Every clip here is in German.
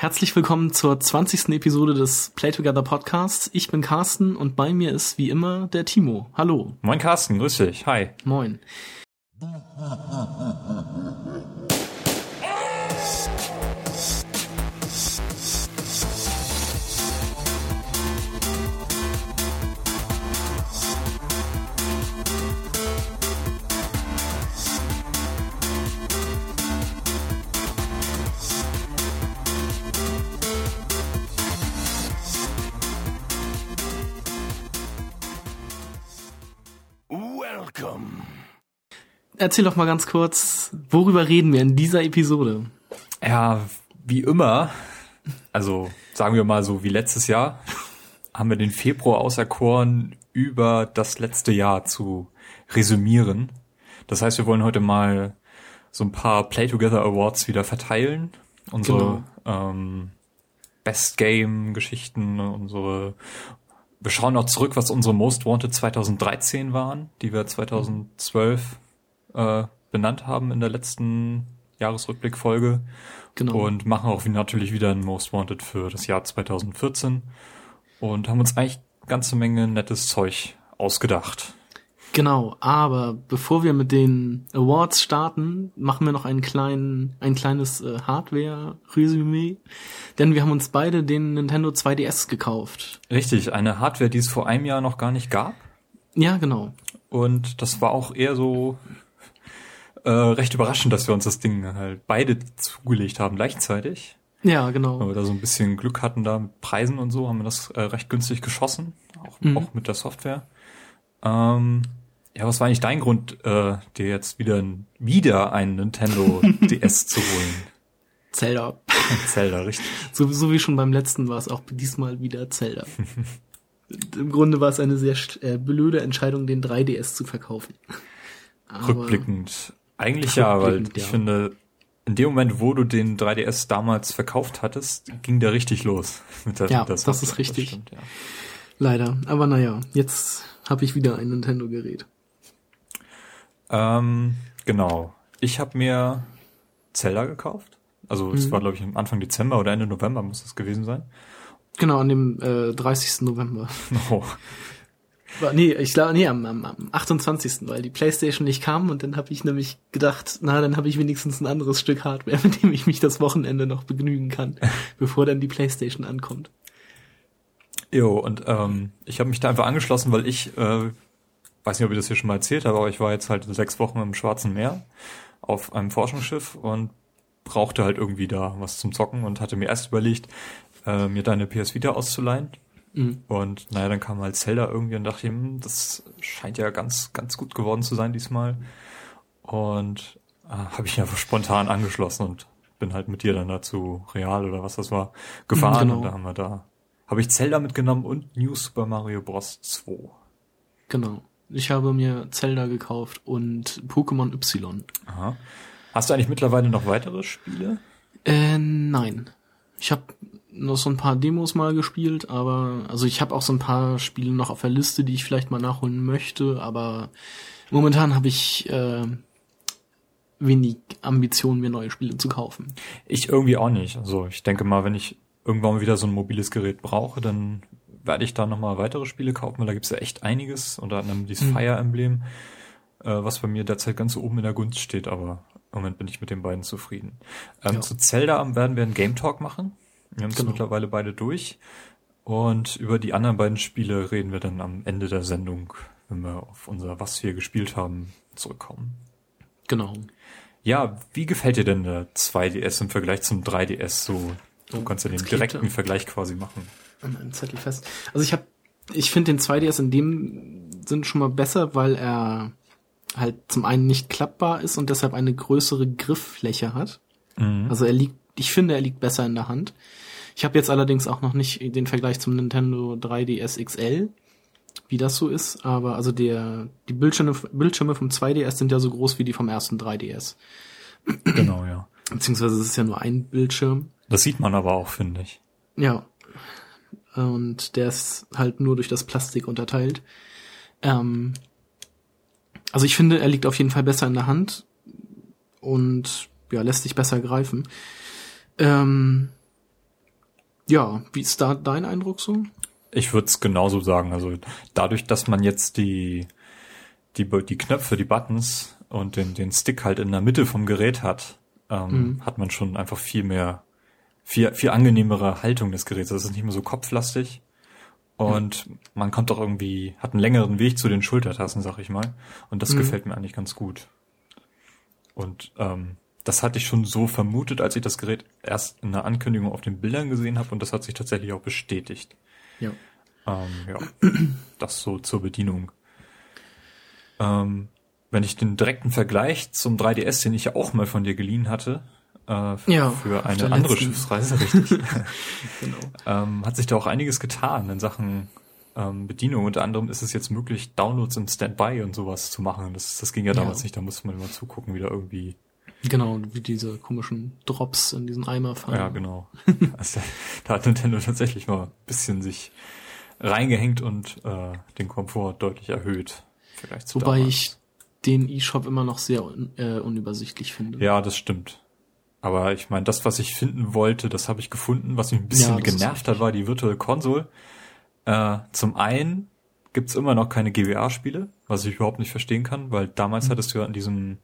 Herzlich willkommen zur 20. Episode des Play Together Podcasts. Ich bin Carsten und bei mir ist wie immer der Timo. Hallo. Moin Carsten, grüß dich. Hi. Moin. Erzähl doch mal ganz kurz, worüber reden wir in dieser Episode? Ja, wie immer, also sagen wir mal so wie letztes Jahr, haben wir den Februar auserkoren, über das letzte Jahr zu resümieren. Das heißt, wir wollen heute mal so ein paar Play Together Awards wieder verteilen. Unsere genau. ähm, Best Game Geschichten, unsere wir schauen noch zurück, was unsere Most Wanted 2013 waren, die wir 2012 äh, benannt haben in der letzten Jahresrückblickfolge. Genau. Und machen auch natürlich wieder ein Most Wanted für das Jahr 2014. Und haben uns eigentlich ganze Menge nettes Zeug ausgedacht. Genau, aber bevor wir mit den Awards starten, machen wir noch einen kleinen, ein kleines äh, Hardware-Resümee. Denn wir haben uns beide den Nintendo 2DS gekauft. Richtig, eine Hardware, die es vor einem Jahr noch gar nicht gab. Ja, genau. Und das war auch eher so äh, recht überraschend, dass wir uns das Ding halt beide zugelegt haben gleichzeitig. Ja, genau. Weil wir da so ein bisschen Glück hatten da mit Preisen und so, haben wir das äh, recht günstig geschossen, auch, mhm. auch mit der Software. Ähm, ja, was war eigentlich dein Grund, äh, dir jetzt wieder, wieder ein Nintendo DS zu holen? Zelda. Zelda, richtig. So, so wie schon beim letzten war es auch diesmal wieder Zelda. Im Grunde war es eine sehr äh, blöde Entscheidung, den 3DS zu verkaufen. Aber Rückblickend eigentlich ja, weil ich ja. finde, in dem Moment, wo du den 3DS damals verkauft hattest, ging der richtig los. Mit der, ja, das, das ist richtig. Das stimmt, ja. Leider. Aber naja, jetzt habe ich wieder ein Nintendo-Gerät. Ähm, genau. Ich habe mir Zelda gekauft. Also es mhm. war, glaube ich, Anfang Dezember oder Ende November muss es gewesen sein. Genau, an dem äh, 30. November. Oh. Nee, ich glaube, nee, am, am, am 28. weil die Playstation nicht kam und dann habe ich nämlich gedacht, na, dann habe ich wenigstens ein anderes Stück Hardware, mit dem ich mich das Wochenende noch begnügen kann, bevor dann die Playstation ankommt. Jo, und ähm, ich habe mich da einfach angeschlossen, weil ich, äh, weiß nicht, ob ich das hier schon mal erzählt habe, aber ich war jetzt halt sechs Wochen im Schwarzen Meer auf einem Forschungsschiff und brauchte halt irgendwie da was zum Zocken und hatte mir erst überlegt, äh, mir deine PS Vita auszuleihen Mhm. Und naja, dann kam halt Zelda irgendwie und dachte, hm, das scheint ja ganz, ganz gut geworden zu sein diesmal. Und äh, habe ich einfach spontan angeschlossen und bin halt mit dir dann dazu Real oder was das war gefahren genau. und da haben wir da habe ich Zelda mitgenommen und New Super Mario Bros. 2. Genau. Ich habe mir Zelda gekauft und Pokémon Y. Aha. Hast du eigentlich mittlerweile noch weitere Spiele? Äh, nein. Ich habe noch so ein paar Demos mal gespielt, aber also ich habe auch so ein paar Spiele noch auf der Liste, die ich vielleicht mal nachholen möchte, aber momentan habe ich äh, wenig Ambitionen, mir neue Spiele zu kaufen. Ich irgendwie auch nicht. Also ich denke mal, wenn ich irgendwann mal wieder so ein mobiles Gerät brauche, dann werde ich da nochmal weitere Spiele kaufen, weil da gibt's ja echt einiges, unter anderem dieses mhm. Fire Emblem, äh, was bei mir derzeit ganz oben in der Gunst steht, aber im Moment bin ich mit den beiden zufrieden. Ähm, ja. Zu Zelda werden wir einen Game Talk machen. Wir haben es genau. mittlerweile beide durch. Und über die anderen beiden Spiele reden wir dann am Ende der Sendung, wenn wir auf unser Was wir gespielt haben zurückkommen. Genau. Ja, wie gefällt dir denn der 2DS im Vergleich zum 3DS so? Du oh, kannst ja den direkten Vergleich quasi machen. An einem Zettel fest. Also ich habe, ich finde den 2DS in dem Sinn schon mal besser, weil er halt zum einen nicht klappbar ist und deshalb eine größere Grifffläche hat. Mhm. Also er liegt, ich finde, er liegt besser in der Hand. Ich habe jetzt allerdings auch noch nicht den Vergleich zum Nintendo 3DS XL, wie das so ist, aber also der die Bildschirme, Bildschirme vom 2DS sind ja so groß wie die vom ersten 3DS. Genau, ja. Beziehungsweise es ist ja nur ein Bildschirm. Das sieht man aber auch, finde ich. Ja. Und der ist halt nur durch das Plastik unterteilt. Ähm, also ich finde, er liegt auf jeden Fall besser in der Hand und ja, lässt sich besser greifen. Ähm, Ja, wie ist da dein Eindruck so? Ich würde es genauso sagen. Also dadurch, dass man jetzt die, die, die Knöpfe, die Buttons und den, den Stick halt in der Mitte vom Gerät hat, ähm, mhm. hat man schon einfach viel mehr, viel, viel angenehmere Haltung des Geräts. Das ist nicht mehr so kopflastig. Und ja. man kommt auch irgendwie, hat einen längeren Weg zu den Schultertassen, sag ich mal. Und das mhm. gefällt mir eigentlich ganz gut. Und ähm, das hatte ich schon so vermutet, als ich das Gerät erst in der Ankündigung auf den Bildern gesehen habe und das hat sich tatsächlich auch bestätigt. Ja. Ähm, ja. Das so zur Bedienung. Ähm, wenn ich den direkten Vergleich zum 3DS, den ich ja auch mal von dir geliehen hatte, äh, ja, für eine andere letzten. Schiffsreise, richtig, genau. ähm, hat sich da auch einiges getan in Sachen ähm, Bedienung. Unter anderem ist es jetzt möglich, Downloads im Standby und sowas zu machen. Das, das ging ja damals ja. nicht, da musste man immer zugucken, wie da irgendwie Genau, wie diese komischen Drops in diesen Eimer fallen. Ja, genau. also, da hat Nintendo tatsächlich mal ein bisschen sich reingehängt und äh, den Komfort deutlich erhöht. Vielleicht Wobei damals. ich den E-Shop immer noch sehr un äh, unübersichtlich finde. Ja, das stimmt. Aber ich meine, das, was ich finden wollte, das habe ich gefunden. Was mich ein bisschen ja, genervt hat, war die Virtual Console. Äh, zum einen gibt's immer noch keine GBA-Spiele, was ich überhaupt nicht verstehen kann, weil damals mhm. hattest du ja an diesem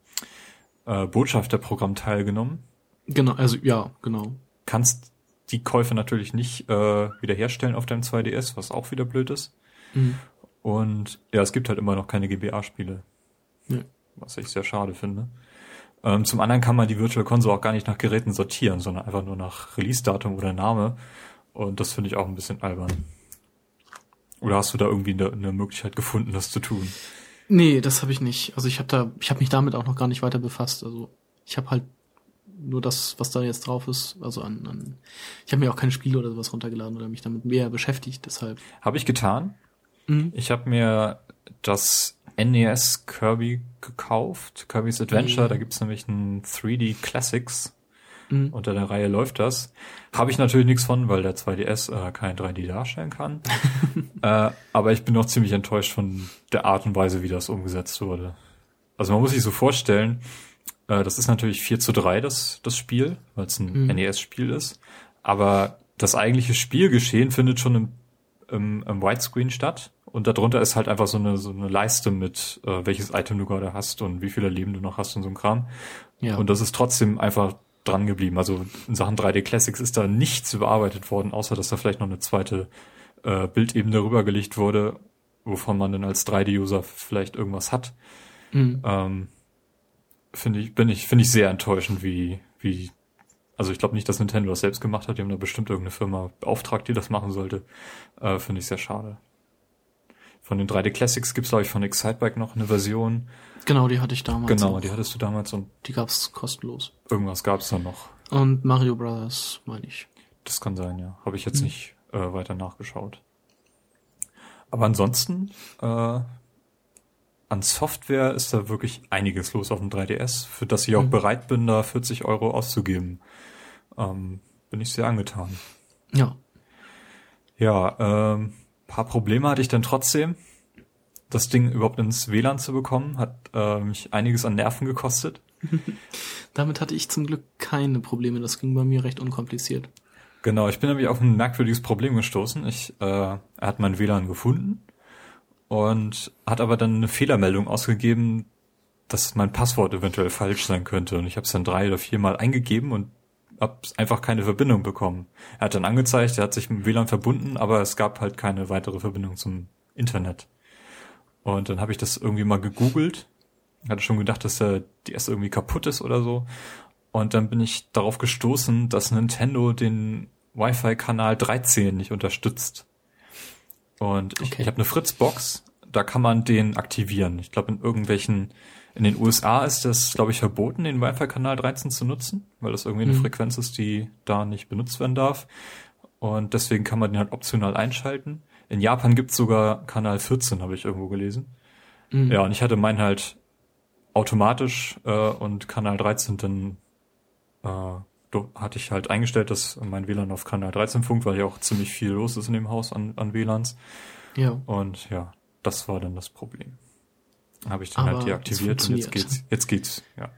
äh, Botschafterprogramm teilgenommen. Genau, also ja, genau. Kannst die Käufe natürlich nicht äh, wiederherstellen auf deinem 2DS, was auch wieder blöd ist. Mhm. Und ja, es gibt halt immer noch keine GBA-Spiele. Ja. Was ich sehr schade finde. Ähm, zum anderen kann man die Virtual Console auch gar nicht nach Geräten sortieren, sondern einfach nur nach Release-Datum oder Name. Und das finde ich auch ein bisschen albern. Oder hast du da irgendwie eine, eine Möglichkeit gefunden, das zu tun? Nee, das habe ich nicht. Also ich habe da, ich habe mich damit auch noch gar nicht weiter befasst. Also ich habe halt nur das, was da jetzt drauf ist, also an, an ich habe mir auch keine Spiele oder sowas runtergeladen oder mich damit mehr beschäftigt, deshalb. Habe ich getan. Mhm. Ich habe mir das NES Kirby gekauft, Kirby's Adventure, mhm. da gibt's nämlich ein 3D Classics Mhm. Unter der Reihe läuft das. Habe ich natürlich nichts von, weil der 2DS äh, kein 3D darstellen kann. äh, aber ich bin noch ziemlich enttäuscht von der Art und Weise, wie das umgesetzt wurde. Also man muss sich so vorstellen, äh, das ist natürlich 4 zu 3 das, das Spiel, weil es ein mhm. NES-Spiel ist. Aber das eigentliche Spielgeschehen findet schon im, im, im Widescreen statt. Und darunter ist halt einfach so eine, so eine Leiste mit, äh, welches Item du gerade hast und wie viele Leben du noch hast und so ein Kram. Ja. Und das ist trotzdem einfach dran geblieben. Also in Sachen 3D Classics ist da nichts überarbeitet worden, außer dass da vielleicht noch eine zweite äh, Bildebene rübergelegt wurde, wovon man dann als 3D-User vielleicht irgendwas hat. Mhm. Ähm, finde ich, bin ich, finde ich sehr enttäuschend, wie, wie, also ich glaube nicht, dass Nintendo das selbst gemacht hat, die haben da bestimmt irgendeine Firma beauftragt, die das machen sollte. Äh, finde ich sehr schade. Von den 3D Classics gibt's glaube ich, von Excitebike noch eine Version. Genau, die hatte ich damals. Genau, auch. die hattest du damals und. Die gab's kostenlos. Irgendwas gab's da noch. Und Mario Brothers, meine ich. Das kann sein, ja. Habe ich jetzt hm. nicht äh, weiter nachgeschaut. Aber ansonsten, äh, an Software ist da wirklich einiges los auf dem 3DS, für das ich auch hm. bereit bin, da 40 Euro auszugeben. Ähm, bin ich sehr angetan. Ja. Ja, ähm, paar Probleme hatte ich dann trotzdem das Ding überhaupt ins WLAN zu bekommen, hat äh, mich einiges an Nerven gekostet. Damit hatte ich zum Glück keine Probleme. Das ging bei mir recht unkompliziert. Genau, ich bin nämlich auf ein merkwürdiges Problem gestoßen. Ich, äh, er hat mein WLAN gefunden und hat aber dann eine Fehlermeldung ausgegeben, dass mein Passwort eventuell falsch sein könnte. Und ich habe es dann drei oder viermal eingegeben und habe einfach keine Verbindung bekommen. Er hat dann angezeigt, er hat sich mit dem WLAN verbunden, aber es gab halt keine weitere Verbindung zum Internet. Und dann habe ich das irgendwie mal gegoogelt. Hatte schon gedacht, dass der DS irgendwie kaputt ist oder so. Und dann bin ich darauf gestoßen, dass Nintendo den Wi-Fi-Kanal 13 nicht unterstützt. Und ich, okay. ich habe eine Fritzbox, da kann man den aktivieren. Ich glaube, in irgendwelchen, in den USA ist das, glaube ich, verboten, den Wi-Fi-Kanal 13 zu nutzen, weil das irgendwie eine mhm. Frequenz ist, die da nicht benutzt werden darf. Und deswegen kann man den halt optional einschalten. In Japan gibt's sogar Kanal 14, habe ich irgendwo gelesen. Mhm. Ja, und ich hatte meinen halt automatisch äh, und Kanal 13 dann äh, hatte ich halt eingestellt, dass mein WLAN auf Kanal 13 funkt, weil ja auch ziemlich viel los ist in dem Haus an, an WLANs. Ja. Und ja, das war dann das Problem. Habe ich dann halt Aber halt deaktiviert und jetzt geht's, jetzt geht's, ja.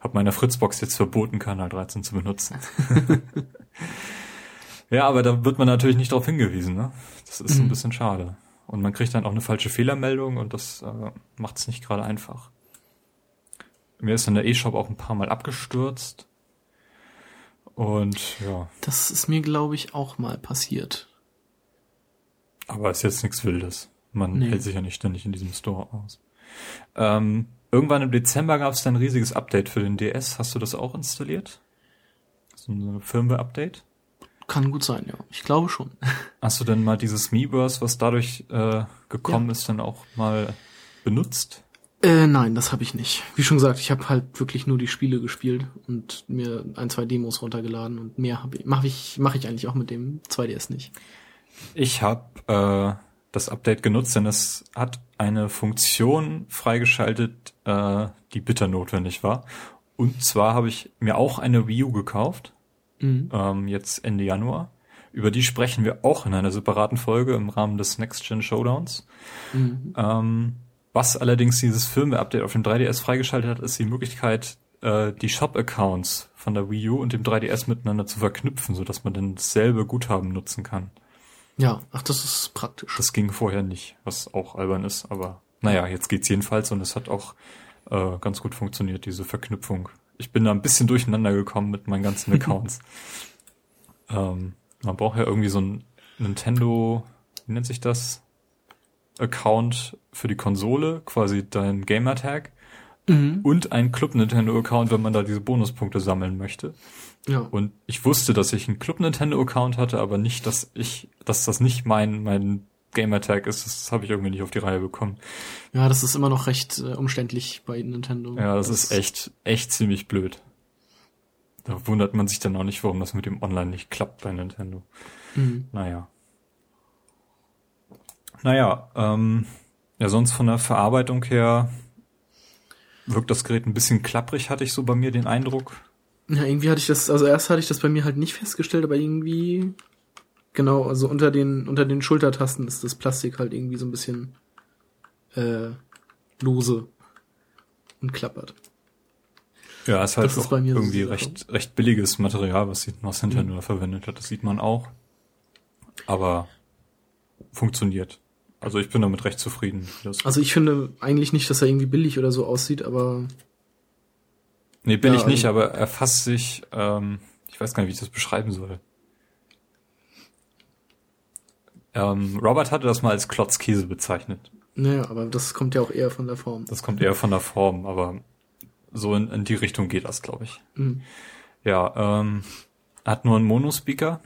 Hab meiner Fritzbox jetzt verboten, Kanal 13 zu benutzen. Ja, aber da wird man natürlich nicht darauf hingewiesen, ne? Das ist Mhm. ein bisschen schade. Und man kriegt dann auch eine falsche Fehlermeldung und das äh, macht es nicht gerade einfach. Mir ist dann der E-Shop auch ein paar Mal abgestürzt. Und ja, Das ist mir, glaube ich, auch mal passiert. aber ist jetzt nichts Wildes. Man Nee. hält sich ja nicht ständig in diesem Store aus. Ähm, irgendwann im Dezember gab es dann ein riesiges Update für den DS. Hast du das auch installiert? So ein Firmware-Update? Kann gut sein, ja. Ich glaube schon. Hast du denn mal dieses Miiverse, was dadurch äh, gekommen ist, dann auch mal benutzt? Äh, nein, das habe ich nicht. Wie schon gesagt, ich habe halt wirklich nur die Spiele gespielt und mir ein, zwei Demos runtergeladen und mehr habe ich, mache ich, mach ich eigentlich auch mit dem 2DS nicht. Ich habe äh, das Update genutzt, denn es hat eine Funktion freigeschaltet, äh, die bitter notwendig war. Und zwar habe ich mir auch eine Wii U gekauft, Mhm. ähm, jetzt Ende Januar. Über die sprechen wir auch in einer separaten Folge im Rahmen des Next Gen Showdowns. Mhm. Ähm, was allerdings dieses Firmware-Update auf dem 3DS freigeschaltet hat, ist die Möglichkeit, äh, die Shop-Accounts von der Wii U und dem 3DS miteinander zu verknüpfen, sodass man dann dasselbe Guthaben nutzen kann. Ja, ach, das ist praktisch. Das ging vorher nicht, was auch albern ist, aber naja, jetzt geht's jedenfalls und es hat auch äh, ganz gut funktioniert, diese Verknüpfung. Ich bin da ein bisschen durcheinander gekommen mit meinen ganzen Accounts. ähm, man braucht ja irgendwie so ein Nintendo, wie nennt sich das? Account für die Konsole, quasi dein Gamertag Mhm. und ein Club Nintendo Account, wenn man da diese Bonuspunkte sammeln möchte. Ja. Und ich wusste, dass ich einen Club Nintendo Account hatte, aber nicht, dass ich, dass das nicht mein, mein Gamertag ist. Das habe ich irgendwie nicht auf die Reihe bekommen. ja, das ist immer noch recht äh, umständlich bei Nintendo. Ja, das ist echt, echt ziemlich blöd. Da wundert man sich dann auch nicht, warum das mit dem Online nicht klappt bei Nintendo. Mhm. Naja. Naja, ähm, ja, sonst von der Verarbeitung her wirkt das Gerät ein bisschen klapprig, hatte ich so bei mir den Eindruck. Ja, irgendwie hatte ich das, also erst hatte ich das bei mir halt nicht festgestellt, aber irgendwie, genau, also unter den, unter den Schultertasten ist das Plastik halt irgendwie so ein bisschen, äh, lose und klappert. Ja, ist halt Das ist mir so irgendwie die Sache. recht, recht billiges Material, was, sie- was Nintendo da verwendet hat. Das sieht man auch. Aber funktioniert. Also ich bin damit recht zufrieden. Also ich finde eigentlich nicht, dass er irgendwie billig oder so aussieht, aber nee, bin ja, ich nicht, also- aber er fasst sich, ähm, ich weiß gar nicht, wie ich das beschreiben soll. Ähm, Robert hatte das mal als Klotzkäse bezeichnet. naja, aber das kommt ja auch eher von der Form. Das kommt eher von der Form, aber so in, in die Richtung geht das, glaube ich. Mhm. Ja, ähm, hat nur einen Monospeaker.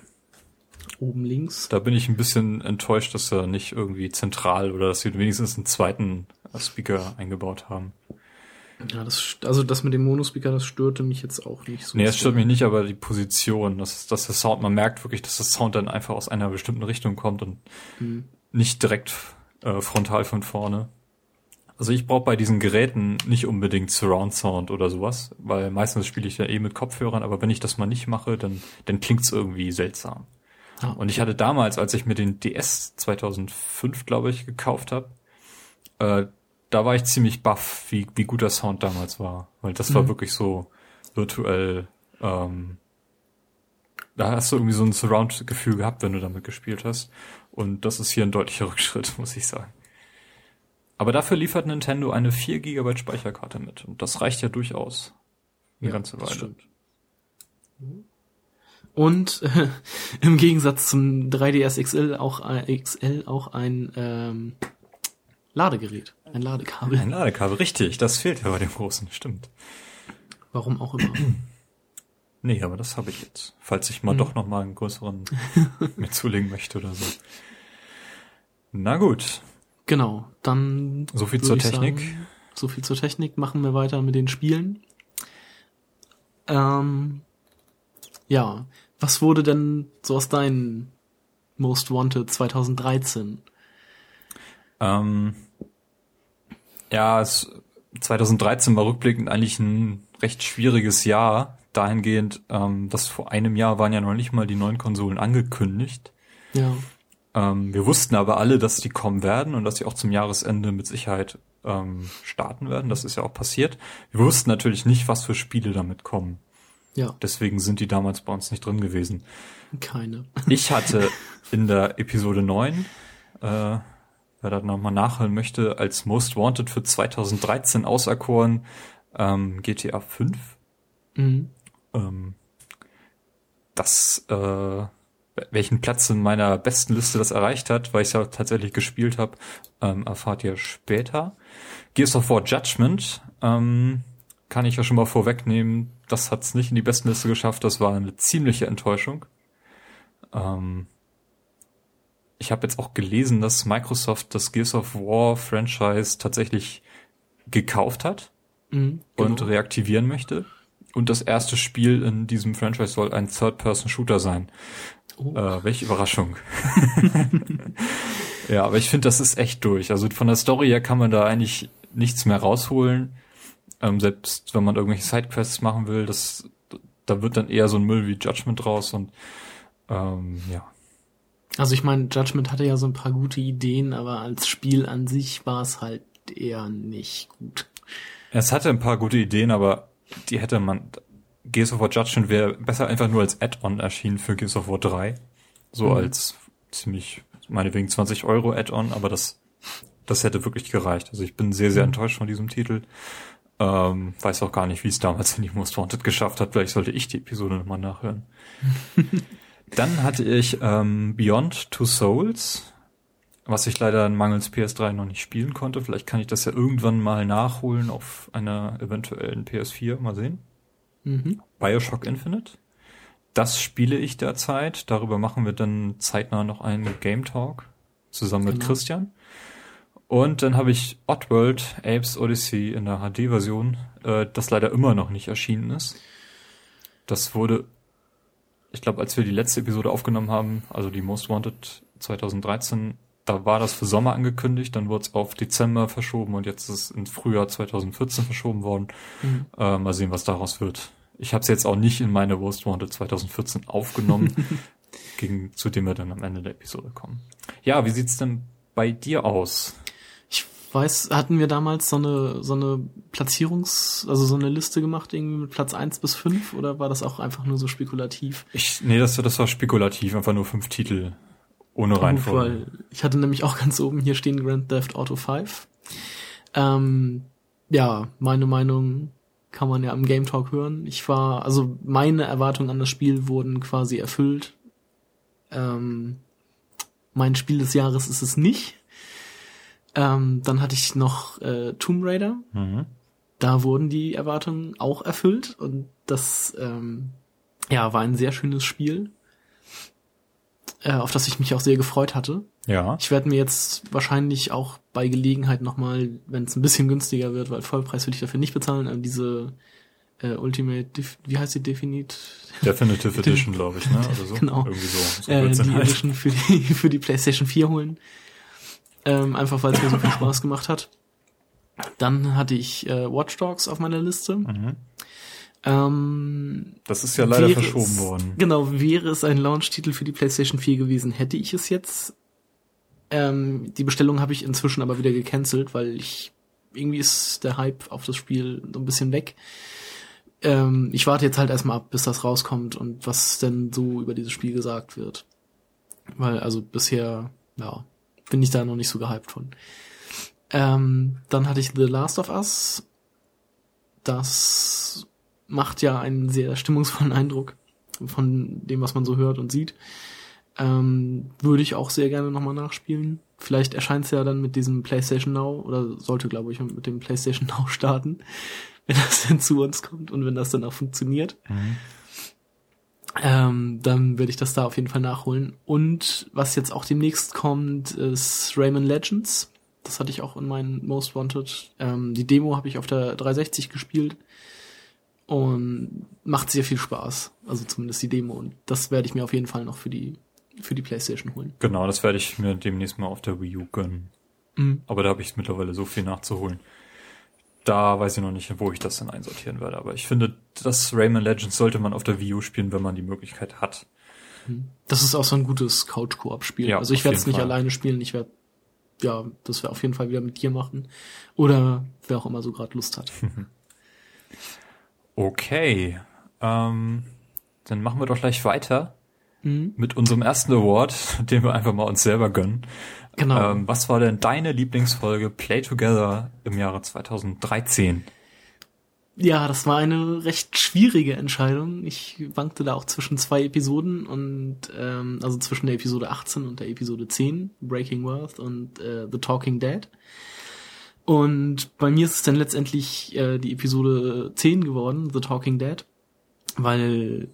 Oben links. Da bin ich ein bisschen enttäuscht, dass er nicht irgendwie zentral oder dass sie wenigstens einen zweiten Speaker eingebaut haben. Ja, das, also das mit dem Monospeaker, das störte mich jetzt auch nicht so. Nee, es stört mich nicht, aber die Position, dass, dass der Sound, man merkt wirklich, dass das Sound dann einfach aus einer bestimmten Richtung kommt und Mhm. nicht direkt äh, frontal von vorne. Also ich brauche bei diesen Geräten nicht unbedingt Surround Sound oder sowas, weil meistens spiele ich ja eh mit Kopfhörern, aber wenn ich das mal nicht mache, dann, dann klingt's irgendwie seltsam. Ah, Und ich hatte damals, als ich mir den DS 2005, glaube ich, gekauft habe, äh, da war ich ziemlich baff, wie, wie gut der Sound damals war. Weil das war Mhm. wirklich so virtuell, ähm, da hast du irgendwie so ein Surround-Gefühl gehabt, wenn du damit gespielt hast. Und das ist hier ein deutlicher Rückschritt, muss ich sagen. Aber dafür liefert Nintendo eine 4 GB Speicherkarte mit. Und das reicht ja durchaus. Eine Ja, ganze Weile. stimmt. Und äh, im Gegensatz zum 3DS XL auch, ein- XL auch ein ähm, Ladegerät, ein Ladekabel. Ein Ladekabel, richtig. Das fehlt ja bei dem großen, stimmt. Warum auch immer. Nee, aber das habe ich jetzt. Falls ich mal Mhm. doch noch mal einen größeren mir zulegen möchte oder so. Na gut, Genau, dann so viel zur Technik. Sagen, so viel zur Technik. Machen wir weiter mit den Spielen. Ähm, ja, was wurde denn so aus deinen Most Wanted 2013? Ähm, ja, es, 2013 war rückblickend eigentlich ein recht schwieriges Jahr. Dahingehend, ähm, dass vor einem Jahr waren ja noch nicht mal die neuen Konsolen angekündigt. Ja, Ähm, wir wussten aber alle, dass die kommen werden und dass sie auch zum Jahresende mit Sicherheit ähm, starten werden. Das ist ja auch passiert. Wir wussten natürlich nicht, was für Spiele damit kommen. Ja. Deswegen sind die damals bei uns nicht drin gewesen. Keine. Ich hatte in der Episode 9, äh, wer da nochmal nachhören möchte, als Most Wanted für 2013 auserkoren ähm, GTA 5. Mhm. Ähm, das, äh, welchen Platz in meiner besten Liste das erreicht hat, weil ich es ja tatsächlich gespielt habe, ähm, erfahrt ihr später. Gears of War Judgment ähm, kann ich ja schon mal vorwegnehmen, das hat es nicht in die besten Liste geschafft, das war eine ziemliche Enttäuschung. Ähm, ich habe jetzt auch gelesen, dass Microsoft das Gears of War Franchise tatsächlich gekauft hat Mhm, und genau. reaktivieren möchte. Und das erste Spiel in diesem Franchise soll ein Third-Person-Shooter sein. Oh. Äh, welche Überraschung. ja, aber ich finde, das ist echt durch. Also von der Story her kann man da eigentlich nichts mehr rausholen. Ähm, selbst wenn man irgendwelche Sidequests machen will, das, da wird dann eher so ein Müll wie Judgment raus und ähm, ja. Also ich meine, Judgment hatte ja so ein paar gute Ideen, aber als Spiel an sich war es halt eher nicht gut. Es hatte ein paar gute Ideen, aber die hätte man. Gears of War Judgment wäre besser einfach nur als Add-on erschienen für Gears of War 3. So Mhm. als ziemlich, meinetwegen 20 Euro Add-on, aber das, das hätte wirklich gereicht. Also ich bin sehr, sehr Mhm. enttäuscht von diesem Titel. Ähm, weiß auch gar nicht, wie es damals in die Most Wanted geschafft hat. Vielleicht sollte ich die Episode nochmal nachhören. Dann hatte ich ähm, Beyond Two Souls, was ich leider mangels PS3 noch nicht spielen konnte. Vielleicht kann ich das ja irgendwann mal nachholen auf einer eventuellen PS4. Mal sehen. Mhm. Bioshock Infinite. Das spiele ich derzeit. Darüber machen wir dann zeitnah noch einen Game Talk zusammen mit Genau. Christian. Und dann habe ich Oddworld Apes Odyssey in der HD-Version, äh, das leider immer noch nicht erschienen ist. Das wurde, ich glaube, als wir die letzte Episode aufgenommen haben, also die Most Wanted 2013, da war das für Sommer angekündigt, dann wurde es auf Dezember verschoben und jetzt ist es ins Frühjahr 2014 verschoben worden. Mhm. Äh, mal sehen, was daraus wird. Ich habe es jetzt auch nicht in meine Most Wanted 2014 aufgenommen, gegen, zu dem wir dann am Ende der Episode kommen. Ja, wie sieht's denn bei dir aus? Ich weiß, hatten wir damals so eine, so eine Platzierungs-, also so eine Liste gemacht, irgendwie mit Platz 1 bis 5, oder war das auch einfach nur so spekulativ? Ich, nee, das, das war spekulativ, einfach nur fünf Titel ohne Reihenfolge. Weil ich hatte nämlich auch ganz oben hier stehen Grand Theft Auto 5. Ähm, ja, meine Meinung kann man ja im Game Talk hören. Ich war, also meine Erwartungen an das Spiel wurden quasi erfüllt. Ähm, mein Spiel des Jahres ist es nicht. Ähm, dann hatte ich noch äh, Tomb Raider. Mhm. Da wurden die Erwartungen auch erfüllt und das ähm, ja war ein sehr schönes Spiel, äh, auf das ich mich auch sehr gefreut hatte. Ja. Ich werde mir jetzt wahrscheinlich auch bei Gelegenheit nochmal, wenn es ein bisschen günstiger wird, weil Vollpreis will ich dafür nicht bezahlen, äh, diese äh, Ultimate, wie heißt die Definite? Definitive Edition, glaube ich, ne? Oder so. Genau. Irgendwie so. so Äh, die halt. Edition für die, für die PlayStation 4 holen. Ähm, einfach weil es mir so viel Spaß gemacht hat. Dann hatte ich äh, Watch Dogs auf meiner Liste. Mhm. Ähm, Das ist ja leider verschoben es, worden. Genau, wäre es ein Launch-Titel für die PlayStation 4 gewesen, hätte ich es jetzt. Ähm, die Bestellung habe ich inzwischen aber wieder gecancelt, weil ich irgendwie ist der Hype auf das Spiel so ein bisschen weg. Ähm, ich warte jetzt halt erstmal ab, bis das rauskommt und was denn so über dieses Spiel gesagt wird. Weil also bisher, ja, bin ich da noch nicht so gehypt von. Ähm, dann hatte ich The Last of Us. Das macht ja einen sehr stimmungsvollen Eindruck von dem, was man so hört und sieht. Ähm, würde ich auch sehr gerne nochmal nachspielen. Vielleicht erscheint es ja dann mit diesem PlayStation Now oder sollte, glaube ich, mit dem PlayStation Now starten, wenn das denn zu uns kommt und wenn das dann auch funktioniert. Mhm. Ähm, dann werde ich das da auf jeden Fall nachholen. Und was jetzt auch demnächst kommt, ist Rayman Legends. Das hatte ich auch in meinen Most Wanted. Ähm, die Demo habe ich auf der 360 gespielt und macht sehr viel Spaß. Also zumindest die Demo. Und das werde ich mir auf jeden Fall noch für die für die PlayStation holen. Genau, das werde ich mir demnächst mal auf der Wii U gönnen. Mhm. Aber da habe ich mittlerweile so viel nachzuholen. Da weiß ich noch nicht, wo ich das dann einsortieren werde. Aber ich finde, das Rayman Legends sollte man auf der Wii U spielen, wenn man die Möglichkeit hat. Das ist auch so ein gutes Couch-Koop-Spiel. Ja, also ich werde es nicht Fall. alleine spielen. Ich werde ja, das wir auf jeden Fall wieder mit dir machen. Oder wer auch immer so gerade Lust hat. Okay. ähm, dann machen wir doch gleich weiter mhm. mit unserem ersten Award, den wir einfach mal uns selber gönnen. Genau. Ähm, was war denn deine Lieblingsfolge Play Together im Jahre 2013? Ja, das war eine recht schwierige Entscheidung. Ich wankte da auch zwischen zwei Episoden und ähm, also zwischen der Episode 18 und der Episode 10, Breaking Worth und äh, The Talking Dead. Und bei mir ist es dann letztendlich äh, die Episode 10 geworden, The Talking Dead, weil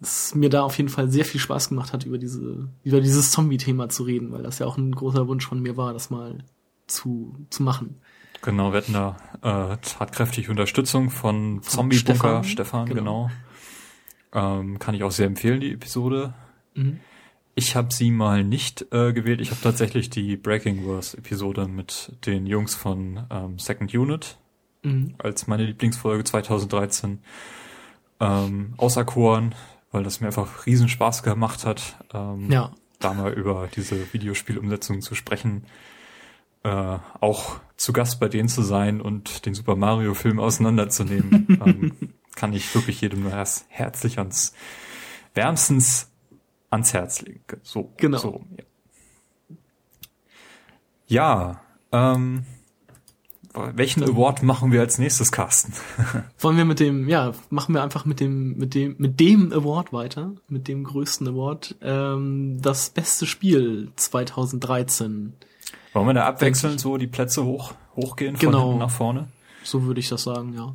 es mir da auf jeden Fall sehr viel Spaß gemacht hat, über diese, über dieses Zombie-Thema zu reden, weil das ja auch ein großer Wunsch von mir war, das mal zu, zu machen. Genau, wir hatten da äh, tatkräftig Unterstützung von, von Zombie Bunker, Stefan, Stefan genau. genau. Ähm, kann ich auch sehr empfehlen, die Episode. Mhm. Ich habe sie mal nicht äh, gewählt. Ich habe tatsächlich die Breaking Wars Episode mit den Jungs von ähm, Second Unit mhm. als meine Lieblingsfolge 2013 ähm, auserkoren, weil das mir einfach riesen Spaß gemacht hat, ähm, ja. da mal über diese Videospielumsetzung zu sprechen äh, auch zu Gast bei denen zu sein und den Super Mario Film auseinanderzunehmen, ähm, kann ich wirklich jedem nur herz herzlich ans wärmstens ans Herz legen. So, genau. So, ja. ja ähm, welchen Award machen wir als nächstes, Carsten? Wollen wir mit dem, ja, machen wir einfach mit dem, mit dem, mit dem Award weiter, mit dem größten Award, ähm, das beste Spiel 2013. Wollen wir da abwechselnd so die Plätze hoch, hochgehen von genau. hinten nach vorne? So würde ich das sagen, ja.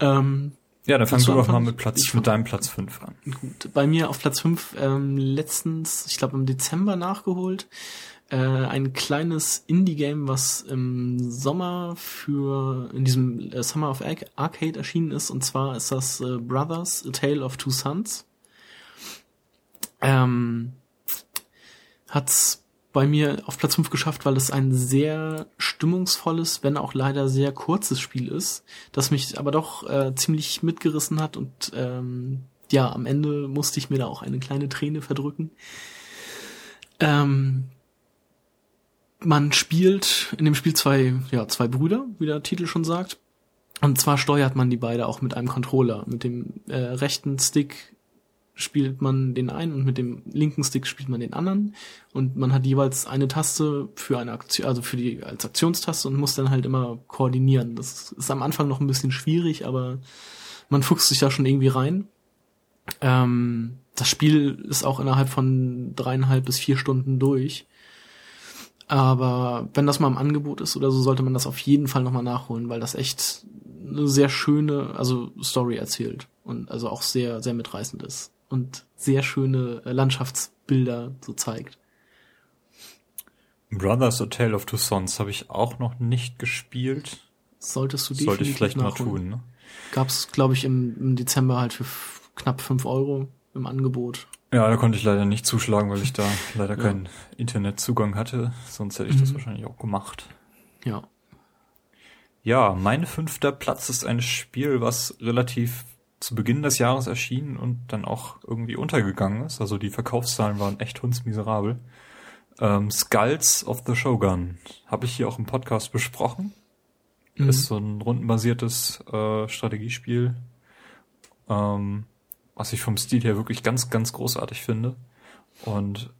Ähm, ja, dann fangst du doch mal mit Platz, mit deinem Platz 5 an. Gut, bei mir auf Platz 5 ähm, letztens, ich glaube im Dezember nachgeholt, äh, ein kleines Indie-Game, was im Sommer für, in diesem äh, Summer of Arcade erschienen ist, und zwar ist das äh, Brothers, A Tale of Two Sons. Ähm, hat's bei mir auf Platz 5 geschafft, weil es ein sehr stimmungsvolles, wenn auch leider sehr kurzes Spiel ist, das mich aber doch äh, ziemlich mitgerissen hat und ähm, ja, am Ende musste ich mir da auch eine kleine Träne verdrücken. Ähm, man spielt in dem Spiel zwei, ja, zwei Brüder, wie der Titel schon sagt. Und zwar steuert man die beide auch mit einem Controller. Mit dem äh, rechten Stick spielt man den einen und mit dem linken Stick spielt man den anderen und man hat jeweils eine Taste für eine Aktion, also für die als Aktionstaste und muss dann halt immer koordinieren. Das ist am Anfang noch ein bisschen schwierig, aber man fuchst sich da schon irgendwie rein. Ähm, das Spiel ist auch innerhalb von dreieinhalb bis vier Stunden durch. Aber wenn das mal im Angebot ist oder so, sollte man das auf jeden Fall nochmal nachholen, weil das echt eine sehr schöne, also Story erzählt und also auch sehr, sehr mitreißend ist und sehr schöne äh, Landschaftsbilder so zeigt. Brothers A Tale of Two Sons habe ich auch noch nicht gespielt. Solltest du definitiv Sollte ich vielleicht nachholen. mal tun, ne? Gab's, glaube ich, im, im Dezember halt für knapp fünf Euro im Angebot. Ja, da konnte ich leider nicht zuschlagen, weil ich da leider ja. keinen Internetzugang hatte. Sonst hätte ich mhm. das wahrscheinlich auch gemacht. Ja. Ja, mein fünfter Platz ist ein Spiel, was relativ zu Beginn des Jahres erschienen und dann auch irgendwie untergegangen ist. Also die Verkaufszahlen waren echt hundsmiserabel. Ähm, Skulls of the Shogun habe ich hier auch im Podcast besprochen. Mhm. Ist so ein rundenbasiertes äh, Strategiespiel, ähm, was ich vom Stil her wirklich ganz, ganz großartig finde. Und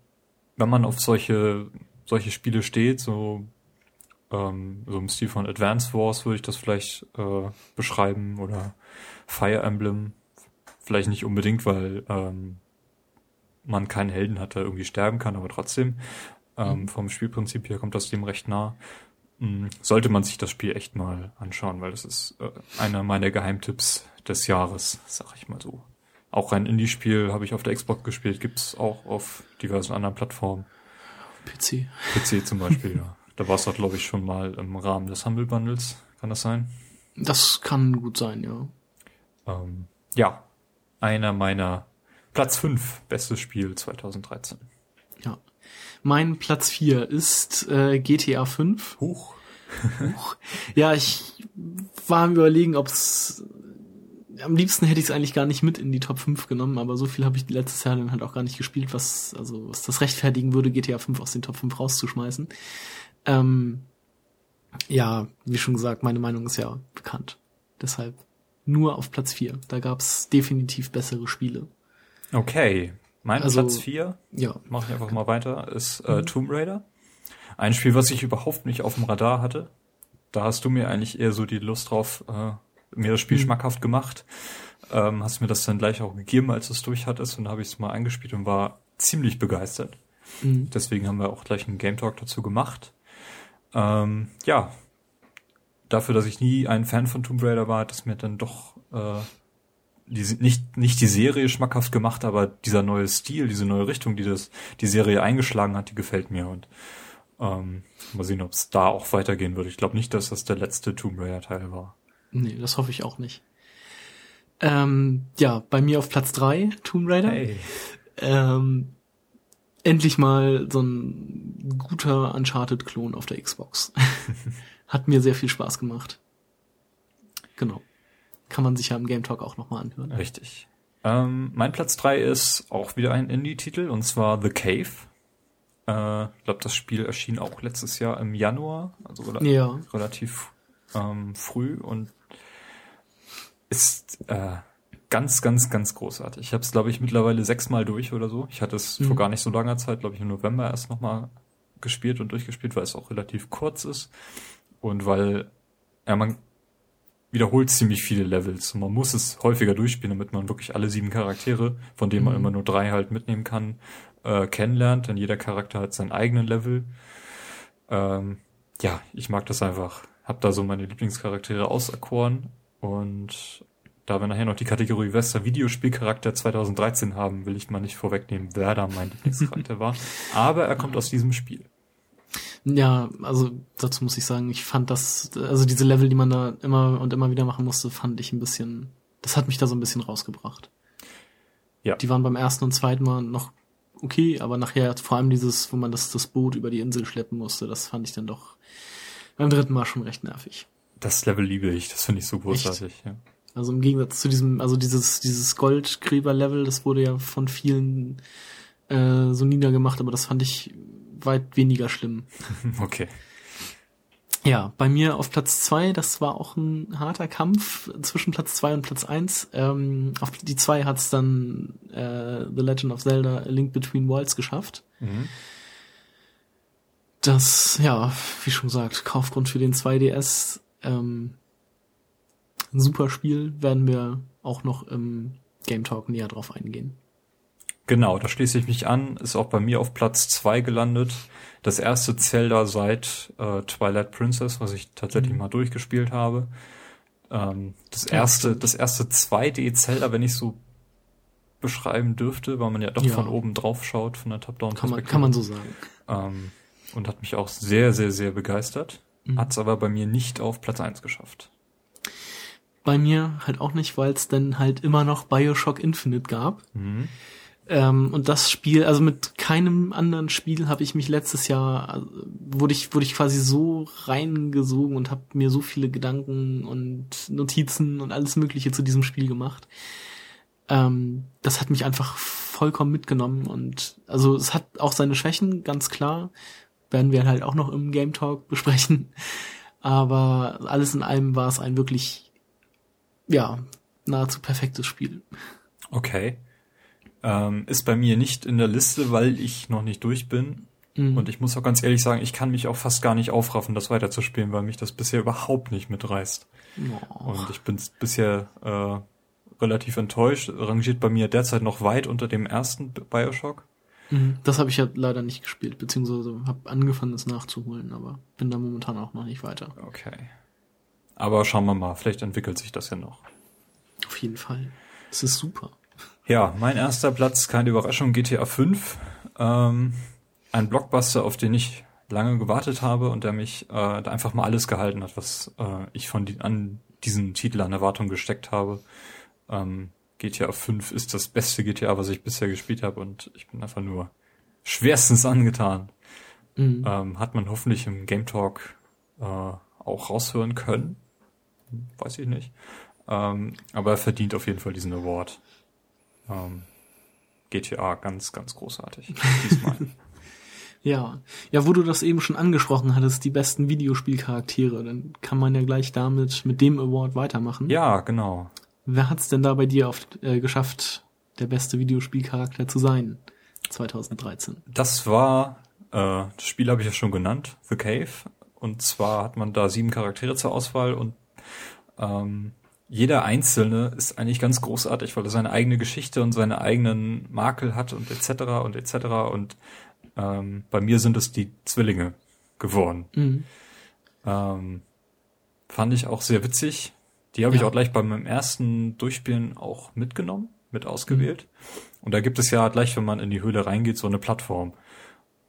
wenn man auf solche solche Spiele steht, so ähm, so im Stil von Advance Wars würde ich das vielleicht äh, beschreiben oder Fire Emblem vielleicht nicht unbedingt, weil ähm, man keinen Helden hat, der irgendwie sterben kann, aber trotzdem ähm, mhm. vom Spielprinzip her kommt das dem recht nah. Mhm, sollte man sich das Spiel echt mal anschauen, weil das ist äh, einer meiner Geheimtipps des Jahres, sag ich mal so. Auch ein Indie-Spiel habe ich auf der Xbox gespielt, gibt's auch auf diversen anderen Plattformen. PC. PC zum Beispiel, ja. Da war es doch, glaube ich, schon mal im Rahmen des Humble Bundles. Kann das sein? Das kann gut sein, ja. Ähm, ja, einer meiner Platz 5 bestes Spiel 2013. Ja. Mein Platz 4 ist äh, GTA 5. Huch. Huch. Ja, ich war am überlegen, ob es am liebsten hätte ich es eigentlich gar nicht mit in die Top 5 genommen, aber so viel habe ich letztes Jahr dann halt auch gar nicht gespielt, was also was das rechtfertigen würde, GTA 5 aus den Top 5 rauszuschmeißen. Ähm, ja, wie schon gesagt, meine Meinung ist ja bekannt. Deshalb nur auf Platz 4. Da gab's definitiv bessere Spiele. Okay. Mein Also- Platz 4, Ja. mache ich einfach mal weiter, ist äh, Mhm. Tomb Raider. Ein Spiel, was ich überhaupt nicht auf dem Radar hatte. Da hast du mir eigentlich eher so die Lust drauf, äh, mir das Spiel Mhm. schmackhaft gemacht. Ähm, hast mir das dann gleich auch gegeben, als es durch hattest und habe ich es mal eingespielt und war ziemlich begeistert. Mhm. Deswegen haben wir auch gleich einen Game Talk dazu gemacht. Ähm, ja, dafür, dass ich nie ein Fan von Tomb Raider war, hat es mir dann doch äh, die, nicht, nicht die Serie schmackhaft gemacht, aber dieser neue Stil, diese neue Richtung, die das die Serie eingeschlagen hat, die gefällt mir und ähm, mal sehen, ob es da auch weitergehen wird. Ich glaube nicht, dass das der letzte Tomb Raider Teil war. Nee, das hoffe ich auch nicht. Ähm, ja, bei mir auf Platz 3, Tomb Raider. Ähm, endlich mal so ein guter Uncharted-Klon auf der Xbox. Hat mir sehr viel Spaß gemacht. Genau. Kann man sich ja im Game Talk auch nochmal anhören. Richtig. Ähm, mein Platz drei ist auch wieder ein Indie-Titel und zwar The Cave. Äh, ich glaube, das Spiel erschien auch letztes Jahr im Januar, also rela Ja. relativ ähm, früh und ist äh, ganz, ganz, ganz großartig. Ich habe es, glaube ich, mittlerweile sechsmal durch oder so. Ich hatte es Mhm. vor gar nicht so langer Zeit, glaube ich, im November erst nochmal gespielt und durchgespielt, weil es auch relativ kurz ist und weil ja, man wiederholt ziemlich viele Levels und man muss es häufiger durchspielen, damit man wirklich alle sieben Charaktere, von denen man Mhm. immer nur drei halt mitnehmen kann, äh, kennenlernt, denn jeder Charakter hat seinen eigenen Level. Ähm, ja, ich mag das einfach. Hab da so meine Lieblingscharaktere auserkoren und da wir nachher noch die Kategorie Wester Videospielcharakter 2013 haben, will ich mal nicht vorwegnehmen, wer da mein Lieblingscharakter war. Aber er kommt aus diesem Spiel. Ja, also dazu muss ich sagen, ich fand das, also diese Level, die man da immer und immer wieder machen musste, fand ich ein bisschen, das hat mich da so ein bisschen rausgebracht. Ja. Die waren beim ersten und zweiten Mal noch okay, aber nachher vor allem dieses, wo man das, das Boot über die Insel schleppen musste, das fand ich dann doch beim dritten Mal schon recht nervig. Das Level liebe ich, das finde ich so großartig. Ja. Also im Gegensatz zu diesem, also dieses, dieses Goldgräber-Level, das wurde ja von vielen äh, so niedergemacht, aber das fand ich weit weniger schlimm. Okay. Ja, bei mir auf Platz zwei, das war auch ein harter Kampf zwischen Platz zwei und Platz eins. Ähm, auf die zwei hat's dann äh, The Legend of Zelda A Link Between Worlds geschafft. Mhm. Das, ja, wie schon gesagt, Kaufgrund für den 2DS. Ähm, ein super Spiel, werden wir auch noch im Game Talk näher drauf eingehen. Genau, da schließe ich mich an. Ist auch bei mir auf Platz zwei gelandet. Das erste Zelda seit äh, Twilight Princess, was ich tatsächlich Mhm. mal durchgespielt habe. Ähm, das erste, das erste 2D Zelda, wenn ich so beschreiben dürfte, weil man ja doch Ja. von oben drauf schaut, von der Kann man, Top-Down-Perspektive. kann man so sagen. Ähm, und hat mich auch sehr, sehr, sehr begeistert. Mhm. Hat's aber bei mir nicht auf Platz eins geschafft. Bei mir halt auch nicht, weil es dann halt immer noch Bioshock Infinite gab. Mhm. Ähm, und das Spiel, also mit keinem anderen Spiel habe ich mich letztes Jahr, also, wurde ich, wurde ich quasi so reingesogen und habe mir so viele Gedanken und Notizen und alles Mögliche zu diesem Spiel gemacht. Ähm, das hat mich einfach vollkommen mitgenommen und also es hat auch seine Schwächen, ganz klar. Werden wir halt auch noch im Game Talk besprechen. Aber alles in allem war es ein wirklich, ja, nahezu perfektes Spiel. Okay. Ähm, ist bei mir nicht in der Liste, weil ich noch nicht durch bin. Mhm. Und ich muss auch ganz ehrlich sagen, ich kann mich auch fast gar nicht aufraffen, das weiterzuspielen, weil mich das bisher überhaupt nicht mitreißt. Oh. Und ich bin bisher äh, relativ enttäuscht. Rangiert bei mir derzeit noch weit unter dem ersten Bioshock. Mhm. Das habe ich ja leider nicht gespielt, beziehungsweise habe angefangen, es nachzuholen, aber bin da momentan auch noch nicht weiter. Okay. Aber schauen wir mal, vielleicht entwickelt sich das ja noch. Auf jeden Fall. Es ist super. Ja, mein erster Platz, keine Überraschung, GTA 5. Ähm, ein Blockbuster, auf den ich lange gewartet habe und der mich äh, da einfach mal alles gehalten hat, was äh, ich von die, an diesen Titel an Erwartung gesteckt habe. Ähm, GTA 5 ist das beste GTA, was ich bisher gespielt habe und ich bin einfach nur schwerstens angetan. Mhm. Ähm, hat man hoffentlich im Game Talk äh, auch raushören können. Weiß ich nicht. Ähm, aber er verdient auf jeden Fall diesen Award. Ähm, GTA ganz, ganz großartig. Diesmal. Ja, ja, wo du das eben schon angesprochen hattest, die besten Videospielcharaktere, dann kann man ja gleich damit mit dem Award weitermachen. Ja, genau. Wer hat's denn da bei dir auf, äh, geschafft, der beste Videospielcharakter zu sein? 2013. Das war, äh, das Spiel habe ich ja schon genannt, The Cave. Und zwar hat man da sieben Charaktere zur Auswahl und ähm, jeder einzelne ist eigentlich ganz großartig, weil er seine eigene Geschichte und seine eigenen Makel hat und etc. und etc. Und ähm, bei mir sind es die Zwillinge geworden. Mhm. Ähm, fand ich auch sehr witzig. Die habe ja. ich auch gleich bei meinem ersten Durchspielen auch mitgenommen, mit ausgewählt. Mhm. Und da gibt es ja gleich, wenn man in die Höhle reingeht, so eine Plattform.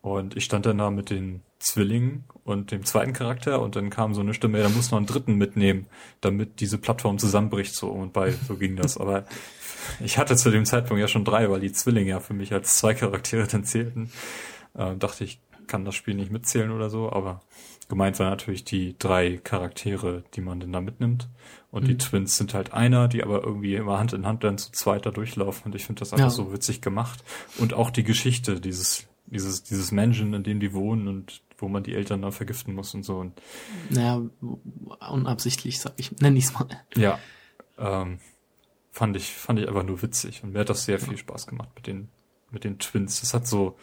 Und ich stand dann da mit den Zwillingen und dem zweiten Charakter und dann kam so eine Stimme, ja, da muss noch einen dritten mitnehmen, damit diese Plattform zusammenbricht so und bei so ging das. Aber ich hatte zu dem Zeitpunkt ja schon drei, weil die Zwillinge ja für mich als zwei Charaktere dann zählten. Äh, dachte ich, kann das Spiel nicht mitzählen oder so, aber gemeint waren natürlich die drei Charaktere, die man denn da mitnimmt. Und mhm. die Twins sind halt einer, die aber irgendwie immer Hand in Hand dann zu zweiter durchlaufen. Und ich finde das einfach ja. so witzig gemacht. Und auch die Geschichte dieses dieses, dieses Mansion, in dem die wohnen und wo man die Eltern dann vergiften muss und so. Und naja, unabsichtlich, sag ich, nenn ich's mal. Ja, ähm, fand ich, fand ich einfach nur witzig und mir hat das sehr viel Spaß gemacht mit den, mit den Twins. Das hat so,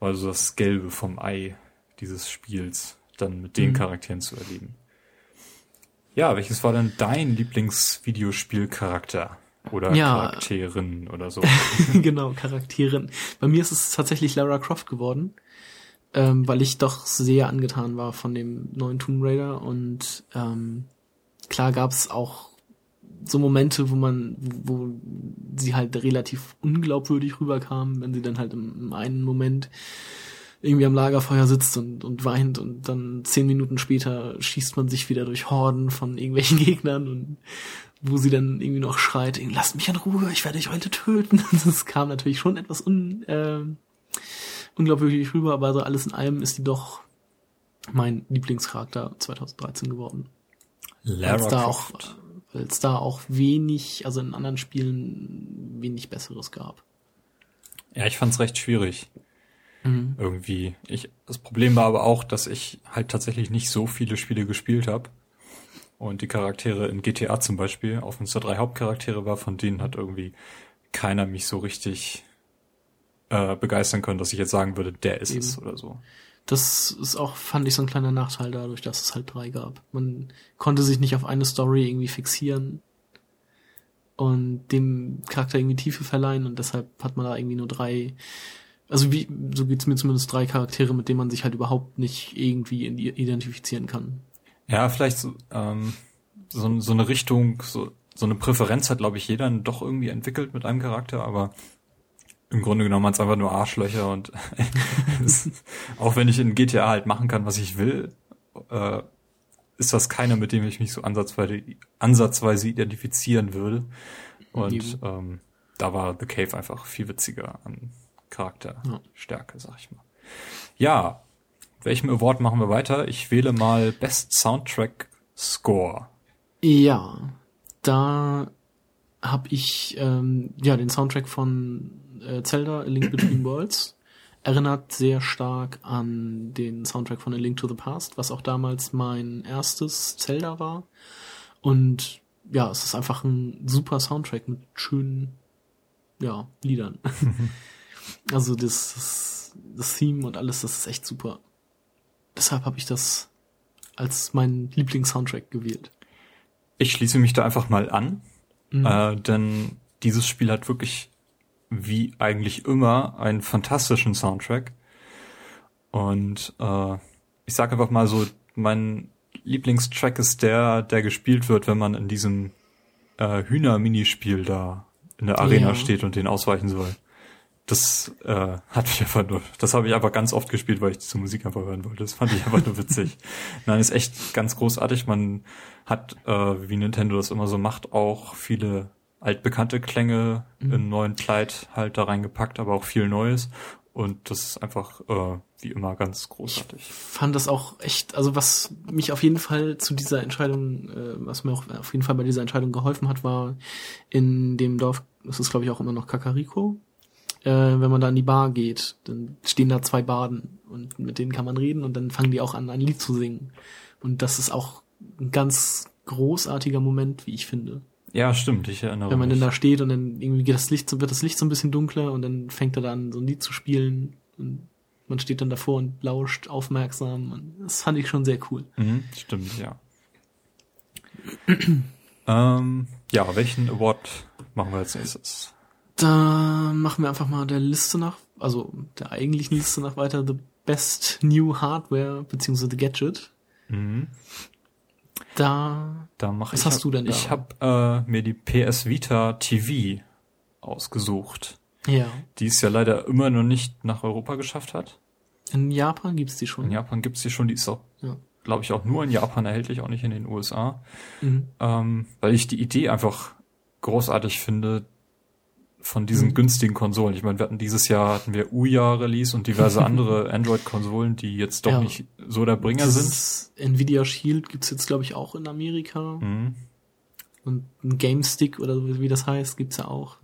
war so das Gelbe vom Ei dieses Spiels, dann mit den mhm. Charakteren zu erleben. Ja, welches war denn dein Lieblingsvideospielcharakter? Oder ja. Charakterin oder so. genau, Charakterin. Bei mir ist es tatsächlich Lara Croft geworden, ähm, weil ich doch sehr angetan war von dem neuen Tomb Raider und ähm, klar gab es auch so Momente, wo man, wo sie halt relativ unglaubwürdig rüberkam, wenn sie dann halt im, im einen Moment irgendwie am Lagerfeuer sitzt und, und weint und dann zehn Minuten später schießt man sich wieder durch Horden von irgendwelchen Gegnern und wo sie dann irgendwie noch schreit, lasst mich in Ruhe, ich werde euch heute töten. Das kam natürlich schon etwas un, äh, unglaubwürdig rüber, aber so alles in allem ist die doch mein Lieblingscharakter 2013 geworden. Lara weil's da auch, weil es da auch wenig, also in anderen Spielen wenig Besseres gab. Ja, ich fand's recht schwierig. Mhm. Irgendwie. Ich, das Problem war aber auch, dass ich halt tatsächlich nicht so viele Spiele gespielt habe. Und die Charaktere in GTA zum Beispiel, wenn es da drei Hauptcharaktere war, von denen hat irgendwie keiner mich so richtig äh, begeistern können, dass ich jetzt sagen würde, der ist Eben. es oder so. Das ist auch, fand ich, so ein kleiner Nachteil dadurch, dass es halt drei gab. Man konnte sich nicht auf eine Story irgendwie fixieren und dem Charakter irgendwie Tiefe verleihen und deshalb hat man da irgendwie nur drei, also wie, so geht's mir zumindest drei Charaktere, mit denen man sich halt überhaupt nicht irgendwie identifizieren kann. Ja, vielleicht so, ähm, so, so eine Richtung, so, so eine Präferenz hat, glaube ich, jeder doch irgendwie entwickelt mit einem Charakter, aber im Grunde genommen hat es einfach nur Arschlöcher und auch wenn ich in GTA halt machen kann, was ich will, äh, ist das keiner, mit dem ich mich so ansatzweise, ansatzweise identifizieren würde. Und ähm, da war The Cave einfach viel witziger an Charakterstärke, ja. sag ich mal. Ja, welchem Award machen wir weiter? Ich wähle mal Best Soundtrack Score. Ja, da habe ich ähm, ja den Soundtrack von äh, Zelda A Link Between Worlds erinnert sehr stark an den Soundtrack von A Link to the Past, was auch damals mein erstes Zelda war. Und ja, es ist einfach ein super Soundtrack mit schönen ja, Liedern. also das, das, das Theme und alles, das ist echt super. Deshalb habe ich das als mein Lieblingssoundtrack gewählt. Ich schließe mich da einfach mal an, mhm. äh, denn dieses Spiel hat wirklich wie eigentlich immer einen fantastischen Soundtrack. Und äh, ich sage einfach mal so, mein Lieblingstrack ist der, der gespielt wird, wenn man in diesem äh, Hühner-Minispiel da in der Arena ja. steht und den ausweichen soll das äh, hat mich einfach nur, das habe ich aber ganz oft gespielt, weil ich diese Musik einfach hören wollte. Das fand ich einfach nur witzig. Nein, ist echt ganz großartig. Man hat, äh, wie Nintendo das immer so macht, auch viele altbekannte Klänge mhm. in neuen Kleid halt da reingepackt, aber auch viel Neues. Und das ist einfach äh, wie immer ganz großartig. Ich fand das auch echt, also was mich auf jeden Fall zu dieser Entscheidung, äh, was mir auch auf jeden Fall bei dieser Entscheidung geholfen hat, war in dem Dorf, das ist glaube ich auch immer noch Kakariko, äh, wenn man da in die Bar geht, dann stehen da zwei Baden und mit denen kann man reden und dann fangen die auch an, ein Lied zu singen. Und das ist auch ein ganz großartiger Moment, wie ich finde. Ja, stimmt, ich erinnere Wenn man mich. dann da steht und dann irgendwie geht das Licht, so- wird das Licht so ein bisschen dunkler und dann fängt er da an, so ein Lied zu spielen und man steht dann davor und lauscht aufmerksam. Und das fand ich schon sehr cool. Mhm, stimmt, ja. ähm, ja, welchen Award machen wir als nächstes? Da machen wir einfach mal der Liste nach, also der eigentlichen Liste nach weiter, The Best New Hardware beziehungsweise Gadget. Mhm. Da, Da mache Was ich. hast du denn da? Ich habe äh, mir die PS Vita TV ausgesucht, ja, die es ja leider immer noch nicht nach Europa geschafft hat. in Japan gibt's die schon. In Japan gibt's die schon, die ist auch, Ja. glaube ich, auch nur in Japan erhältlich, auch nicht in den USA. Mhm. ähm, weil ich die Idee einfach großartig finde von diesen Mhm. günstigen Konsolen. Ich meine, wir hatten dieses Jahr hatten wir Ouya Release und diverse andere Android-Konsolen, die jetzt doch Ja. nicht so der Bringer sind. Dieses Nvidia Shield gibt's jetzt, glaube ich, auch in Amerika. Mhm. Und ein Game Stick oder so, wie das heißt, gibt's ja auch.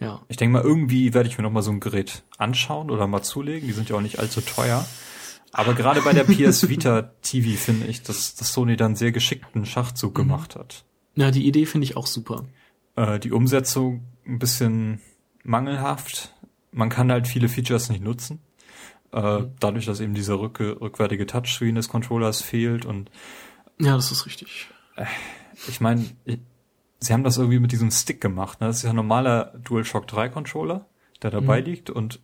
Ja. Ich denke mal, irgendwie werde ich mir noch mal so ein Gerät anschauen oder mal zulegen. Die sind ja auch nicht allzu teuer. Aber gerade bei der PS Vita TV finde ich, dass, dass Sony dann sehr geschickten Schachzug Mhm. gemacht hat. Ja, die Idee finde ich auch super. Äh, die Umsetzung ein bisschen mangelhaft. Man kann halt viele Features nicht nutzen. Äh, Mhm. dadurch, dass eben dieser rücke, rückwärtige Touchscreen des Controllers fehlt. Und Ja, das ist richtig. ich meine, sie haben das irgendwie mit diesem Stick gemacht. Ne? Das ist ja ein normaler DualShock 3 Controller, der dabei Mhm. liegt. Und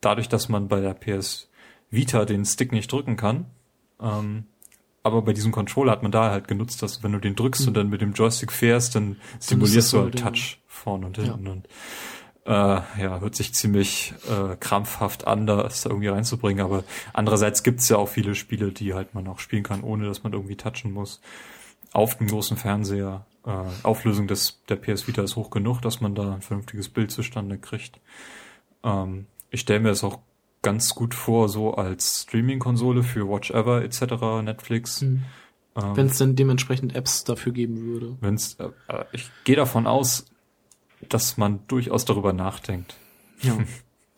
dadurch, dass man bei der PS Vita den Stick nicht drücken kann, ähm, aber bei diesem Controller hat man da halt genutzt, dass wenn du den drückst Mhm. und dann mit dem Joystick fährst, dann simulierst du halt. Touch vorne und Ja. hinten. Und äh, ja, hört sich ziemlich äh, krampfhaft an, das da irgendwie reinzubringen. Aber andererseits gibt's ja auch viele Spiele, die halt man auch spielen kann, ohne dass man irgendwie touchen muss. Auf dem großen Fernseher. Äh, Auflösung des der PS Vita ist hoch genug, dass man da ein vernünftiges Bild zustande kriegt. Ähm, ich stelle mir das auch ganz gut vor, so als Streaming-Konsole für Watch Ever etc., Netflix. Mhm. Ähm, Wenn es denn dementsprechend Apps dafür geben würde. wenn's, äh, äh, ich gehe davon aus, dass man durchaus darüber nachdenkt. Ja.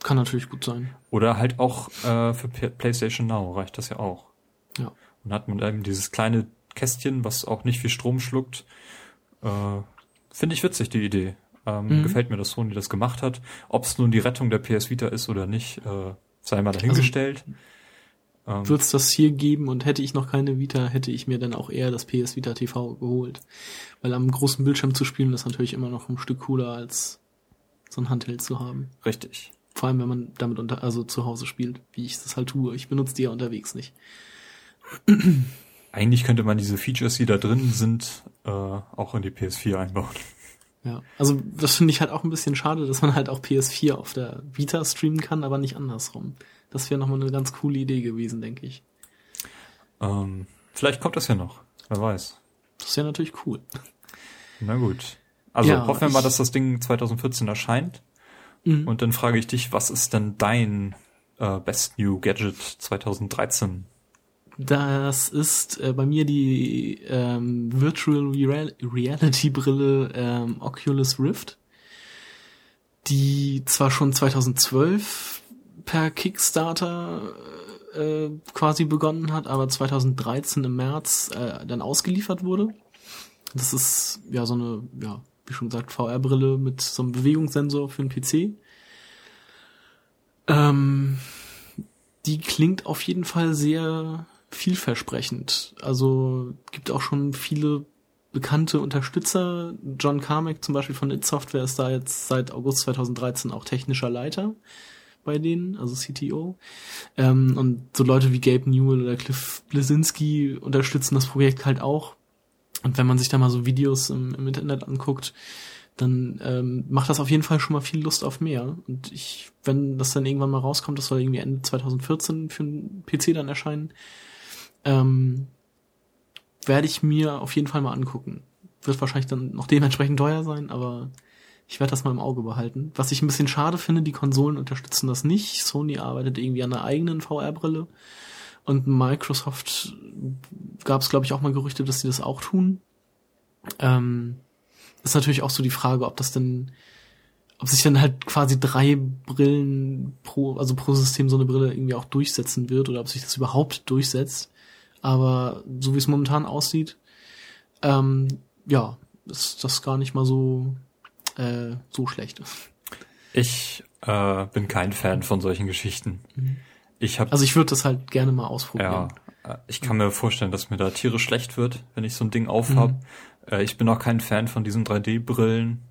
Kann natürlich gut sein. Oder halt auch äh, für PlayStation Now reicht das ja auch. Ja. Und hat man eben dieses kleine Kästchen, was auch nicht viel Strom schluckt. Äh, Finde ich witzig, die Idee. Ähm, Mhm. Gefällt mir, dass Sony das gemacht hat. Ob es nun die Rettung der PS Vita ist oder nicht, äh, sei mal dahingestellt. Ähm, Würde es das hier geben und hätte ich noch keine Vita, hätte ich mir dann auch eher das PS Vita TV geholt. Weil am großen Bildschirm zu spielen ist natürlich immer noch ein Stück cooler als so ein Handheld zu haben. richtig. Vor allem, wenn man damit unter, also zu Hause spielt, wie ich das halt tue. Ich benutze die ja unterwegs nicht. Eigentlich könnte man diese Features, die da drin sind, äh, auch in die PS4 einbauen. Ja. Also, das finde ich halt auch ein bisschen schade, dass man halt auch PS4 auf der Vita streamen kann, aber nicht andersrum. Das wäre nochmal eine ganz coole Idee gewesen, denke ich. Ähm, vielleicht kommt das ja noch. Wer weiß. Das wäre natürlich cool. Na gut. Also Ja, hoffen wir mal, dass das Ding 2014 erscheint. Mhm. Und dann frage ich dich, was ist denn dein äh, Best New Gadget 2013? Das ist äh, bei mir die ähm, Virtual Real Reality Brille ähm, Oculus Rift, die zwar schon 2012 per Kickstarter äh, quasi begonnen hat, aber 2013 im März äh, dann ausgeliefert wurde. Das ist ja so eine, ja, wie schon gesagt, VR-Brille mit so einem Bewegungssensor für den PC. Ähm, die klingt auf jeden Fall sehr vielversprechend. Also gibt auch schon viele bekannte Unterstützer. John Carmack zum Beispiel von It Software ist da jetzt seit August 2013 auch technischer Leiter bei denen, also CTO. Ähm, und so Leute wie Gabe Newell oder Cliff Blasinski unterstützen das Projekt halt auch. Und wenn man sich da mal so Videos im, im Internet anguckt, dann ähm, macht das auf jeden Fall schon mal viel Lust auf mehr. Und ich, wenn das dann irgendwann mal rauskommt, das soll irgendwie Ende 2014 für einen PC dann erscheinen, ähm, werde ich mir auf jeden Fall mal angucken. Wird wahrscheinlich dann noch dementsprechend teuer sein, aber ich werde das mal im Auge behalten. Was ich ein bisschen schade finde, die Konsolen unterstützen das nicht. Sony arbeitet irgendwie an einer eigenen VR-Brille. Und Microsoft gab es, glaube ich, auch mal Gerüchte, dass sie das auch tun. Ähm, ist natürlich auch so die Frage, ob das denn ob sich dann halt quasi drei Brillen pro, also pro System so eine Brille irgendwie auch durchsetzen wird oder ob sich das überhaupt durchsetzt. Aber so wie es momentan aussieht, ähm, ja, ist das gar nicht mal so, äh, so schlecht. Ich äh, bin kein Fan von solchen Geschichten. Mhm. Ich hab, also ich würde das halt gerne mal ausprobieren. Ja, äh, ich kann mir vorstellen, dass mir da tierisch schlecht wird, wenn ich so ein Ding aufhab. Mhm. Äh, ich bin auch kein Fan von diesen 3D-Brillen.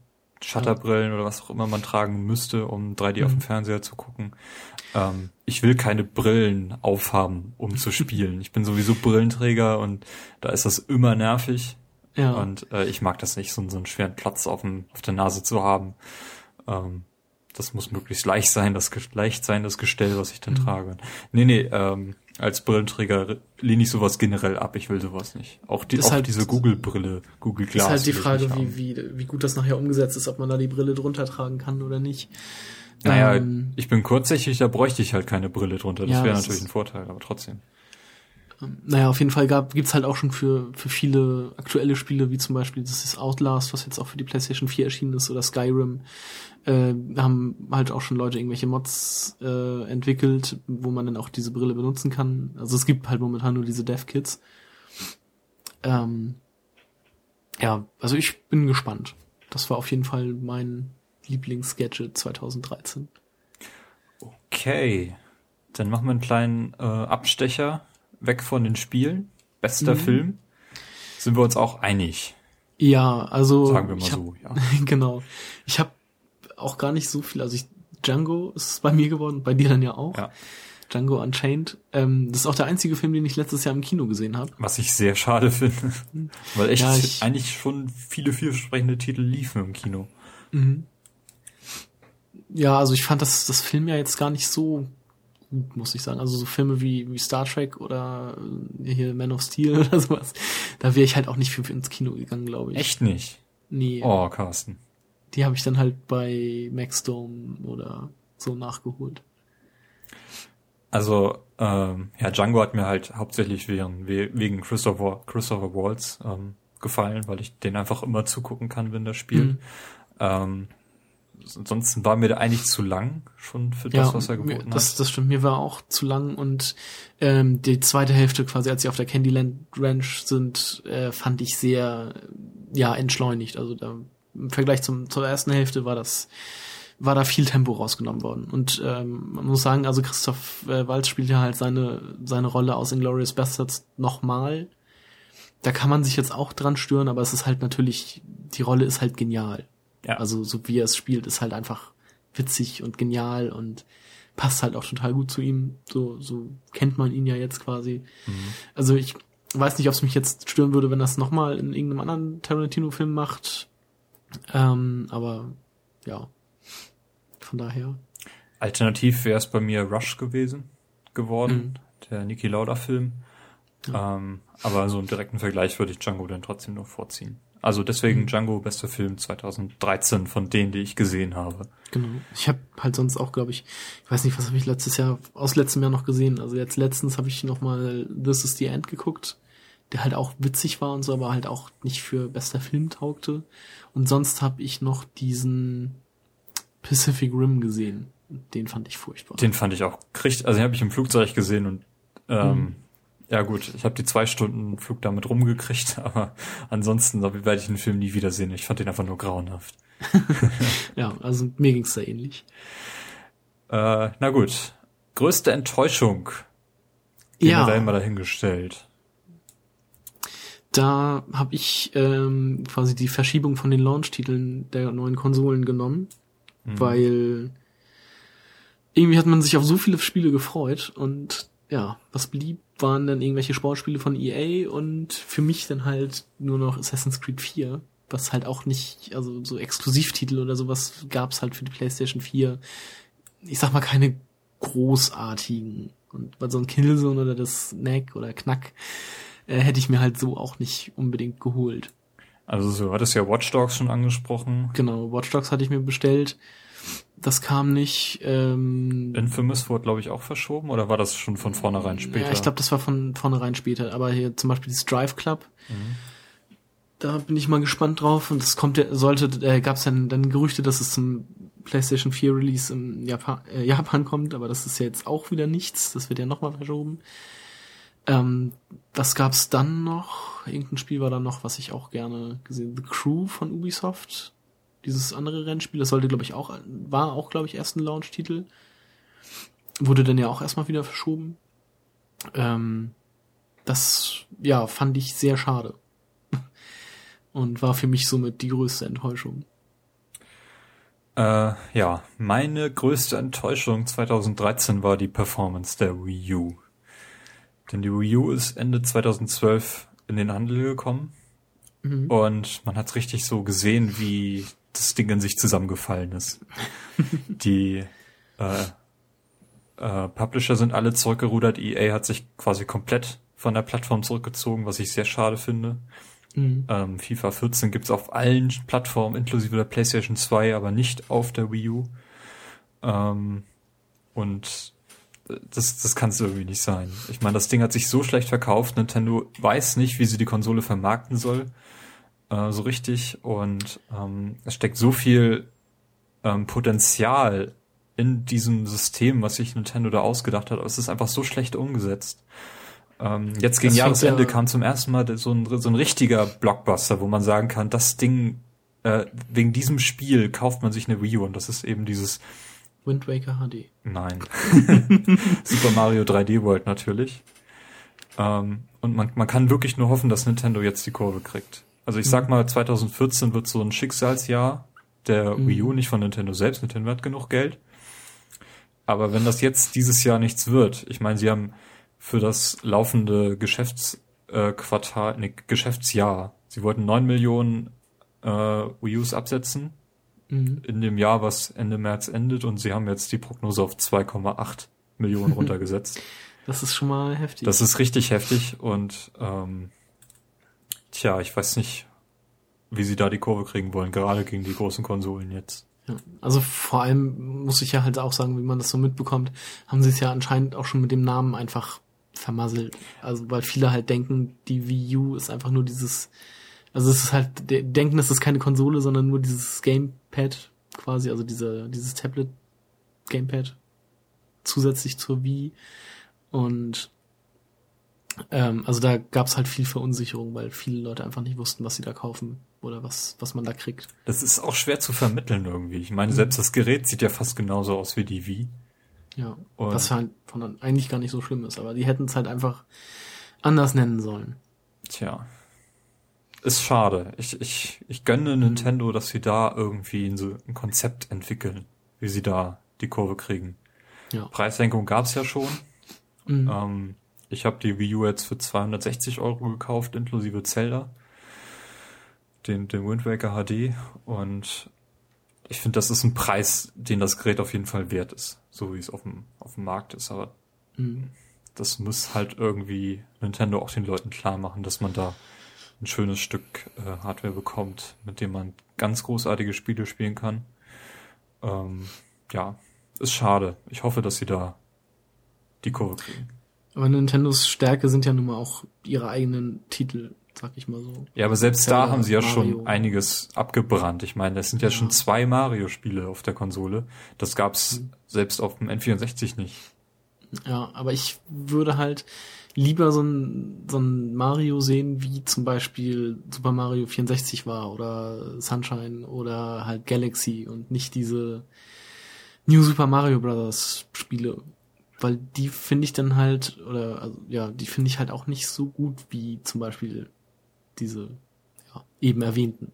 Shutterbrillen oder was auch immer man tragen müsste, um 3D mhm. auf dem Fernseher zu gucken. Ähm, ich will keine Brillen aufhaben, um zu spielen. Ich bin sowieso Brillenträger und da ist das immer nervig. Ja. Und äh, ich mag das nicht, so, so einen schweren Platz auf, dem, auf der Nase zu haben. Ähm, das muss möglichst leicht sein, das leicht sein, das Gestell, was ich dann mhm. trage. Nee, nee, ähm, als Brillenträger lehne ich sowas generell ab. Ich will sowas nicht. Auch, die, auch halt, diese Google-Brille, Google Glass. Ist halt die Frage, wie, wie, wie gut das nachher umgesetzt ist, ob man da die Brille drunter tragen kann oder nicht. Naja, ähm, ich bin kurzsichtig, da bräuchte ich halt keine Brille drunter. Das ja, wäre natürlich ein Vorteil, aber trotzdem. Ähm, naja, auf jeden Fall gab, gibt's halt auch schon für, für viele aktuelle Spiele, wie zum Beispiel das ist Outlast, was jetzt auch für die PlayStation 4 erschienen ist, oder Skyrim, äh, haben halt auch schon Leute irgendwelche Mods äh, entwickelt, wo man dann auch diese Brille benutzen kann. Also es gibt halt momentan nur diese Dev-Kits. Ähm, ja, also ich bin gespannt. Das war auf jeden Fall mein Lieblingsgadget 2013. Okay, dann machen wir einen kleinen äh, Abstecher weg von den Spielen. Bester mhm. Film. Sind wir uns auch einig? Ja, also sagen wir mal hab, so, ja. genau. Ich habe auch gar nicht so viel, also ich Django ist bei mir geworden, bei dir dann ja auch. Ja. Django Unchained. Ähm, das ist auch der einzige Film, den ich letztes Jahr im Kino gesehen habe. Was ich sehr schade finde. Weil echt ja, ich, eigentlich schon viele vielversprechende Titel liefen im Kino. Mhm. Ja, also ich fand das, das Film ja jetzt gar nicht so gut, muss ich sagen. Also so Filme wie, wie Star Trek oder äh, hier Man of Steel oder sowas, da wäre ich halt auch nicht für ins Kino gegangen, glaube ich. Echt nicht? Nee. Oh, Carsten. Die habe ich dann halt bei Maxdome oder so nachgeholt. Also, ähm, ja, Django hat mir halt hauptsächlich wegen, wegen Christopher, Christopher Waltz ähm, gefallen, weil ich den einfach immer zugucken kann, wenn der spielt. Mhm. Ähm, ansonsten war mir der eigentlich zu lang schon für das, ja, was er geboten das, hat. Das stimmt, mir war auch zu lang und ähm, die zweite Hälfte quasi, als sie auf der Candyland Ranch sind, äh, fand ich sehr ja entschleunigt. Also da, im Vergleich zum, zur ersten Hälfte war das war da viel Tempo rausgenommen worden. Und ähm, man muss sagen, also Christoph äh, Waltz spielt ja halt seine, seine Rolle aus Inglourious Bastards nochmal. Da kann man sich jetzt auch dran stören, aber es ist halt natürlich, die Rolle ist halt genial. Ja. Also so wie er es spielt, ist halt einfach witzig und genial und passt halt auch total gut zu ihm. So, so kennt man ihn ja jetzt quasi. Mhm. Also ich weiß nicht, ob es mich jetzt stören würde, wenn das nochmal in irgendeinem anderen Tarantino-Film macht. Ähm, aber ja, von daher. Alternativ wäre es bei mir Rush gewesen, geworden, mhm. der Niki Lauda-Film. Ja. Ähm, aber so einen direkten Vergleich würde ich Django dann trotzdem noch vorziehen. Also deswegen mhm. Django bester Film 2013 von denen, die ich gesehen habe. Genau. Ich habe halt sonst auch, glaube ich, ich weiß nicht, was habe ich letztes Jahr aus letztem Jahr noch gesehen. Also jetzt letztens habe ich noch mal This is the End geguckt, der halt auch witzig war und so, aber halt auch nicht für bester Film taugte. Und sonst habe ich noch diesen Pacific Rim gesehen. Den fand ich furchtbar. Den fand ich auch richtig, also den habe ich im Flugzeug gesehen und ähm, mhm ja gut, ich habe die zwei Stunden Flug damit rumgekriegt, aber ansonsten werde ich den Film nie wiedersehen. Ich fand den einfach nur grauenhaft. ja, also mir ging's da ähnlich. Äh, na gut. Größte Enttäuschung. Generell ja. mal dahingestellt. Da habe ich ähm, quasi die Verschiebung von den Launch-Titeln der neuen Konsolen genommen, mhm. weil irgendwie hat man sich auf so viele Spiele gefreut und ja, was blieb, waren dann irgendwelche Sportspiele von EA und für mich dann halt nur noch Assassin's Creed 4, was halt auch nicht, also so Exklusivtitel oder sowas gab's halt für die PlayStation 4. Ich sag mal keine großartigen. Und bei so einem Killzone oder das Snack oder Knack äh, hätte ich mir halt so auch nicht unbedingt geholt. Also so hattest ja Watch Dogs schon angesprochen. Genau, Watch Dogs hatte ich mir bestellt. Das kam nicht. Ähm, Infamous wurde, glaube ich, auch verschoben oder war das schon von vornherein später? Ja, ich glaube, das war von vornherein später. Aber hier zum Beispiel das Drive Club. Mhm. Da bin ich mal gespannt drauf. Und es kommt, sollte, äh, gab es dann, dann Gerüchte, dass es zum PlayStation 4 Release im Japan, äh, Japan kommt, aber das ist ja jetzt auch wieder nichts. Das wird ja nochmal verschoben. Ähm, was gab's dann noch? Irgendein Spiel war da noch, was ich auch gerne gesehen. The Crew von Ubisoft. Dieses andere Rennspiel, das sollte, glaube ich, auch, war auch, glaube ich, erst ein Launch-Titel. Wurde dann ja auch erstmal wieder verschoben. Ähm, das, ja, fand ich sehr schade. Und war für mich somit die größte Enttäuschung. Äh, ja, meine größte Enttäuschung 2013 war die Performance der Wii U. Denn die Wii U ist Ende 2012 in den Handel gekommen. Mhm. Und man hat richtig so gesehen, wie das Ding in sich zusammengefallen ist. die äh, äh, Publisher sind alle zurückgerudert. EA hat sich quasi komplett von der Plattform zurückgezogen, was ich sehr schade finde. Mhm. Ähm, FIFA 14 gibt's auf allen Plattformen, inklusive der PlayStation 2, aber nicht auf der Wii U. Ähm, und das, das kann es irgendwie nicht sein. Ich meine, das Ding hat sich so schlecht verkauft. Nintendo weiß nicht, wie sie die Konsole vermarkten soll. Äh, so richtig. Und ähm, es steckt so viel ähm, Potenzial in diesem System, was sich Nintendo da ausgedacht hat. Aber es ist einfach so schlecht umgesetzt. Ähm, jetzt gegen Jahresende ja kam zum ersten Mal so ein, so ein richtiger Blockbuster, wo man sagen kann, das Ding, äh, wegen diesem Spiel kauft man sich eine Wii U und das ist eben dieses Wind Waker HD. Nein. Super Mario 3D World natürlich. Ähm, und man, man kann wirklich nur hoffen, dass Nintendo jetzt die Kurve kriegt. Also ich sag mhm. mal, 2014 wird so ein Schicksalsjahr der mhm. Wii U, nicht von Nintendo selbst. Nintendo hat genug Geld. Aber wenn das jetzt dieses Jahr nichts wird, ich meine, sie haben für das laufende Geschäftsquartal, äh, nee, Geschäftsjahr. Sie wollten neun Millionen äh, Wii U's absetzen mhm. in dem Jahr, was Ende März endet, und sie haben jetzt die Prognose auf 2,8 Millionen runtergesetzt. Das ist schon mal heftig. Das ist richtig heftig und ähm, tja, ich weiß nicht, wie sie da die Kurve kriegen wollen, gerade gegen die großen Konsolen jetzt. Ja, also vor allem muss ich ja halt auch sagen, wie man das so mitbekommt, haben sie es ja anscheinend auch schon mit dem Namen einfach vermasselt. Also weil viele halt denken, die Wii U ist einfach nur dieses, also es ist halt, denken, es ist keine Konsole, sondern nur dieses Gamepad quasi, also diese, dieses Tablet Gamepad zusätzlich zur Wii. Und ähm, also da gab es halt viel Verunsicherung, weil viele Leute einfach nicht wussten, was sie da kaufen oder was, was man da kriegt. Das ist auch schwer zu vermitteln irgendwie. Ich meine, mhm. selbst das Gerät sieht ja fast genauso aus wie die Wii. Ja, und was halt von eigentlich gar nicht so schlimm ist, aber die hätten es halt einfach anders nennen sollen. Tja. Ist schade. Ich, ich, ich gönne Nintendo, dass sie da irgendwie ein Konzept entwickeln, wie sie da die Kurve kriegen. Ja. Preissenkung gab's ja schon. Mhm. Ähm, ich habe die Wii U jetzt für 260 Euro gekauft, inklusive Zelda. Den, den Wind Waker HD. Und ich finde, das ist ein Preis, den das Gerät auf jeden Fall wert ist, so wie es auf dem, auf dem Markt ist. Aber mhm. das muss halt irgendwie Nintendo auch den Leuten klar machen, dass man da ein schönes Stück äh, Hardware bekommt, mit dem man ganz großartige Spiele spielen kann. Ähm, ja, ist schade. Ich hoffe, dass sie da die Kurve kriegen. Aber Nintendos Stärke sind ja nun mal auch ihre eigenen Titel sag ich mal so. Ja, aber selbst da haben sie ja Mario. schon einiges abgebrannt. Ich meine, es sind ja, ja. schon zwei Mario-Spiele auf der Konsole. Das gab's mhm. selbst auf dem N64 nicht. Ja, aber ich würde halt lieber so ein, so ein Mario sehen, wie zum Beispiel Super Mario 64 war oder Sunshine oder halt Galaxy und nicht diese New Super Mario Bros. Spiele. Weil die finde ich dann halt, oder also, ja, die finde ich halt auch nicht so gut wie zum Beispiel diese ja, eben erwähnten.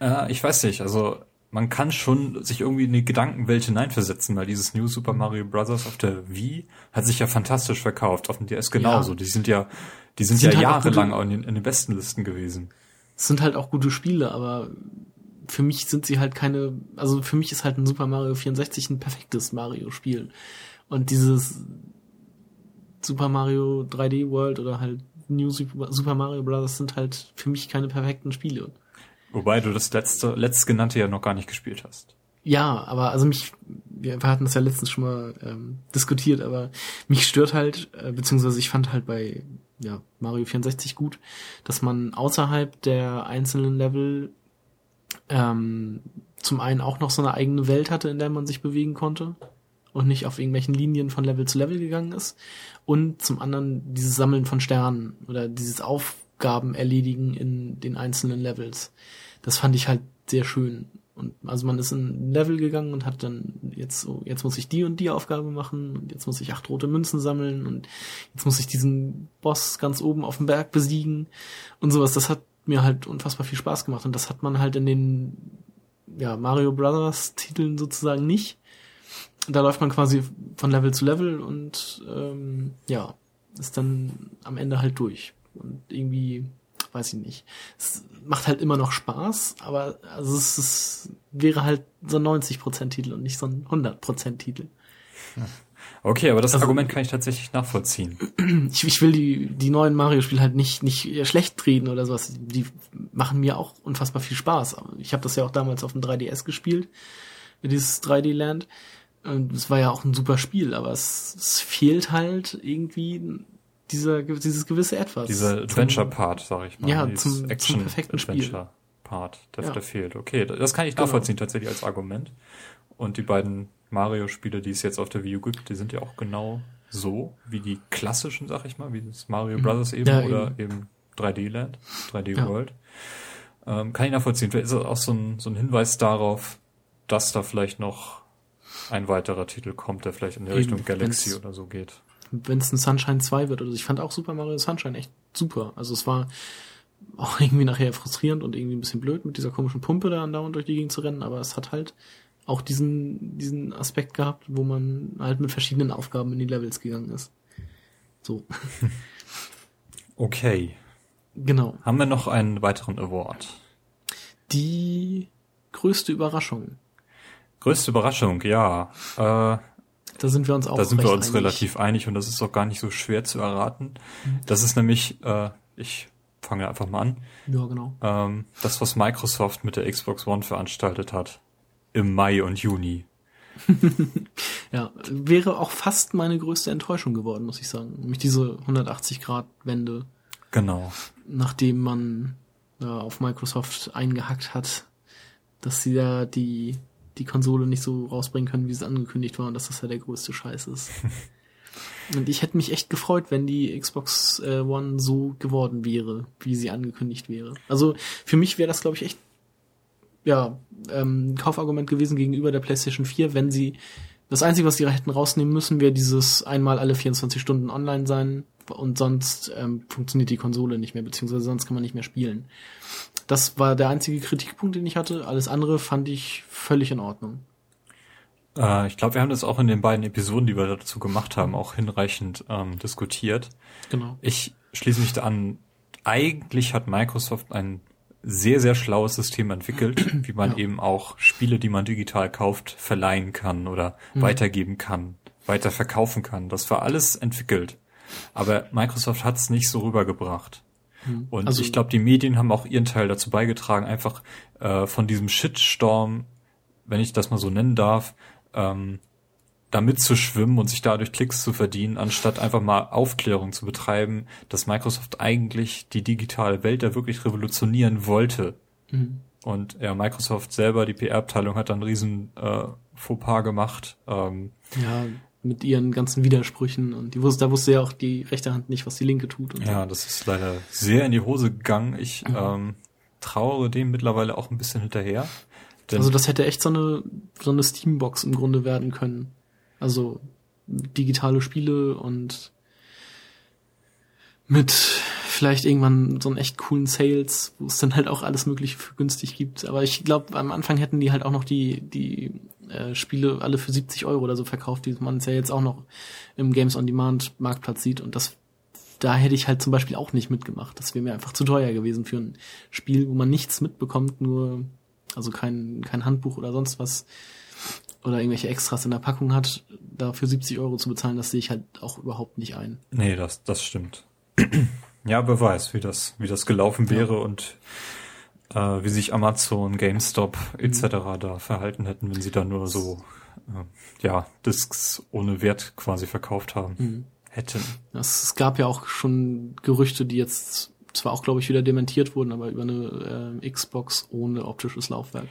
Äh, ich weiß nicht, also man kann schon sich irgendwie in die Gedankenwelt hineinversetzen, weil dieses New Super Mario Bros. auf der Wii hat sich ja fantastisch verkauft, auf dem DS genauso. Ja. Die sind ja, die sind, sind ja halt jahrelang auch in den, in den besten Listen gewesen. Es sind halt auch gute Spiele, aber für mich sind sie halt keine, also für mich ist halt ein Super Mario 64 ein perfektes Mario-Spiel. Und dieses Super Mario 3D World oder halt New Super Mario Bros. sind halt für mich keine perfekten Spiele. Wobei du das letzte, letztgenannte ja noch gar nicht gespielt hast. Ja, aber also mich, wir hatten das ja letztens schon mal ähm, diskutiert, aber mich stört halt, äh, beziehungsweise ich fand halt bei ja, Mario 64 gut, dass man außerhalb der einzelnen Level ähm, zum einen auch noch so eine eigene Welt hatte, in der man sich bewegen konnte und nicht auf irgendwelchen Linien von Level zu Level gegangen ist. Und zum anderen dieses Sammeln von Sternen oder dieses Aufgaben erledigen in den einzelnen Levels. Das fand ich halt sehr schön. Und also man ist in ein Level gegangen und hat dann jetzt so, jetzt muss ich die und die Aufgabe machen und jetzt muss ich acht rote Münzen sammeln und jetzt muss ich diesen Boss ganz oben auf dem Berg besiegen und sowas. Das hat mir halt unfassbar viel Spaß gemacht und das hat man halt in den ja, Mario Brothers Titeln sozusagen nicht. Da läuft man quasi von Level zu Level und ähm, ja, ist dann am Ende halt durch. Und irgendwie weiß ich nicht. Es macht halt immer noch Spaß, aber also es, es wäre halt so ein 90% Titel und nicht so ein 100% Titel. Okay, aber das also, Argument kann ich tatsächlich nachvollziehen. Ich, ich will die, die neuen Mario-Spiele halt nicht, nicht schlecht reden oder sowas. Die machen mir auch unfassbar viel Spaß. Ich habe das ja auch damals auf dem 3DS gespielt, dieses 3D-Land. Es war ja auch ein super Spiel, aber es, es fehlt halt irgendwie dieser, dieses gewisse Etwas. Dieser Adventure-Part, sag ich mal. Ja, zum, Action zum perfekten Adventure Part, der, ja. der fehlt. Okay, das kann ich genau. nachvollziehen genau. tatsächlich als Argument. Und die beiden Mario-Spiele, die es jetzt auf der Wii U gibt, die sind ja auch genau so wie die klassischen, sag ich mal, wie das Mario mhm. Brothers eben ja, oder eben, eben 3D Land, 3D ja. World. Ähm, kann ich nachvollziehen. Vielleicht ist das auch so ein, so ein Hinweis darauf, dass da vielleicht noch ein weiterer Titel kommt, der vielleicht in die Richtung Galaxy oder so geht wenn es ein Sunshine 2 wird. Also ich fand auch Super Mario Sunshine echt super. Also es war auch irgendwie nachher frustrierend und irgendwie ein bisschen blöd mit dieser komischen Pumpe da andauernd durch die Gegend zu rennen, aber es hat halt auch diesen, diesen Aspekt gehabt, wo man halt mit verschiedenen Aufgaben in die Levels gegangen ist. So. Okay. Genau. Haben wir noch einen weiteren Award? Die größte Überraschung. Größte Überraschung, ja. Äh, da sind wir uns auch Da sind wir uns einig. relativ einig und das ist auch gar nicht so schwer zu erraten. Mhm. Das ist nämlich, äh, ich fange einfach mal an. Ja, genau. Ähm, das, was Microsoft mit der Xbox One veranstaltet hat im Mai und Juni. ja, wäre auch fast meine größte Enttäuschung geworden, muss ich sagen. Nämlich diese 180-Grad-Wende. Genau. Nachdem man äh, auf Microsoft eingehackt hat, dass sie da die die Konsole nicht so rausbringen können, wie es angekündigt war und dass das ja der größte Scheiß ist. und ich hätte mich echt gefreut, wenn die Xbox äh, One so geworden wäre, wie sie angekündigt wäre. Also für mich wäre das, glaube ich, echt ja, ähm, Kaufargument gewesen gegenüber der PlayStation 4, wenn sie das Einzige, was sie hätten rausnehmen müssen, wäre dieses einmal alle 24 Stunden online sein und sonst ähm, funktioniert die Konsole nicht mehr, beziehungsweise sonst kann man nicht mehr spielen. Das war der einzige Kritikpunkt, den ich hatte. Alles andere fand ich völlig in Ordnung. Äh, ich glaube, wir haben das auch in den beiden Episoden, die wir dazu gemacht haben, auch hinreichend ähm, diskutiert. Genau. Ich schließe mich da an. Eigentlich hat Microsoft ein sehr, sehr schlaues System entwickelt, wie man ja. eben auch Spiele, die man digital kauft, verleihen kann oder mhm. weitergeben kann, weiter verkaufen kann. Das war alles entwickelt. Aber Microsoft hat es nicht so rübergebracht. Hm. Und also, ich glaube, die Medien haben auch ihren Teil dazu beigetragen, einfach äh, von diesem Shitstorm, wenn ich das mal so nennen darf, ähm, da mitzuschwimmen und sich dadurch Klicks zu verdienen, anstatt einfach mal Aufklärung zu betreiben, dass Microsoft eigentlich die digitale Welt da wirklich revolutionieren wollte. Mhm. Und ja, Microsoft selber, die PR-Abteilung hat dann einen riesen äh, Fauxpas gemacht. Ähm, ja, mit ihren ganzen Widersprüchen und die wusste, da wusste ja auch die rechte Hand nicht, was die linke tut. ja, so. das ist leider sehr in die Hose gegangen. Ich mhm. ähm, trauere dem mittlerweile auch ein bisschen hinterher. also das hätte echt so eine so eine Steambox im Grunde werden können. Also digitale Spiele und mit vielleicht irgendwann so einen echt coolen Sales, wo es dann halt auch alles mögliche für günstig gibt. Aber ich glaube, am Anfang hätten die halt auch noch die, die äh, Spiele alle für 70 Euro oder so verkauft, die man es ja jetzt auch noch im Games on Demand Marktplatz sieht. Und das, da hätte ich halt zum Beispiel auch nicht mitgemacht. Das wäre mir einfach zu teuer gewesen für ein Spiel, wo man nichts mitbekommt, nur, also kein, kein Handbuch oder sonst was oder irgendwelche Extras in der Packung hat, dafür 70 Euro zu bezahlen, das sehe ich halt auch überhaupt nicht ein. Nee, das, das stimmt. ja, wer weiß, wie das, wie das gelaufen wäre ja. und äh, wie sich Amazon, GameStop etc. Mhm. da verhalten hätten, wenn sie da nur so äh, ja Discs ohne Wert quasi verkauft haben mhm. hätten. Es gab ja auch schon Gerüchte, die jetzt zwar auch glaube ich wieder dementiert wurden, aber über eine äh, Xbox ohne optisches Laufwerk.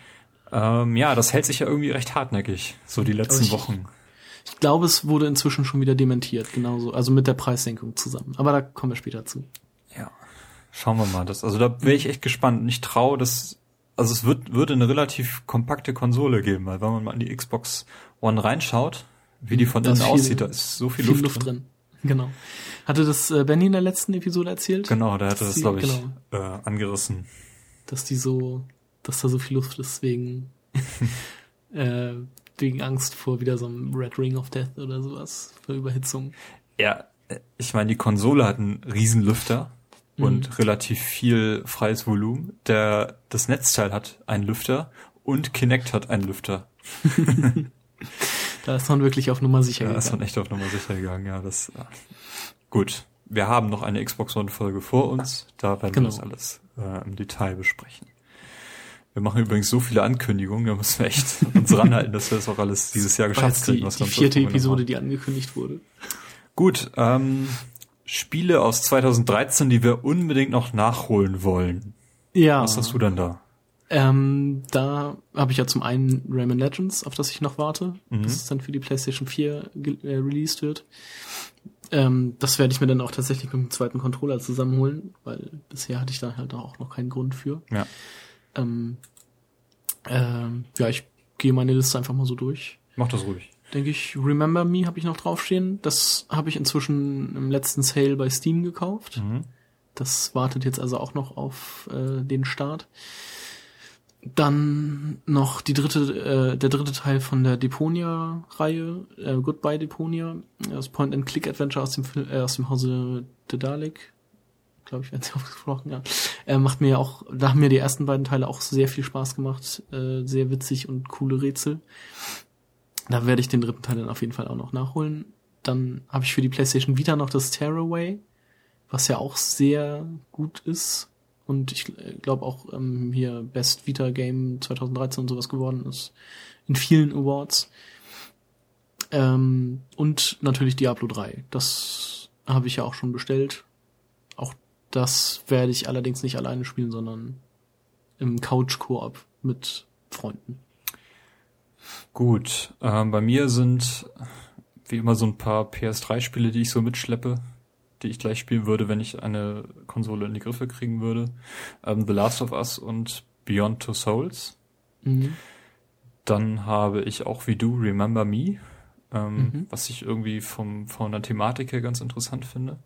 Ähm, ja, das hält sich ja irgendwie recht hartnäckig, so die letzten ich, Wochen. Ich glaube, es wurde inzwischen schon wieder dementiert, genauso, also mit der Preissenkung zusammen. Aber da kommen wir später zu. Schauen wir mal. Das, also da wäre ich echt gespannt. Und ich traue, dass, also es wird, würde eine relativ kompakte Konsole geben, weil wenn man mal in die Xbox One reinschaut, wie die von innen aussieht, da ist so viel, viel Luft, Luft drin. drin. Genau. Hatte das äh, Benny in der letzten Episode erzählt? Genau, der hatte das, glaube ich, genau. äh, angerissen. Dass die so, dass da so viel Luft ist wegen, äh, wegen Angst vor wieder so einem Red Ring of Death oder sowas, vor Überhitzung. Ja, äh, ich meine, die Konsole hat einen riesen Lüfter mhm. und relativ viel freies Volumen. Der, das Netzteil hat einen Lüfter und Kinect hat einen Lüfter. da ist man wirklich auf Nummer sicher da gegangen. Da ist man echt auf Nummer sicher gegangen, ja. Das, gut. Wir haben noch eine Xbox One Folge vor uns. Da werden genau. wir das alles äh, im Detail besprechen. Wir machen übrigens so viele Ankündigungen, da müssen wir echt uns ranhalten, dass wir das auch alles dieses Jahr geschafft kriegen. Die, was die vierte Episode, die angekündigt wurde. Gut, ähm, Spiele aus 2013, die wir unbedingt noch nachholen wollen. Ja. Was hast du denn da? Ähm, da habe ich ja zum einen Rayman Legends, auf das ich noch warte, mhm. dass es dann für die PlayStation 4 äh, released wird. Ähm, das werde ich mir dann auch tatsächlich mit dem zweiten Controller zusammenholen, weil bisher hatte ich da halt auch noch keinen Grund für. Ja. Ähm, ähm, ja, ich gehe meine Liste einfach mal so durch. Mach das ruhig denke ich, Remember Me habe ich noch draufstehen. Das habe ich inzwischen im letzten Sale bei Steam gekauft. Mhm. Das wartet jetzt also auch noch auf äh, den Start. Dann noch die dritte, äh, der dritte Teil von der Deponia-Reihe, äh, Goodbye Deponia, das Point-and-Click-Adventure aus dem, äh, aus dem Hause Dedalic, glaube ich, werden sie ausgesprochen, ja. Äh, macht mir auch, da haben mir die ersten beiden Teile auch sehr viel Spaß gemacht, äh, sehr witzig und coole Rätsel. Da werde ich den dritten Teil dann auf jeden Fall auch noch nachholen. Dann habe ich für die PlayStation Vita noch das Tearaway, was ja auch sehr gut ist. Und ich äh, glaube auch ähm, hier Best Vita Game 2013 und sowas geworden ist. In vielen Awards. Ähm, und natürlich Diablo 3. Das habe ich ja auch schon bestellt. Auch das werde ich allerdings nicht alleine spielen, sondern im Couch-Koop mit Freunden. Gut, ähm, bei mir sind wie immer so ein paar PS3-Spiele, die ich so mitschleppe, die ich gleich spielen würde, wenn ich eine Konsole in die Griffe kriegen würde. Ähm, The Last of Us und Beyond Two Souls. Mhm. Dann habe ich auch wie du Remember Me, ähm, mhm. was ich irgendwie vom, von der Thematik her ganz interessant finde.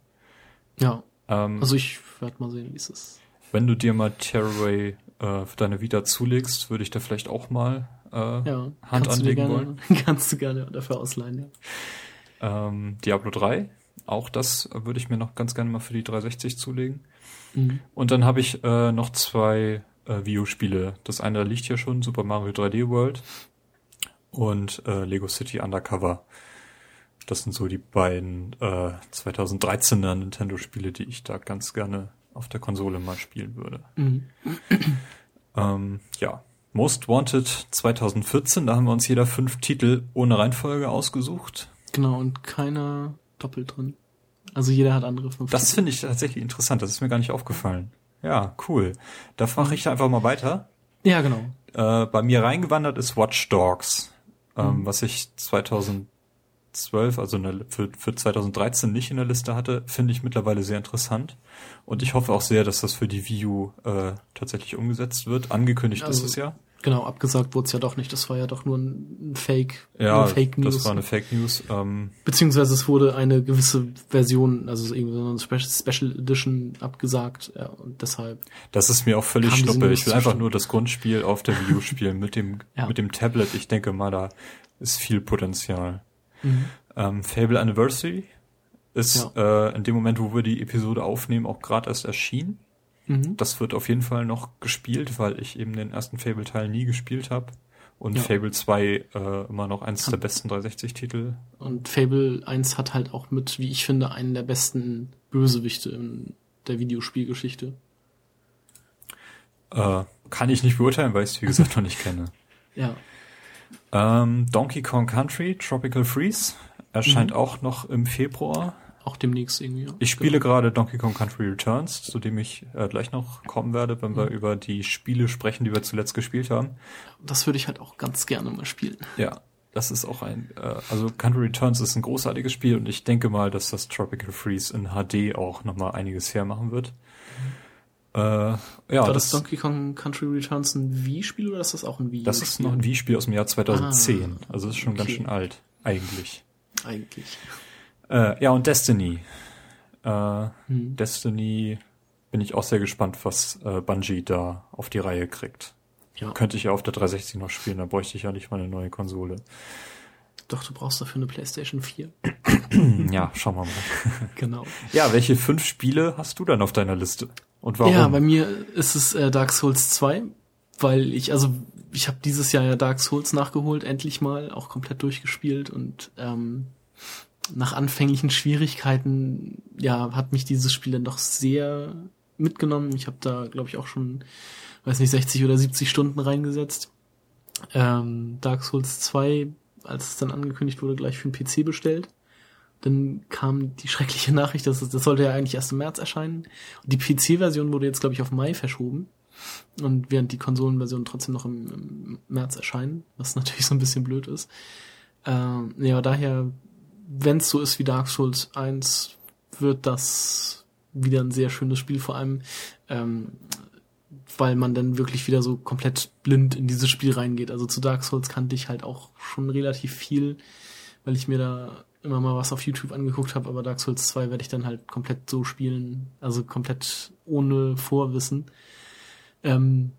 Ja. Ähm, also ich werde mal sehen, wie es ist. Wenn du dir mal Terraway äh, für deine Vita zulegst, würde ich da vielleicht auch mal äh, ja, Hand anlegen gerne, wollen. Kannst du gerne dafür ausleihen, ja. Ähm, Diablo 3, auch das würde ich mir noch ganz gerne mal für die 360 zulegen. Mhm. Und dann habe ich äh, noch zwei äh, Videospiele. Das eine liegt hier schon, Super Mario 3D World und äh, Lego City Undercover. Das sind so die beiden äh, 2013er Nintendo-Spiele, die ich da ganz gerne auf der Konsole mal spielen würde. Mhm. ähm, ja, Most Wanted 2014, da haben wir uns jeder fünf Titel ohne Reihenfolge ausgesucht. Genau, und keiner doppelt drin. Also jeder hat andere fünf. Das finde ich tatsächlich interessant, das ist mir gar nicht aufgefallen. Ja, cool. Da mache ich einfach mal weiter. Ja, genau. Äh, bei mir reingewandert ist Watch Dogs, ähm, mhm. was ich 2000 12, also für, für 2013 nicht in der Liste hatte, finde ich mittlerweile sehr interessant. Und ich hoffe auch sehr, dass das für die Wii U äh, tatsächlich umgesetzt wird. Angekündigt also, ist es ja. Genau, abgesagt wurde es ja doch nicht. Das war ja doch nur ein Fake, ja, Fake News. das war eine Fake News. Ähm, Beziehungsweise es wurde eine gewisse Version, also irgendwie so eine Special Edition abgesagt ja, und deshalb. Das ist mir auch völlig schnuppe. Ich will einfach nur das Grundspiel auf der Wii U spielen mit dem, ja. mit dem Tablet. Ich denke mal, da ist viel Potenzial. Mhm. Ähm, Fable Anniversary ist ja. äh, in dem Moment, wo wir die Episode aufnehmen, auch gerade erst erschienen. Mhm. Das wird auf jeden Fall noch gespielt, weil ich eben den ersten Fable-Teil nie gespielt habe. Und ja. Fable 2 äh, immer noch eins der besten 360-Titel. Und Fable 1 hat halt auch mit, wie ich finde, einen der besten Bösewichte in der Videospielgeschichte. Äh, kann ich nicht beurteilen, weil ich es wie gesagt noch nicht kenne. Ja. Ähm, Donkey Kong Country, Tropical Freeze, erscheint mhm. auch noch im Februar. auch demnächst irgendwie. Ja. Ich spiele genau. gerade Donkey Kong Country Returns, zu dem ich äh, gleich noch kommen werde, wenn wir mhm. über die Spiele sprechen, die wir zuletzt gespielt haben. Das würde ich halt auch ganz gerne mal spielen. Ja, das ist auch ein, äh, also Country Returns ist ein großartiges Spiel und ich denke mal, dass das Tropical Freeze in HD auch nochmal einiges hermachen wird. Äh, ja, War das, das Donkey Kong Country Returns ein Wii-Spiel oder ist das auch ein Wii? Das ist noch ein Wii-Spiel aus dem Jahr 2010. Ah, also ist schon okay. ganz schön alt, eigentlich. Eigentlich. Äh, ja, und Destiny. Äh, hm. Destiny bin ich auch sehr gespannt, was äh, Bungie da auf die Reihe kriegt. Ja. Könnte ich ja auf der 360 noch spielen, da bräuchte ich ja nicht mal eine neue Konsole. Doch, du brauchst dafür eine PlayStation 4. ja, schauen wir mal. genau. Ja, welche fünf Spiele hast du dann auf deiner Liste? Und warum? Ja, bei mir ist es äh, Dark Souls 2, weil ich, also ich habe dieses Jahr ja Dark Souls nachgeholt, endlich mal, auch komplett durchgespielt und ähm, nach anfänglichen Schwierigkeiten, ja, hat mich dieses Spiel dann doch sehr mitgenommen. Ich habe da, glaube ich, auch schon weiß nicht, 60 oder 70 Stunden reingesetzt. Ähm, Dark Souls 2, als es dann angekündigt wurde, gleich für den PC bestellt. Dann kam die schreckliche Nachricht, dass das sollte ja eigentlich erst im März erscheinen. Und die PC-Version wurde jetzt, glaube ich, auf Mai verschoben. Und während die Konsolenversion trotzdem noch im, im, März erscheinen, was natürlich so ein bisschen blöd ist. Ähm, ja, daher, wenn es so ist wie Dark Souls 1, wird das wieder ein sehr schönes Spiel. Vor allem ähm, weil man dann wirklich wieder so komplett blind in dieses Spiel reingeht. Also zu Dark Souls kannte ich halt auch schon relativ viel, weil ich mir da immer mal was auf YouTube angeguckt habe, aber Dark Souls 2 werde ich dann halt komplett so spielen, also komplett ohne Vorwissen. Ähm,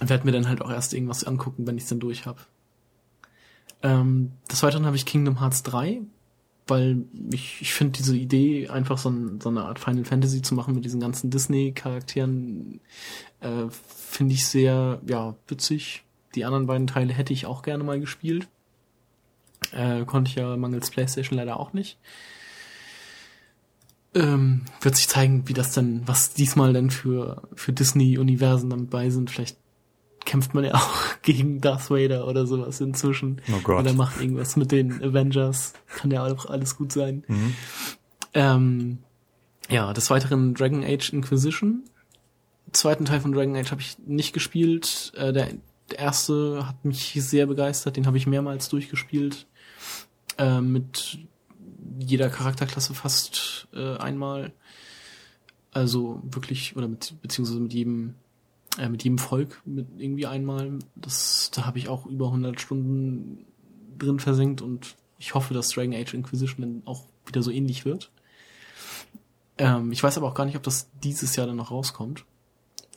werde mir dann halt auch erst irgendwas angucken, wenn ich es dann durch habe. Ähm, des Weiteren habe ich Kingdom Hearts 3, weil ich, ich finde diese Idee, einfach so, ein, so eine Art Final Fantasy zu machen mit diesen ganzen Disney-Charakteren, äh, finde ich sehr, ja, witzig. Die anderen beiden Teile hätte ich auch gerne mal gespielt. Äh, konnte ich ja mangels Playstation leider auch nicht. Ähm, wird sich zeigen, wie das denn, was diesmal denn für, für Disney-Universen dabei sind. Vielleicht kämpft man ja auch gegen Darth Vader oder sowas inzwischen. Oh Gott. Oder macht irgendwas mit den Avengers. Kann ja auch alles gut sein. Mhm. Ähm, ja, des Weiteren Dragon Age Inquisition. Zweiten Teil von Dragon Age habe ich nicht gespielt. Äh, der, der erste hat mich sehr begeistert. Den habe ich mehrmals durchgespielt. Äh, mit jeder Charakterklasse fast äh, einmal. Also wirklich, oder mit, beziehungsweise mit jedem äh, mit jedem Volk mit irgendwie einmal. Das, da habe ich auch über 100 Stunden drin versenkt und ich hoffe, dass Dragon Age Inquisition dann auch wieder so ähnlich wird. Ähm, ich weiß aber auch gar nicht, ob das dieses Jahr dann noch rauskommt,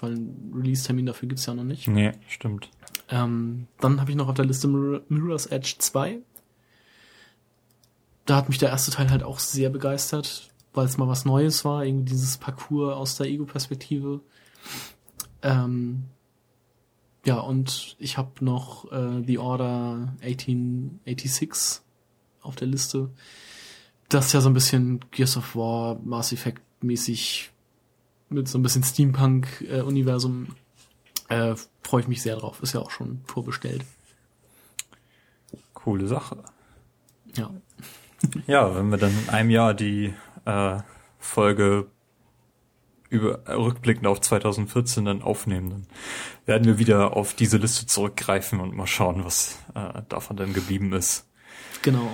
weil einen Release-Termin dafür gibt's ja noch nicht. Nee, stimmt. Ähm, dann habe ich noch auf der Liste Mir Mirror's Edge 2. Da hat mich der erste Teil halt auch sehr begeistert, weil es mal was Neues war, irgendwie dieses Parcours aus der Ego-Perspektive. Ähm, ja, und ich habe noch äh, The Order 1886 auf der Liste. Das ist ja so ein bisschen Gears of War, Mass Effect mäßig mit so ein bisschen Steampunk-Universum. Äh, Freue ich mich sehr drauf. Ist ja auch schon vorbestellt. Coole Sache. Ja. ja, wenn wir dann in einem Jahr die äh, Folge über rückblickend auf 2014 dann aufnehmen, dann werden wir wieder auf diese Liste zurückgreifen und mal schauen, was äh, davon dann geblieben ist. Genau.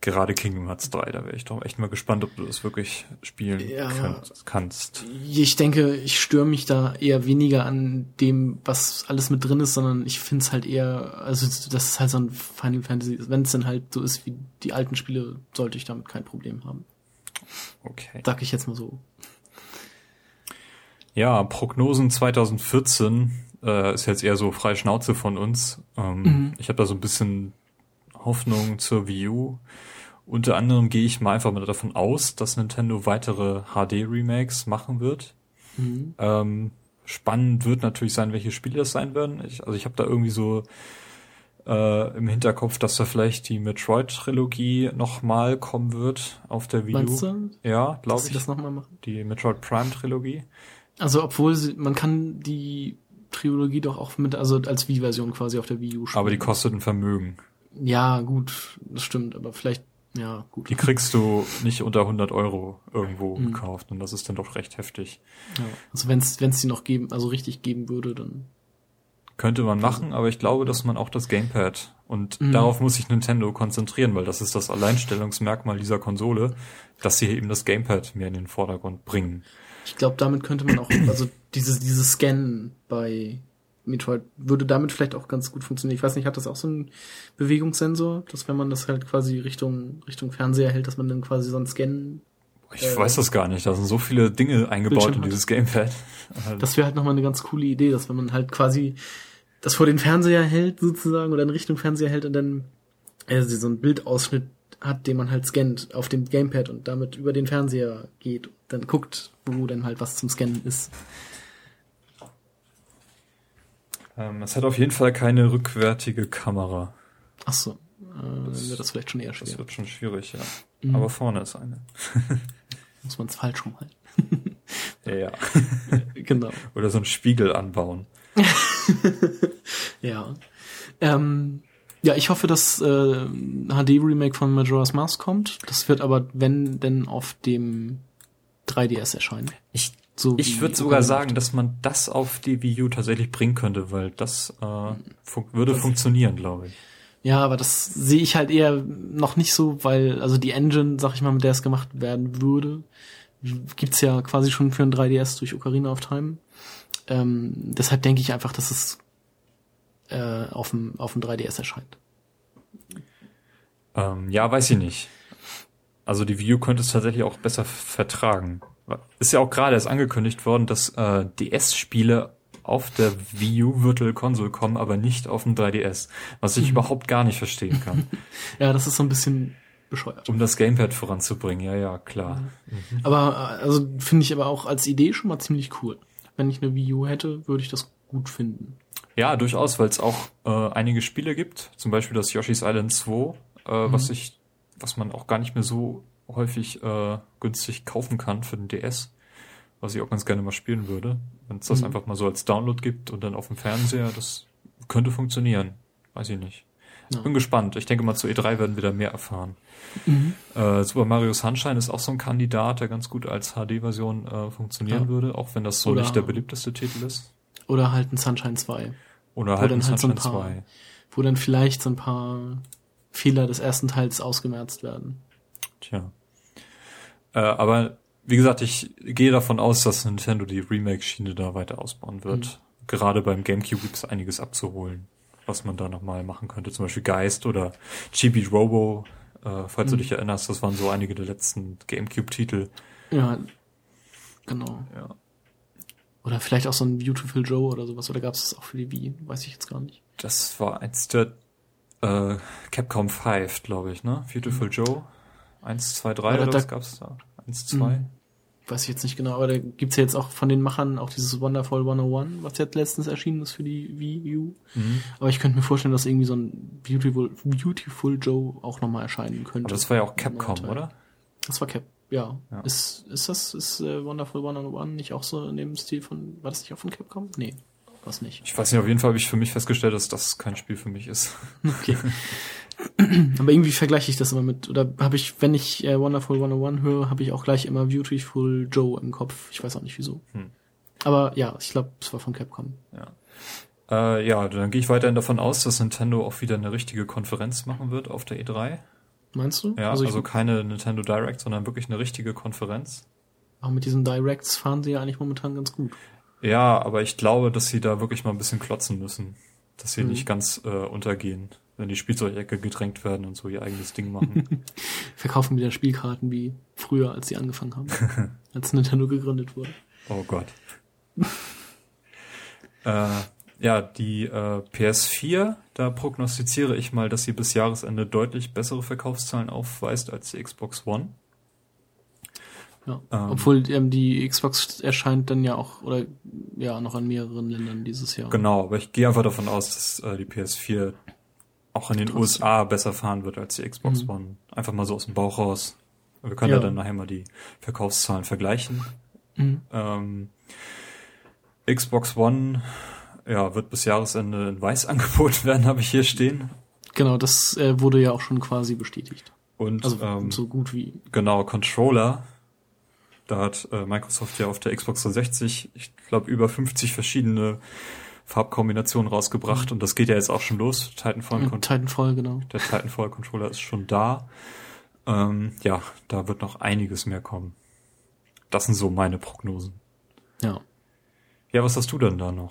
Gerade Kingdom Hearts 3, da wäre ich doch echt mal gespannt, ob du das wirklich spielen ja, kannst. Ich denke, ich störe mich da eher weniger an dem, was alles mit drin ist, sondern ich finde es halt eher, also das ist halt so ein Final Fantasy, wenn es dann halt so ist wie die alten Spiele, sollte ich damit kein Problem haben. Okay. Sag ich jetzt mal so. Ja, Prognosen 2014 äh, ist jetzt eher so freie Schnauze von uns. Ähm, mhm. Ich habe da so ein bisschen Hoffnung zur Wii U. Unter anderem gehe ich mal einfach mal davon aus, dass Nintendo weitere HD-Remakes machen wird. Mhm. Ähm, spannend wird natürlich sein, welche Spiele das sein werden. Ich, also ich habe da irgendwie so äh, im Hinterkopf, dass da vielleicht die Metroid-Trilogie nochmal kommen wird auf der Wii U. Meinst du? Ja, glaube ich. das nochmal machen? Die Metroid Prime-Trilogie. Also obwohl sie, man kann die Trilogie doch auch mit, also als Wii-Version quasi auf der Wii U spielen. Aber die kostet ein Vermögen. Ja, gut, das stimmt, aber vielleicht, Ja, gut. Die kriegst du nicht unter 100 Euro irgendwo mhm. gekauft und das ist dann doch recht heftig. Ja. Also wenn es die noch geben, also richtig geben würde, dann könnte man machen, aber ich glaube, dass man auch das Gamepad und mhm. darauf muss sich Nintendo konzentrieren, weil das ist das Alleinstellungsmerkmal dieser Konsole, dass sie eben das Gamepad mehr in den Vordergrund bringen. Ich glaube, damit könnte man auch, also dieses, dieses Scannen bei Metroid würde damit vielleicht auch ganz gut funktionieren. Ich weiß nicht, hat das auch so einen Bewegungssensor, dass wenn man das halt quasi Richtung, Richtung Fernseher hält, dass man dann quasi so ein Scannen ich äh, weiß das gar nicht. Da sind so viele Dinge eingebaut Bildschirm in dieses Gamepad. Das wäre halt nochmal eine ganz coole Idee, dass wenn man halt quasi das vor den Fernseher hält sozusagen oder in Richtung Fernseher hält und dann äh, so ein Bildausschnitt hat, den man halt scannt auf dem Gamepad und damit über den Fernseher geht, dann guckt, wo denn halt was zum Scannen ist. Ähm, es hat auf jeden Fall keine rückwärtige Kamera. Ach so, äh, dann wird das vielleicht schon eher schwer. Das wird schon schwierig, ja. Mhm. Aber vorne ist eine. Muss man es falsch rumhalten. ja, ja. genau. Oder so einen Spiegel anbauen. ja. Ähm, ja, ich hoffe, dass äh, HD-Remake von Majora's Mask kommt. Das wird aber, wenn, denn auf dem 3DS erscheinen. Ich so ich würde sogar sagen, dass man das auf die Wii U tatsächlich bringen könnte, weil das äh, fun würde das funktionieren, glaube ich. Ja, aber das sehe ich halt eher noch nicht so, weil also die Engine, sag ich mal, mit der es gemacht werden würde, gibt's ja quasi schon für ein 3DS durch Ocarina of Time. Ähm, deshalb denke ich einfach, dass es äh, auf dem auf dem 3DS erscheint. Ähm, ja, weiß ich nicht. Also die Wii U könnte es tatsächlich auch besser vertragen ist ja auch gerade erst angekündigt worden, dass äh, DS-Spiele auf der Wii U Virtual Console kommen, aber nicht auf dem 3DS, was ich mhm. überhaupt gar nicht verstehen kann. ja, das ist so ein bisschen bescheuert. Um das Gamepad voranzubringen, ja, ja, klar. Mhm. Aber also finde ich aber auch als Idee schon mal ziemlich cool. Wenn ich eine Wii U hätte, würde ich das gut finden. Ja, durchaus, weil es auch äh, einige Spiele gibt, zum Beispiel das Yoshi's Island 2, äh, mhm. was ich, was man auch gar nicht mehr so häufig äh, günstig kaufen kann für den DS, was ich auch ganz gerne mal spielen würde. Wenn es das mhm. einfach mal so als Download gibt und dann auf dem Fernseher, das könnte funktionieren. Weiß ich nicht. Ja. Bin gespannt. Ich denke mal, zu E3 werden wir da mehr erfahren. Mhm. Äh, Super Mario Sunshine ist auch so ein Kandidat, der ganz gut als HD-Version äh, funktionieren ja. würde, auch wenn das so oder, nicht der beliebteste Titel ist. Oder halt ein Sunshine 2. Oder halt ein Sunshine halt so ein paar, 2. Wo dann vielleicht so ein paar Fehler des ersten Teils ausgemerzt werden. Tja. Äh, aber wie gesagt, ich gehe davon aus, dass Nintendo die Remake-Schiene da weiter ausbauen wird. Mhm. Gerade beim GameCube gibt es einiges abzuholen, was man da nochmal machen könnte. Zum Beispiel Geist oder Chibi Robo, äh, falls mhm. du dich erinnerst, das waren so einige der letzten GameCube-Titel. Ja, genau. Ja. Oder vielleicht auch so ein Beautiful Joe oder sowas. Oder gab es das auch für die Wii? Weiß ich jetzt gar nicht. Das war eins der äh, Capcom 5, glaube ich, ne? Beautiful mhm. Joe. Eins, zwei, drei oder, oder was gab's da? Eins, zwei? Hm. Weiß ich jetzt nicht genau, aber da gibt's ja jetzt auch von den Machern auch dieses Wonderful 101, was jetzt letztens erschienen ist für die Wii U. Mhm. Aber ich könnte mir vorstellen, dass irgendwie so ein Beautiful, Beautiful Joe auch nochmal erscheinen könnte. Aber das war ja auch Capcom, oder? Das war Cap, ja. ja. Ist, ist das, ist äh, Wonderful 101 nicht auch so in dem Stil von, war das nicht auch von Capcom? Nee, was nicht. Ich weiß nicht, auf jeden Fall habe ich für mich festgestellt, dass das kein Spiel für mich ist. Okay. Aber irgendwie vergleiche ich das immer mit, oder habe ich, wenn ich äh, Wonderful 101 höre, habe ich auch gleich immer Beautiful Joe im Kopf. Ich weiß auch nicht wieso. Hm. Aber ja, ich glaube, es war von Capcom. Ja. Äh, ja, dann gehe ich weiterhin davon aus, dass Nintendo auch wieder eine richtige Konferenz machen wird auf der E3. Meinst du? Ja, also, also keine Nintendo Direct, sondern wirklich eine richtige Konferenz. Auch mit diesen Directs fahren sie ja eigentlich momentan ganz gut. Ja, aber ich glaube, dass sie da wirklich mal ein bisschen klotzen müssen. Dass sie mhm. nicht ganz äh, untergehen in die Spielzeugecke gedrängt werden und so ihr eigenes Ding machen. Verkaufen wieder Spielkarten wie früher, als sie angefangen haben, als Nintendo gegründet wurde. Oh Gott. äh, ja, die äh, PS4, da prognostiziere ich mal, dass sie bis Jahresende deutlich bessere Verkaufszahlen aufweist als die Xbox One. Ja. Ähm, Obwohl ähm, die Xbox erscheint dann ja auch oder ja noch in mehreren Ländern dieses Jahr. Genau, aber ich gehe einfach davon aus, dass äh, die PS4 auch in den Trotzdem. USA besser fahren wird als die Xbox mhm. One. Einfach mal so aus dem Bauch raus. Wir können ja, ja dann nachher mal die Verkaufszahlen vergleichen. Mhm. Ähm, Xbox One ja, wird bis Jahresende in weiß angeboten werden, habe ich hier stehen. Genau, das äh, wurde ja auch schon quasi bestätigt. Und Also ähm, so gut wie. genau, Controller. Da hat äh, Microsoft ja auf der Xbox 360, ich glaube, über 50 verschiedene Farbkombinationen rausgebracht und das geht ja jetzt auch schon los. Titanfall, Und Titanfall, genau. der Titanfall Controller ist schon da. Ähm, ja, da wird noch einiges mehr kommen. Das sind so meine Prognosen. Ja. Ja, was hast du denn da noch?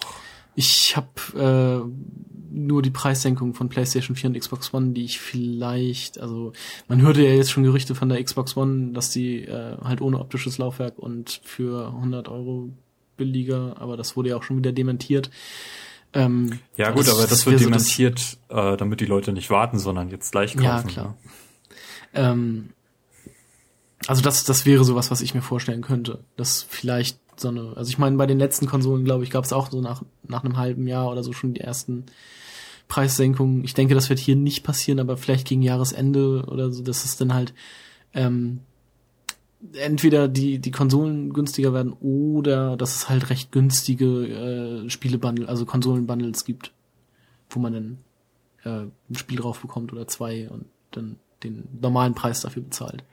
Ich habe äh, nur die Preissenkung von PlayStation 4 und Xbox One, die ich vielleicht, also man hörte ja jetzt schon Gerüchte von der Xbox One, dass die äh, halt ohne optisches Laufwerk und für 100 Euro billiger, aber das wurde ja auch schon wieder dementiert. Ähm, Ja gut, aber das, wär wird so das- dementiert, äh, damit die Leute nicht warten, sondern jetzt gleich kaufen. Ja, klar. Ähm, also das, das wäre sowas, was ich mir vorstellen könnte. Das vielleicht so eine, also ich meine, bei den letzten Konsolen, glaube ich, gab es auch so nach, nach einem halben Jahr oder so schon die ersten Preissenkungen. Ich denke, das wird hier nicht passieren, aber vielleicht gegen Jahresende oder so, dass es dann halt ähm, entweder die, die Konsolen günstiger werden oder dass es halt recht günstige äh, Spielebundle, also Konsolenbundles gibt, wo man dann äh, ein Spiel drauf bekommt oder zwei und dann den normalen Preis dafür bezahlt.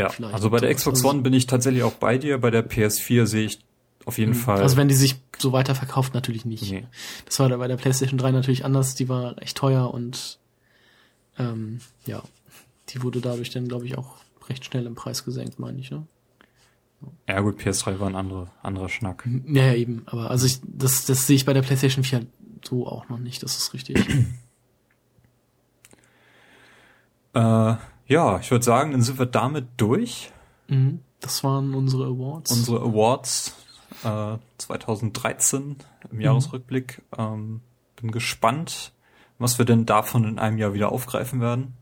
Ja, Vielleicht also bei der. Xbox Also- One bin ich tatsächlich auch bei dir. Bei der PS4 sehe ich auf jeden Fall. Also wenn die sich so weiter verkauft, natürlich nicht. Nee. Das war bei der PlayStation 3 natürlich anders. Die war echt teuer und ähm, ja, die wurde dadurch dann, glaube ich, auch recht schnell im Preis gesenkt, meine ich. Ne? Ja gut, PS3 war ein anderer, anderer Schnack. Ja, ja, eben. Aber also ich, das, das sehe ich bei der PlayStation 4 so auch noch nicht. Das ist richtig. Äh, ja, ich würde sagen, dann sind wir damit durch. mhm. Das waren unsere Awards. Unsere Awards äh, 2013 im Jahresrückblick. Ähm, bin gespannt, was wir denn davon in einem Jahr wieder aufgreifen werden.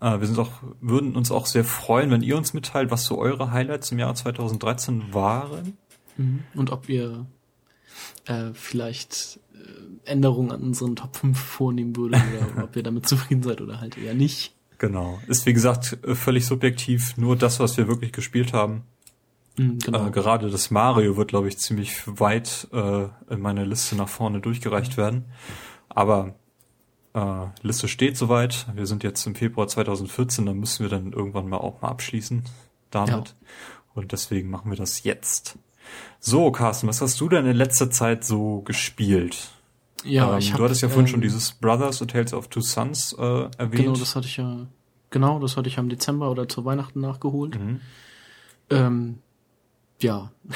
Äh, wir sind auch, würden uns auch sehr freuen, wenn ihr uns mitteilt, was so eure Highlights im Jahr 2013 waren. Mhm. Und ob ihr äh, vielleicht äh, Änderungen an unseren Top 5 vornehmen würdet oder ob ihr damit zufrieden seid oder halt eher nicht. Genau. Ist wie gesagt völlig subjektiv, nur das, was wir wirklich gespielt haben. Mhm, genau. Äh, gerade das Mario wird, glaube ich, ziemlich weit äh, in meiner Liste nach vorne durchgereicht werden. Aber äh, Liste steht soweit. Wir sind jetzt im Februar 2014, da müssen wir dann irgendwann mal auch mal abschließen damit. Ja. Und deswegen machen wir das jetzt. So, Carsten, was hast du denn in letzter Zeit so gespielt? Ja, ähm, ich hab, du hattest ja vorhin ähm, schon dieses Brothers, A Tales of Two Sons äh, erwähnt. Genau, das hatte ich ja. Genau, das hatte ich ja im Dezember oder zu Weihnachten nachgeholt. mhm. Ähm, ja.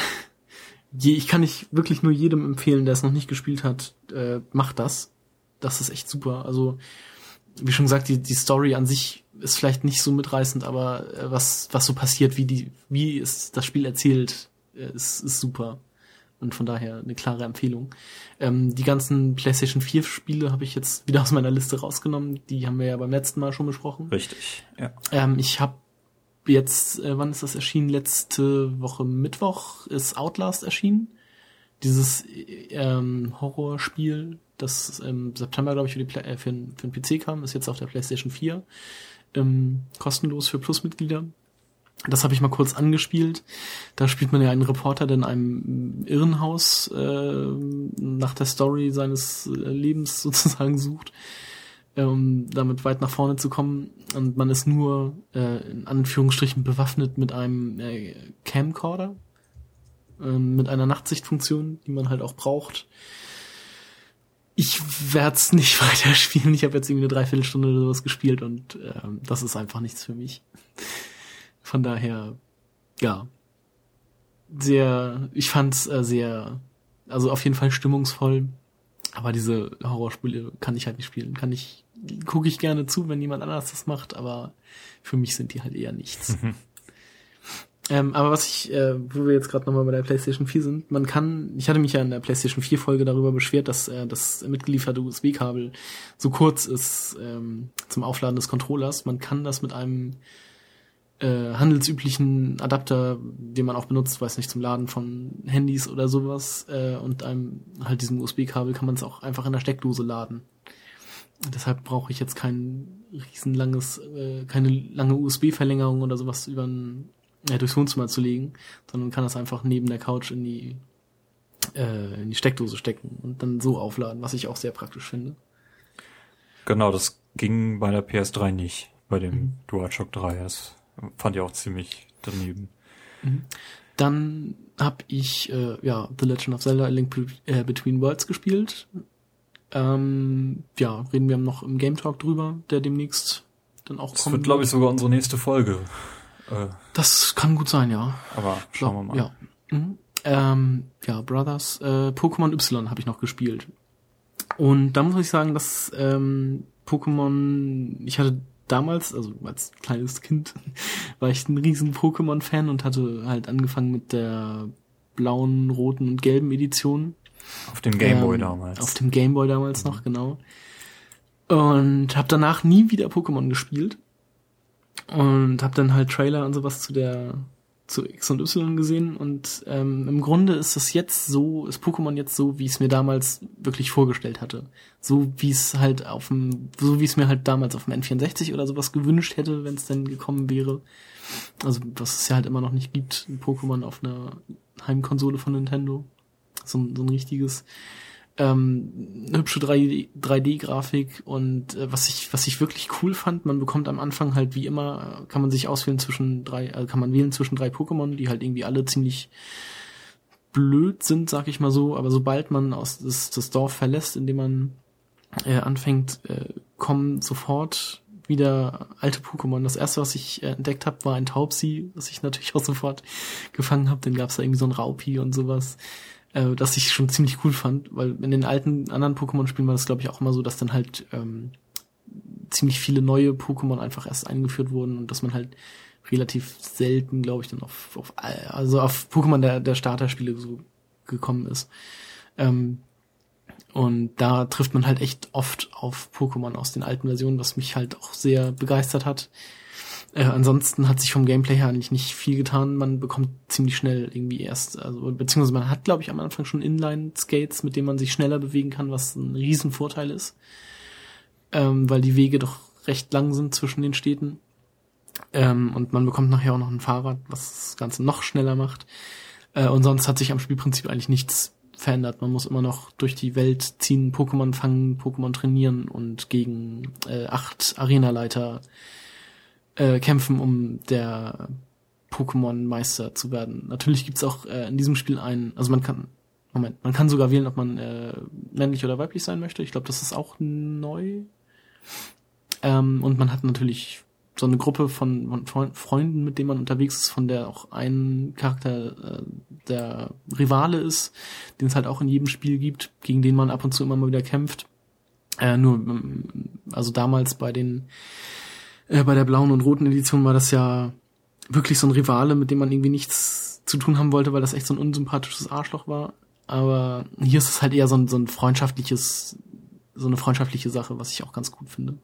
Ich kann nicht wirklich nur jedem empfehlen, der es noch nicht gespielt hat, äh, macht das. Das ist echt super. Also, wie schon gesagt, die, die Story an sich ist vielleicht nicht so mitreißend, aber äh, was, was so passiert, wie die, wie es das Spiel erzählt, äh, ist, ist super. Und von daher eine klare Empfehlung. Ähm, die ganzen PlayStation 4 Spiele habe ich jetzt wieder aus meiner Liste rausgenommen. Die haben wir ja beim letzten Mal schon besprochen. Richtig, ja. Ähm, ich habe jetzt, äh, wann ist das erschienen? Letzte Woche Mittwoch ist Outlast erschienen. Dieses äh, ähm, Horrorspiel, das im September, glaube ich, für, die äh, für, den- für den PC kam, ist jetzt auf der PlayStation 4. Ähm, kostenlos für Plusmitglieder. Das habe ich mal kurz angespielt. Da spielt man ja einen Reporter, der in einem Irrenhaus äh, nach der Story seines äh, Lebens sozusagen sucht um damit weit nach vorne zu kommen. Und man ist nur äh, in Anführungsstrichen bewaffnet mit einem äh, Camcorder, ähm, mit einer Nachtsichtfunktion, die man halt auch braucht. Ich werde es nicht weiterspielen. Ich habe jetzt irgendwie eine Dreiviertelstunde oder sowas gespielt und ähm, das ist einfach nichts für mich. Von daher, ja, sehr, ich fand's äh, sehr, also auf jeden Fall stimmungsvoll. Aber diese Horrorspiele kann ich halt nicht spielen. Kann ich, gucke ich gerne zu, wenn jemand anders das macht, aber für mich sind die halt eher nichts. ähm, aber was ich, äh, wo wir jetzt gerade nochmal bei der PlayStation 4 sind, man kann, ich hatte mich ja in der PlayStation 4 Folge darüber beschwert, dass äh, das mitgelieferte USB-Kabel so kurz ist ähm, zum Aufladen des Controllers. Man kann das mit einem äh, handelsüblichen Adapter, den man auch benutzt, weiß nicht, zum Laden von Handys oder sowas, äh, und einem halt diesem USB-Kabel kann man es auch einfach in der Steckdose laden. Deshalb brauche ich jetzt kein riesenlanges, äh, keine lange USB-Verlängerung oder sowas über ein, äh, durchs Wohnzimmer zu legen, sondern kann das einfach neben der Couch in die äh, in die Steckdose stecken und dann so aufladen, was ich auch sehr praktisch finde. Genau, das ging bei der PS3 nicht. bei dem mhm. DualShock 3. Das fand ich auch ziemlich daneben. Mhm. Dann habe ich äh, ja The Legend of Zelda: A Link äh, Between Worlds gespielt. Ähm, ja, reden wir noch im Game Talk drüber, der demnächst dann auch das kommt. Das wird, glaube ich, sogar unsere nächste Folge. Äh, das kann gut sein, ja. Aber schauen wir mal. Ja, mhm. ähm, ja Brothers, äh, Pokémon Y habe ich noch gespielt. Und da muss ich sagen, dass ähm, Pokémon, ich hatte damals, also als kleines Kind, war ich ein riesen Pokémon-Fan und hatte halt angefangen mit der blauen, roten und gelben Edition. Auf dem Gameboy ähm, damals. Auf dem Gameboy damals mhm. noch, genau. Und habe danach nie wieder Pokémon gespielt. Und habe dann halt Trailer und sowas zu der zu X und Y gesehen und ähm, im Grunde ist es jetzt so, ist Pokémon jetzt so, wie es mir damals wirklich vorgestellt hatte. So wie es halt auf dem, so wie es mir halt damals auf dem N64 oder sowas gewünscht hätte, wenn es denn gekommen wäre. Also was es ja halt immer noch nicht gibt, Pokémon auf einer Heimkonsole von Nintendo. So, so ein richtiges ähm, hübsche 3D-Grafik und äh, was ich was ich wirklich cool fand, man bekommt am Anfang halt wie immer kann man sich auswählen zwischen drei äh, kann man wählen zwischen drei Pokémon, die halt irgendwie alle ziemlich blöd sind, sag ich mal so, aber sobald man aus das, das Dorf verlässt, in dem man äh, anfängt, äh, kommen sofort wieder alte Pokémon. Das erste, was ich äh, entdeckt habe, war ein Taubsi, was ich natürlich auch sofort gefangen habe. Dann gab es da irgendwie so ein Raupi und sowas äh, das ich schon ziemlich cool fand, weil in den alten anderen Pokémon-Spielen war das, glaube ich, auch immer so, dass dann halt ähm, ziemlich viele neue Pokémon einfach erst eingeführt wurden und dass man halt relativ selten, glaube ich, dann auf, auf also auf Pokémon der, der Starterspiele so gekommen ist. Ähm, und da trifft man halt echt oft auf Pokémon aus den alten Versionen, was mich halt auch sehr begeistert hat. Äh, ansonsten hat sich vom Gameplay her eigentlich nicht viel getan. Man bekommt ziemlich schnell irgendwie erst, also beziehungsweise man hat, glaube ich, am Anfang schon Inline-Skates, mit denen man sich schneller bewegen kann, was ein Riesenvorteil ist. Ähm, weil die Wege doch recht lang sind zwischen den Städten. Ähm, und man bekommt nachher auch noch ein Fahrrad, was das Ganze noch schneller macht. Äh, und sonst hat sich am Spielprinzip eigentlich nichts verändert. Man muss immer noch durch die Welt ziehen, Pokémon fangen, Pokémon trainieren und gegen äh, acht Arenaleiter äh, kämpfen, um der Pokémon-Meister zu werden. Natürlich gibt's auch äh, in diesem Spiel einen, also man kann, Moment, man kann sogar wählen, ob man äh, männlich oder weiblich sein möchte. Ich glaube, das ist auch neu. Ähm, und man hat natürlich so eine Gruppe von, von Freunden, mit denen man unterwegs ist, von der auch ein Charakter äh, der Rivale ist, den es halt auch in jedem Spiel gibt, gegen den man ab und zu immer mal wieder kämpft. Äh, nur, ähm, also damals bei den äh, bei der blauen und roten Edition war das ja wirklich so ein Rivale, mit dem man irgendwie nichts zu tun haben wollte, weil das echt so ein unsympathisches Arschloch war. Aber hier ist es halt eher so ein, so ein freundschaftliches, so eine freundschaftliche Sache, was ich auch ganz gut finde.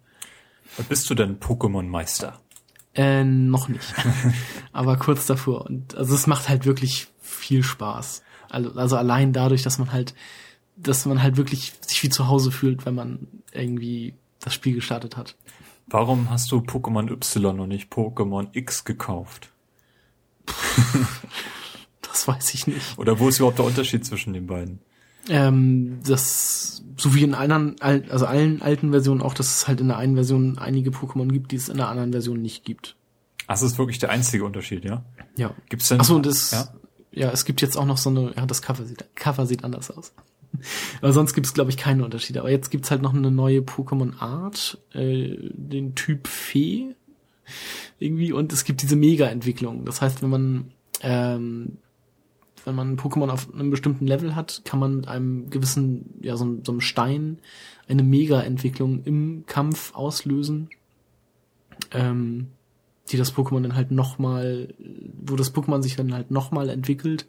Bist du denn Pokémon-Meister? Äh, noch nicht. Aber kurz davor. Und also es macht halt wirklich viel Spaß. Also, also allein dadurch, dass man halt, dass man halt wirklich sich wie zu Hause fühlt, wenn man irgendwie das Spiel gestartet hat. Warum hast du Pokémon Y und nicht Pokémon X gekauft? das weiß ich nicht. Oder wo ist überhaupt der Unterschied zwischen den beiden? Ähm, das, so wie in allen, also allen alten Versionen auch, dass es halt in der einen Version einige Pokémon gibt, die es in der anderen Version nicht gibt. Ach, das ist wirklich der einzige Unterschied, ja? Ja. Gibt's denn? Achso, und das, ja? ja, es gibt jetzt auch noch so eine, ja, das Cover sieht, Cover sieht anders aus. Aber sonst gibt es, glaube ich, keine Unterschiede. Aber jetzt gibt's halt noch eine neue Pokémon-Art, äh, den Typ Fee irgendwie. Und es gibt diese Mega-Entwicklung. Das heißt, wenn man ähm, wenn man ein Pokémon auf einem bestimmten Level hat, kann man mit einem gewissen, ja, so, so einem Stein eine Mega-Entwicklung im Kampf auslösen, ähm, die das Pokémon dann halt nochmal, wo das Pokémon sich dann halt nochmal entwickelt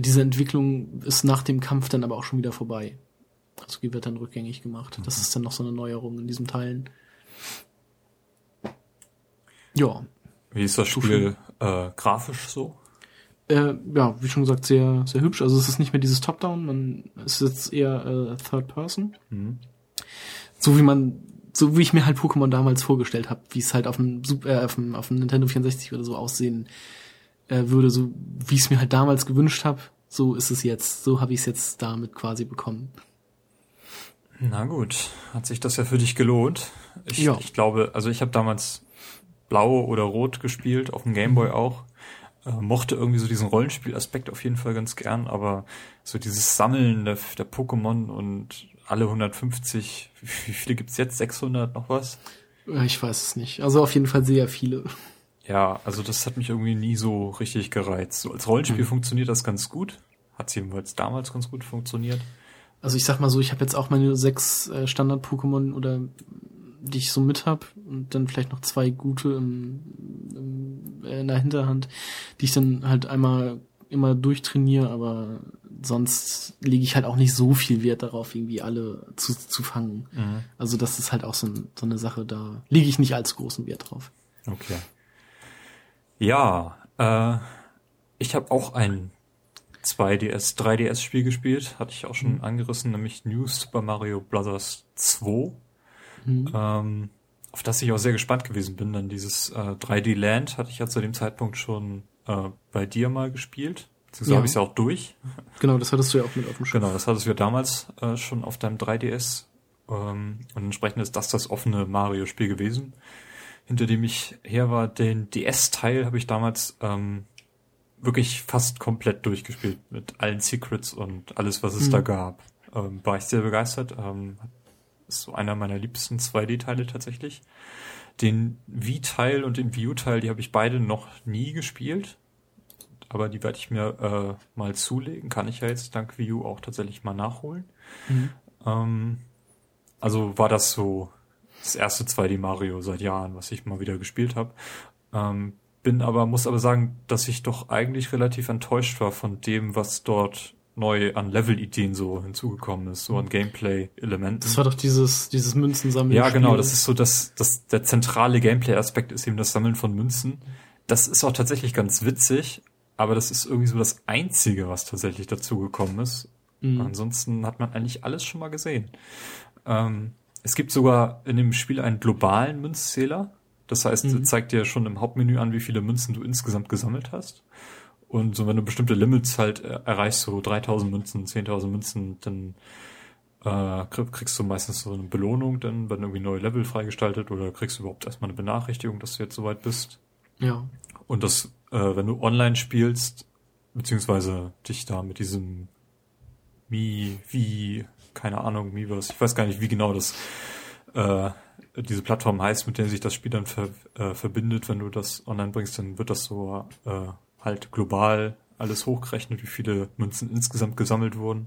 diese Entwicklung ist nach dem Kampf dann aber auch schon wieder vorbei. Also die wird dann rückgängig gemacht. Das mhm. ist dann noch so eine Neuerung in diesen Teilen. Ja. Wie ist das Spiel äh, grafisch so? Äh, ja, wie schon gesagt, sehr, sehr hübsch. Also es ist nicht mehr dieses Top-Down, man ist jetzt eher äh, Third Person. Mhm. So wie man, so wie ich mir halt Pokémon damals vorgestellt habe, wie es halt auf dem, Super, äh, auf dem, auf dem Nintendo 64 oder so aussehen äh, würde, so wie ich es mir halt damals gewünscht habe, so ist es jetzt. So habe ich es jetzt damit quasi bekommen. Na gut, hat sich das ja für dich gelohnt. Ich, ja. ich glaube, also ich habe damals blau oder rot gespielt, auf dem Gameboy auch. Äh, mochte irgendwie so diesen Rollenspielaspekt auf jeden Fall ganz gern, aber so dieses Sammeln der, der Pokémon und alle 150, wie viele gibt's jetzt? 600 noch was? Ich weiß es nicht. Also auf jeden Fall sehr viele. Ja, also das hat mich irgendwie nie so richtig gereizt. So als Rollenspiel mhm. funktioniert das ganz gut. Hat jedenfalls damals ganz gut funktioniert. Also ich sag mal so, ich habe jetzt auch meine sechs äh, Standard-Pokémon oder die ich so mit hab und dann vielleicht noch zwei gute im, im, äh, in der Hinterhand, die ich dann halt einmal immer durchtrainiere, aber sonst lege ich halt auch nicht so viel Wert darauf, irgendwie alle zu, zu fangen. Mhm. Also das ist halt auch so, so eine Sache, da lege ich nicht allzu großen Wert drauf. Okay. Ja, äh, ich habe auch ein 2DS, 3DS-Spiel gespielt, hatte ich auch schon mhm. angerissen, nämlich New Super Mario Bros. 2. Mhm. Ähm, auf das ich auch sehr gespannt gewesen bin, denn dieses äh, 3D Land hatte ich ja zu dem Zeitpunkt schon äh, bei dir mal gespielt. So ja. habe ich es ja auch durch. Genau, das hattest du ja auch mit auf dem Schirm. Genau, das hattest du ja damals äh, schon auf deinem 3DS. Ähm, und entsprechend ist das das offene Mario-Spiel gewesen, hinter dem ich her war. Den DS-Teil habe ich damals ähm, wirklich fast komplett durchgespielt mit allen Secrets und alles, was es mhm. da gab. Ähm, war ich sehr begeistert. Ähm, ist so einer meiner liebsten 2D-Teile tatsächlich. Den Wii-Teil und den Wii U-Teil, die habe ich beide noch nie gespielt. Aber die werde ich mir äh, mal zulegen. Kann ich ja jetzt dank Wii U auch tatsächlich mal nachholen. Mhm. Ähm, also war das so das erste 2D Mario seit Jahren, was ich mal wieder gespielt habe. Ähm, bin aber, muss aber sagen, dass ich doch eigentlich relativ enttäuscht war von dem, was dort neu an Level-Ideen so hinzugekommen ist, so an Gameplay-Elementen. Das war doch dieses, dieses Münzensammeln. Ja, genau, das ist so, dass, dass der zentrale Gameplay-Aspekt ist eben das Sammeln von Münzen. Das ist auch tatsächlich ganz witzig, aber das ist irgendwie so das Einzige, was tatsächlich dazugekommen ist. Mhm. Ansonsten hat man eigentlich alles schon mal gesehen. Ähm, es gibt sogar in dem Spiel einen globalen Münzzähler. Das heißt, mhm. zeigt dir schon im Hauptmenü an, wie viele Münzen du insgesamt gesammelt hast. Und so, wenn du bestimmte Limits halt erreichst, so 3000 Münzen, 10.000 Münzen, dann äh, kriegst du meistens so eine Belohnung, dann werden irgendwie neue Level freigestaltet oder kriegst du überhaupt erstmal eine Benachrichtigung, dass du jetzt soweit bist. Ja. Und das, äh, wenn du online spielst, beziehungsweise dich da mit diesem Mi, wie, keine Ahnung, Miiverse, ich weiß gar nicht, wie genau das äh, diese Plattform heißt, mit der sich das Spiel dann ver, äh, verbindet, wenn du das online bringst, dann wird das so äh, halt global alles hochgerechnet, wie viele Münzen insgesamt gesammelt wurden.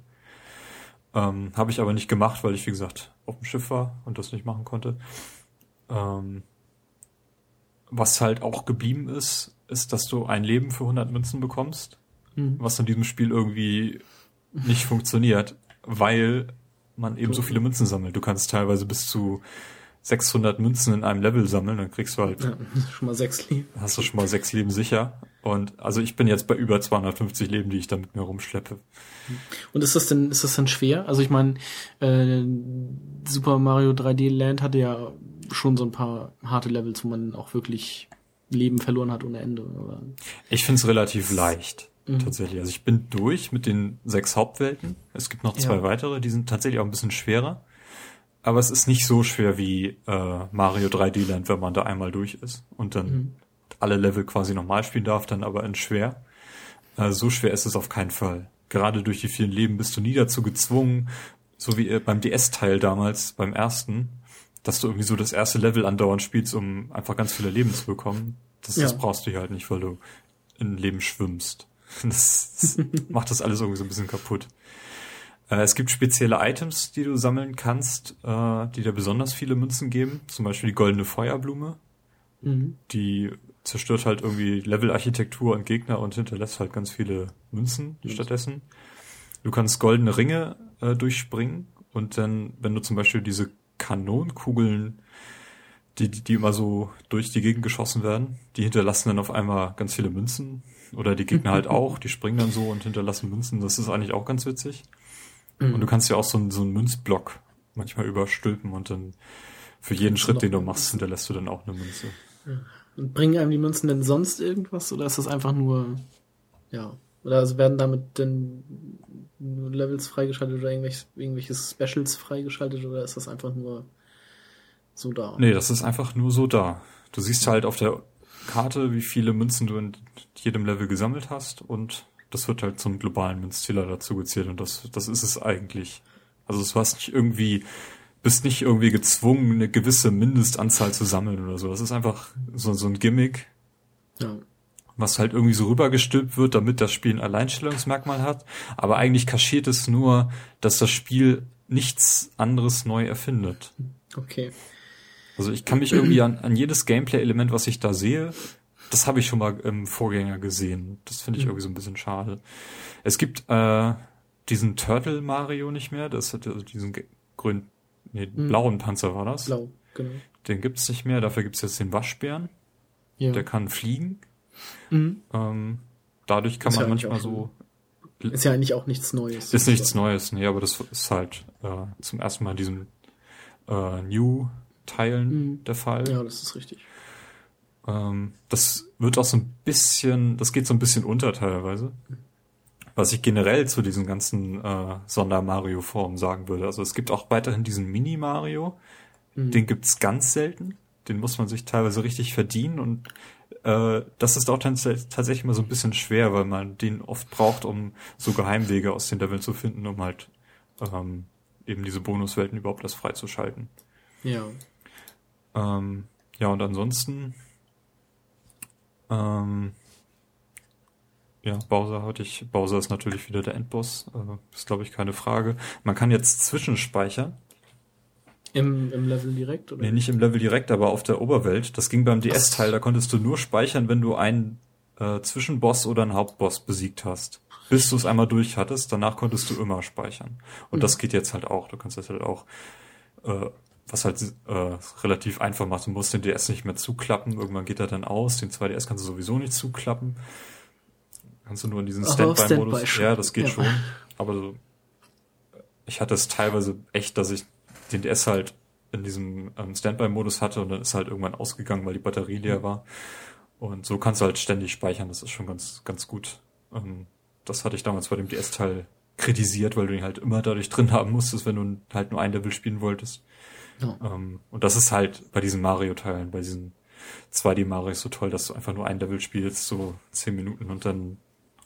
Ähm, Habe ich aber nicht gemacht, weil ich, wie gesagt, auf dem Schiff war und das nicht machen konnte. Ähm, was halt auch geblieben ist, ist, dass du ein Leben für 100 Münzen bekommst, mhm. was in diesem Spiel irgendwie nicht funktioniert, weil man eben so viele Münzen sammelt. Du kannst teilweise bis zu 600 Münzen in einem Level sammeln, dann kriegst du halt ja, schon mal sechs Leben. Hast du schon mal sechs Leben sicher. Und also ich bin jetzt bei über 250 Leben, die ich da mit mir rumschleppe. Und ist das denn ist das denn schwer? Also ich meine, äh, Super Mario 3D Land hatte ja schon so ein paar harte Levels, wo man auch wirklich Leben verloren hat ohne Ende. Oder? Ich find's relativ leicht. Mhm. Tatsächlich. Also ich bin durch mit den sechs Hauptwelten. Es gibt noch zwei ja. weitere, die sind tatsächlich auch ein bisschen schwerer. Aber es ist nicht so schwer wie äh, Mario 3D Land, wenn man da einmal durch ist und dann mhm. alle Level quasi nochmal spielen darf, dann aber in schwer. Äh, so schwer ist es auf keinen Fall. Gerade durch die vielen Leben bist du nie dazu gezwungen, so wie äh, beim DS-Teil damals, beim ersten, dass du irgendwie so das erste Level andauernd spielst, um einfach ganz viele Leben zu bekommen. Das, ja. das brauchst du hier halt nicht, weil du in Leben schwimmst. Das, macht das alles irgendwie so ein bisschen kaputt. Äh, es gibt spezielle Items, die du sammeln kannst, äh, die dir besonders viele Münzen geben. Zum Beispiel die goldene Feuerblume. Mhm. Die zerstört halt irgendwie Levelarchitektur und Gegner und hinterlässt halt ganz viele Münzen mhm. stattdessen. Du kannst goldene Ringe äh, durchspringen und dann, wenn du zum Beispiel diese Kanonenkugeln, die, die, die immer so durch die Gegend geschossen werden, die hinterlassen dann auf einmal ganz viele Münzen. Oder die Gegner halt auch, die springen dann so und hinterlassen Münzen. Das ist eigentlich auch ganz witzig. Mhm. Und du kannst ja auch so, einen, so einen Münzblock manchmal überstülpen und dann für jeden Schritt, den du machst, hinterlässt du dann auch eine Münze. Und bringen einem die Münzen denn sonst irgendwas oder ist das einfach nur, ja, oder also werden damit denn nur Levels freigeschaltet oder irgendwelche, irgendwelche Specials freigeschaltet oder ist das einfach nur so da? Nee, das ist einfach nur so da. du siehst halt auf der Karte, wie viele Münzen du in jedem Level gesammelt hast und das wird halt zum globalen Münzzähler dazu gezählt und das, das ist es eigentlich. Also du hast nicht irgendwie, bist nicht irgendwie gezwungen, eine gewisse Mindestanzahl zu sammeln oder so. Das ist einfach so, so ein Gimmick. Ja. Was halt irgendwie so rübergestülpt wird, damit das Spiel ein Alleinstellungsmerkmal hat. Aber eigentlich kaschiert es nur, dass das Spiel nichts anderes neu erfindet. Okay. Also ich kann mich irgendwie an, an jedes Gameplay-Element, was ich da sehe, das habe ich schon mal im Vorgänger gesehen. Das finde ich mhm. irgendwie so ein bisschen schade. Es gibt äh, diesen Turtle Mario nicht mehr. Das hat also diesen grünen, nee, mhm. blauen Panzer war das. Blau, genau. Den gibt's nicht mehr. Dafür gibt's jetzt den Waschbären. Ja. Der kann fliegen. Mhm. Ähm, dadurch kann ist man ja manchmal so. Ist ja eigentlich auch nichts Neues. Ist nichts Neues, nee, aber das ist halt äh, zum ersten Mal in diesem äh, New-Teilen mhm. der Fall. Ja, das ist richtig. Ähm, das wird auch so ein bisschen, das geht so ein bisschen unter teilweise. Was ich generell zu diesen ganzen äh, Sonder-Mario-Formen sagen würde. Also es gibt auch weiterhin diesen Mini-Mario. Mhm. Den gibt's ganz selten. Den muss man sich teilweise richtig verdienen und äh, das ist auch tatsächlich mal so ein bisschen schwer, weil man den oft braucht, um so Geheimwege aus den Leveln zu finden, um halt ähm, eben diese Bonuswelten überhaupt erst freizuschalten. Ja. Ähm, ja, und ansonsten ähm, ja, Bowser hatte ich. Bowser ist natürlich wieder der Endboss. Äh, ist, glaube ich, keine Frage. Man kann jetzt zwischenspeichern. Im, Im Level direkt? Oder? Nee, nicht im Level direkt, aber auf der Oberwelt. Das ging beim DS-Teil, da konntest du nur speichern, wenn du einen äh, Zwischenboss oder einen Hauptboss besiegt hast. Bis du es einmal durch hattest, danach konntest du immer speichern. Und mhm. das geht jetzt halt auch. Du kannst das halt auch äh, was halt äh, relativ einfach macht. Du musst den DS nicht mehr zuklappen, irgendwann geht er dann aus. Den 2DS kannst du sowieso nicht zuklappen. Kannst du nur in diesen Standby-Modus. Standby ja, das geht ja. schon. Aber so, ich hatte es teilweise echt, dass ich den DS halt in diesem ähm, Standby-Modus hatte und dann ist halt irgendwann ausgegangen, weil die Batterie leer war. Und so kannst du halt ständig speichern, das ist schon ganz, ganz gut. Ähm, das hatte ich damals bei dem DS-Teil kritisiert, weil du ihn halt immer dadurch drin haben musstest, wenn du halt nur ein Level spielen wolltest. Ja. Ähm, und das ist halt bei diesen Mario-Teilen, bei diesen 2D-Marios so toll, dass du einfach nur ein Level spielst, so zehn Minuten und dann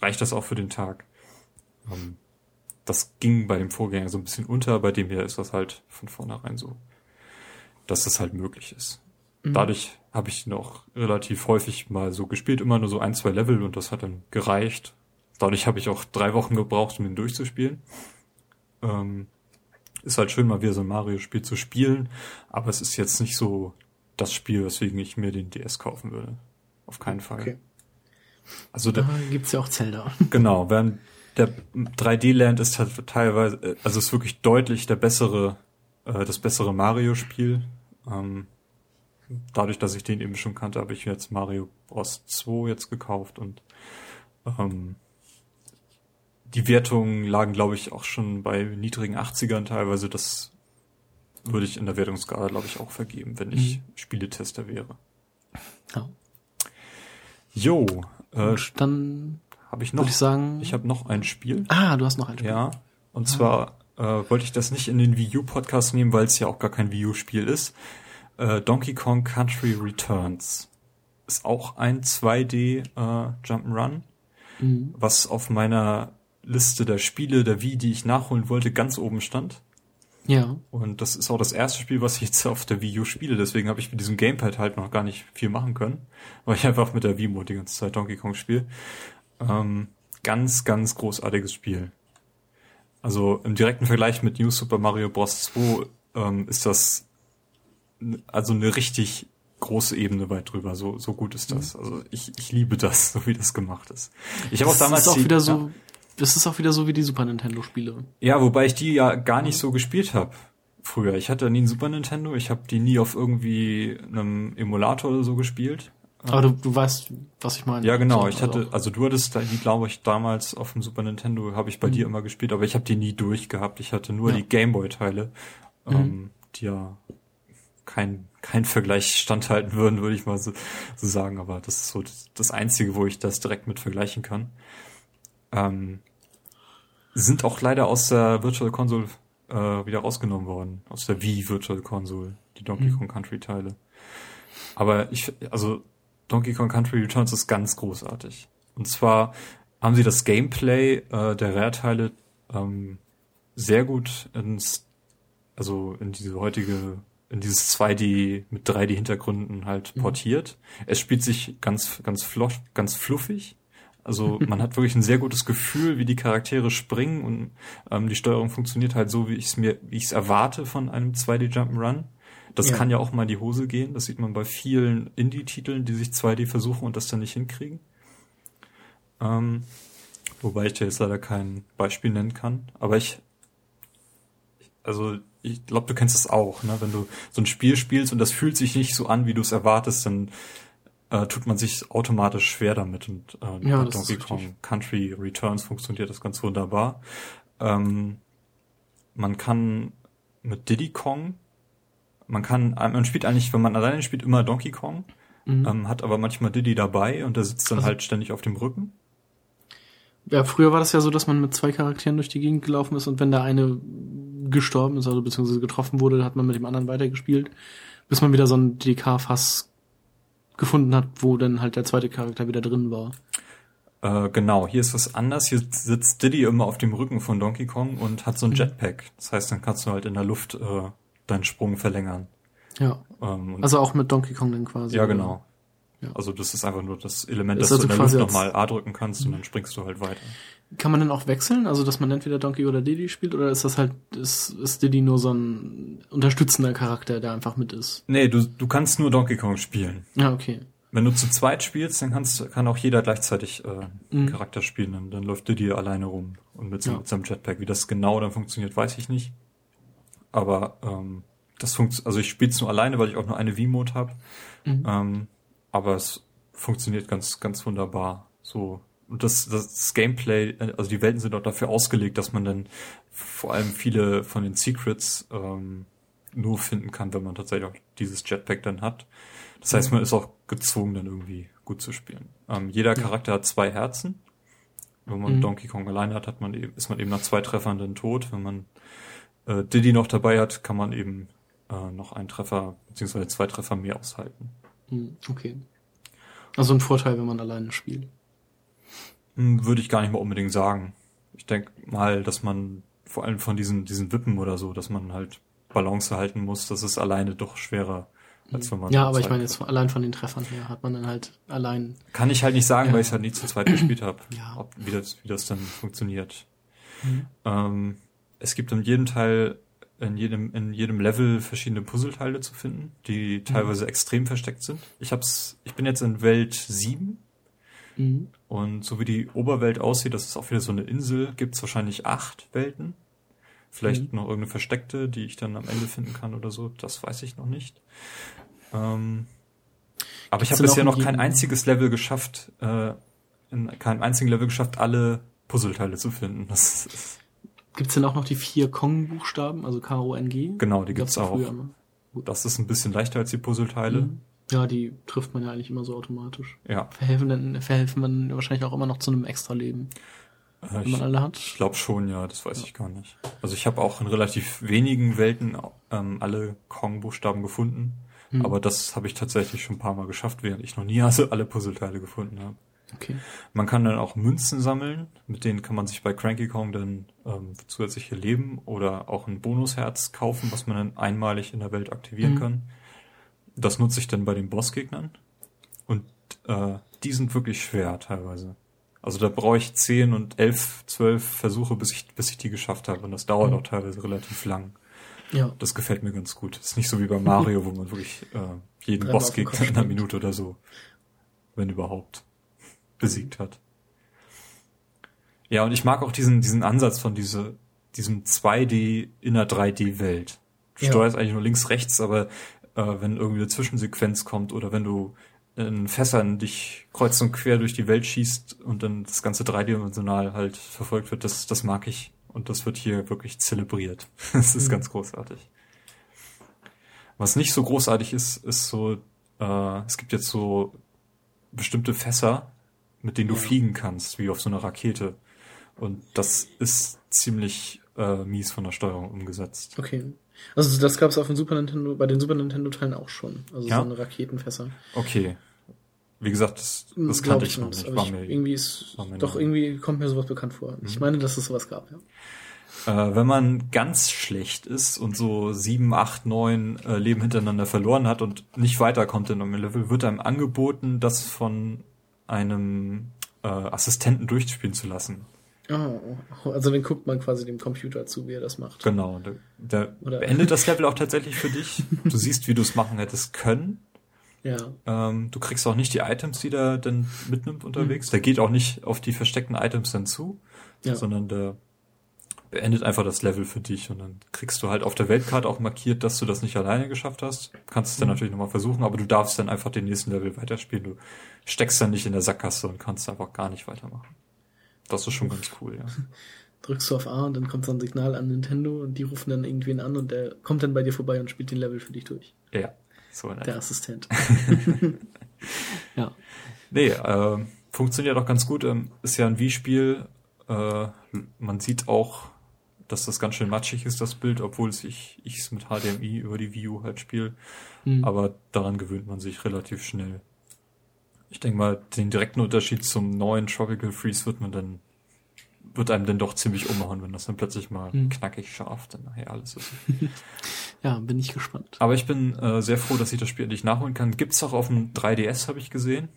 reicht das auch für den Tag. Ähm, das ging bei dem Vorgänger so ein bisschen unter, bei dem hier ist das halt von vornherein so, dass das halt möglich ist. Mhm. Dadurch habe ich noch relativ häufig mal so gespielt, immer nur so ein, zwei Level und das hat dann gereicht. Dadurch habe ich auch drei Wochen gebraucht, um ihn durchzuspielen. Ähm, ist halt schön, mal wieder so ein Mario-Spiel zu spielen, aber es ist jetzt nicht so das Spiel, weswegen ich mir den DS kaufen würde. Auf keinen Fall. Okay. Also da gibt's ja auch Zelda. Genau, während der 3D-Land ist halt teilweise, also ist wirklich deutlich der bessere, äh, das bessere Mario-Spiel. Ähm, dadurch, dass ich den eben schon kannte, habe ich jetzt Mario Bros. 2 jetzt gekauft und ähm, die Wertungen lagen, glaube ich, auch schon bei niedrigen 80ern teilweise. Das würde ich in der Wertungsskala, glaube ich, auch vergeben, wenn ich mhm. Spieletester wäre. Ja. Jo. Äh, dann habe ich noch. Ich sagen. Ich habe noch ein Spiel. Ah, du hast noch ein Spiel. Ja. Und ah. zwar äh, wollte ich das nicht in den Wii U Podcast nehmen, weil es ja auch gar kein Wii U Spiel ist. Äh, Donkey Kong Country Returns ist auch ein 2D äh, Jump'n'Run, mhm. was auf meiner Liste der Spiele der Wii, die ich nachholen wollte, ganz oben stand. Ja. Und das ist auch das erste Spiel, was ich jetzt auf der Wii U spiele. Deswegen habe ich mit diesem Gamepad halt noch gar nicht viel machen können, weil ich einfach mit der Wii Mode die ganze Zeit Donkey Kong spiele. Ähm, ganz, ganz großartiges Spiel. Also im direkten Vergleich mit New Super Mario Bros. 2 ähm, ist das also eine richtig große Ebene weit drüber. So, so gut ist das. Mhm. Also ich, ich liebe das, so wie das gemacht ist. Ich habe auch damals ist auch wieder so, ja, das ist auch wieder so wie die Super Nintendo-Spiele. Ja, wobei ich die ja gar nicht so gespielt habe früher. Ich hatte nie ein Super Nintendo, ich habe die nie auf irgendwie einem Emulator oder so gespielt. Aber du, du weißt, was ich meine. Ja, genau. Ich hatte, also du hattest die, glaube ich, damals auf dem Super Nintendo habe ich bei mhm. dir immer gespielt, aber ich habe die nie durchgehabt. Ich hatte nur ja. die Gameboy-Teile, mhm. ähm, die ja kein, kein Vergleich standhalten würden, würde ich mal so, so sagen. Aber das ist so das, das Einzige, wo ich das direkt mit vergleichen kann. Ähm, sind auch leider aus der Virtual Console äh, wieder rausgenommen worden. Aus der Wii Virtual Console, die Donkey mhm. Kong Country Teile. Aber ich, also Donkey Kong Country Returns ist ganz großartig. Und zwar haben sie das Gameplay äh, der Rare-Teile ähm, sehr gut ins, also in diese heutige, in dieses 2D mit 3D-Hintergründen halt mhm. portiert. Mhm. Es spielt sich ganz, ganz flosch, ganz fluffig. Also man hat wirklich ein sehr gutes Gefühl, wie die Charaktere springen und ähm, die Steuerung funktioniert halt so, wie ich es mir, wie ich es erwarte von einem 2D Jump'n'Run. Das ja. kann ja auch mal in die Hose gehen. Das sieht man bei vielen Indie-Titeln, die sich 2D versuchen und das dann nicht hinkriegen. Ähm, wobei ich dir jetzt leider kein Beispiel nennen kann. Aber ich, also ich glaube, du kennst das auch, ne? Wenn du so ein Spiel spielst und das fühlt sich nicht so an, wie du es erwartest, dann äh, tut man sich automatisch schwer damit. Und äh, ja, Donkey Kong Country Returns funktioniert das ganz wunderbar. Ähm, man kann mit Diddy Kong man kann, man spielt eigentlich, wenn man alleine spielt, immer Donkey Kong, mhm. ähm, hat aber manchmal Diddy dabei und der sitzt dann also, halt ständig auf dem Rücken. Ja, früher war das ja so, dass man mit zwei Charakteren durch die Gegend gelaufen ist und wenn der eine gestorben ist, also beziehungsweise getroffen wurde, hat man mit dem anderen weitergespielt, bis man wieder so ein DK-Fass gefunden hat, wo dann halt der zweite Charakter wieder drin war. Äh, genau, hier ist was anders. Hier sitzt Diddy immer auf dem Rücken von Donkey Kong und hat so ein mhm. Jetpack. Das heißt, dann kannst du halt in der Luft äh, deinen Sprung verlängern. Ja. Ähm, also auch mit Donkey Kong dann quasi. Ja, genau. Ja. Also das ist einfach nur das Element, dass also du in der Luft nochmal A drücken kannst und dann springst du halt weiter. Kann man denn auch wechseln? Also dass man entweder Donkey oder Diddy spielt oder ist das halt, ist, ist Diddy nur so ein unterstützender Charakter, der einfach mit ist? Nee, du, du kannst nur Donkey Kong spielen. Ja, okay. Wenn du zu zweit spielst, dann kannst, kann auch jeder gleichzeitig äh, mhm. Charakter spielen. Dann, dann läuft Diddy alleine rum und mit, ja. mit seinem Jetpack. Wie das genau dann funktioniert, weiß ich nicht. Aber ähm, das funktioniert, also ich spiele es nur alleine, weil ich auch nur eine V-Mode habe. Mhm. Ähm, aber es funktioniert ganz, ganz wunderbar. So. Und das, das Gameplay, also die Welten sind auch dafür ausgelegt, dass man dann vor allem viele von den Secrets ähm, nur finden kann, wenn man tatsächlich auch dieses Jetpack dann hat. Das heißt, mhm. man ist auch gezwungen, dann irgendwie gut zu spielen. Ähm, jeder Charakter hat zwei Herzen. Wenn man mhm. Donkey Kong alleine hat, hat man eben, ist man eben nach zwei Treffern dann tot. Wenn man äh, Diddy noch dabei hat, kann man eben äh, noch einen Treffer beziehungsweise zwei Treffer mehr aushalten. Hm, okay. Also ein Vorteil, wenn man alleine spielt. Würde ich gar nicht mal unbedingt sagen. Ich denke mal, dass man vor allem von diesen, diesen Wippen oder so, dass man halt Balance halten muss, das ist alleine doch schwerer, als wenn man. Ja, aber ich meine jetzt allein von den Treffern her hat man dann halt allein. Kann ich halt nicht sagen, ja. weil ich es halt nie zu zweit gespielt habe, ja. ob, wie, das, wie das dann funktioniert. Mhm. Ähm, es gibt in jedem Teil in jedem, in jedem Level verschiedene Puzzleteile zu finden, die teilweise mhm. extrem versteckt sind. Ich hab's, ich bin jetzt in Welt 7 mhm. und so wie die Oberwelt aussieht, das ist auch wieder so eine Insel, gibt's wahrscheinlich acht Welten. Vielleicht mhm. noch irgendeine versteckte, die ich dann am Ende finden kann oder so, das weiß ich noch nicht. Ähm, aber Gibt's ich habe bisher noch kein einziges Level geschafft, äh, in keinem einzigen Level geschafft, alle Puzzleteile zu finden. Das ist Gibt's denn auch noch die vier Kong-Buchstaben, also K-O-N-G? Genau, die gibt's auch. Das ist ein bisschen leichter als die Puzzleteile. Mhm. Ja, die trifft man ja eigentlich immer so automatisch. Ja. Verhelfen dann, verhelfen man wahrscheinlich auch immer noch zu einem Extra-Leben. Äh, wenn man alle hat. Ich glaube schon, ja, das weiß ja. ich gar nicht. Also ich habe auch in relativ wenigen Welten ähm, alle Kong-Buchstaben gefunden. Mhm. Aber das habe ich tatsächlich schon ein paar Mal geschafft, während ich noch nie also alle Puzzleteile gefunden habe. Okay. Man kann dann auch Münzen sammeln, mit denen kann man sich bei Cranky Kong dann ähm, zusätzliche Leben oder auch ein Bonusherz kaufen, was man dann einmalig in der Welt aktivieren mhm. kann. Das nutze ich dann bei den Bossgegnern. Und äh, die sind wirklich schwer teilweise. Also da brauche ich zehn und elf, zwölf Versuche, bis ich, bis ich die geschafft habe. Und das dauert mhm. auch teilweise relativ lang. Ja. Das gefällt mir ganz gut. Das ist nicht so wie bei Mario, wo man wirklich äh, jeden Bossgegner in einer Minute oder so, wenn überhaupt besiegt hat. Ja, und ich mag auch diesen, diesen Ansatz von diese, diesem 2D in der 3D-Welt. Du ja. steuerst eigentlich nur links, rechts, aber äh, wenn irgendwie eine Zwischensequenz kommt oder wenn du in Fässern dich kreuz und quer durch die Welt schießt und dann das ganze dreidimensional halt verfolgt wird, das, das mag ich. Und das wird hier wirklich zelebriert. Das ist mhm. ganz großartig. Was nicht so großartig ist, ist so, äh, es gibt jetzt so bestimmte Fässer, mit denen du fliegen kannst, wie auf so einer Rakete. Und das ist ziemlich äh, mies von der Steuerung umgesetzt. Okay. Also das gab es auf dem Super Nintendo, bei den Super Nintendo Teilen auch schon. Also Ja? so eine Raketenfässer. Okay. Wie gesagt, das, das Glaub kannte ich noch nicht. aber ich, mir, irgendwie ist, doch irgendwie kommt mir sowas bekannt vor. Mhm. Ich meine, dass es sowas gab, ja. Äh, wenn man ganz schlecht ist und so sieben, acht, neun äh, Leben hintereinander verloren hat und nicht weiterkommt in einem Level, wird einem angeboten, das von einem äh, Assistenten durchspielen zu lassen. Oh, also dann guckt man quasi dem Computer zu, wie er das macht. Genau. Der, der Oder- beendet das Level auch tatsächlich für dich. Du siehst, wie du es machen hättest können. Ja. Ähm, du kriegst auch nicht die Items, die der dann mitnimmt unterwegs. Der geht auch nicht auf die versteckten Items dann zu, Ja. sondern der beendet einfach das Level für dich und dann kriegst du halt auf der Weltkarte auch markiert, dass du das nicht alleine geschafft hast. Kannst es dann natürlich nochmal versuchen, aber du darfst dann einfach den nächsten Level weiterspielen. Du steckst dann nicht in der Sackgasse und kannst einfach gar nicht weitermachen. Das ist schon ganz cool, ja. Drückst du auf A und dann kommt so ein Signal an Nintendo und die rufen dann irgendwen an und der kommt dann bei dir vorbei und spielt den Level für dich durch. Ja, so in Der. Assistent. ja. Nee, äh, funktioniert auch ganz gut. Ähm, ist ja ein Wii-Spiel. Äh, man sieht auch, dass das ganz schön matschig ist, das Bild, obwohl ich ich es mit HDMI über die Wii U halt spiele. Hm. Aber daran gewöhnt man sich relativ schnell. Ich denke mal, den direkten Unterschied zum neuen Tropical Freeze wird man dann wird einem dann doch ziemlich umhauen, wenn das dann plötzlich mal Hm. knackig scharf dann nachher alles ist. ja, bin ich gespannt. Aber ich bin äh, sehr froh, dass ich das Spiel endlich nachholen kann. Gibt's auch auf dem 3DS, habe ich gesehen.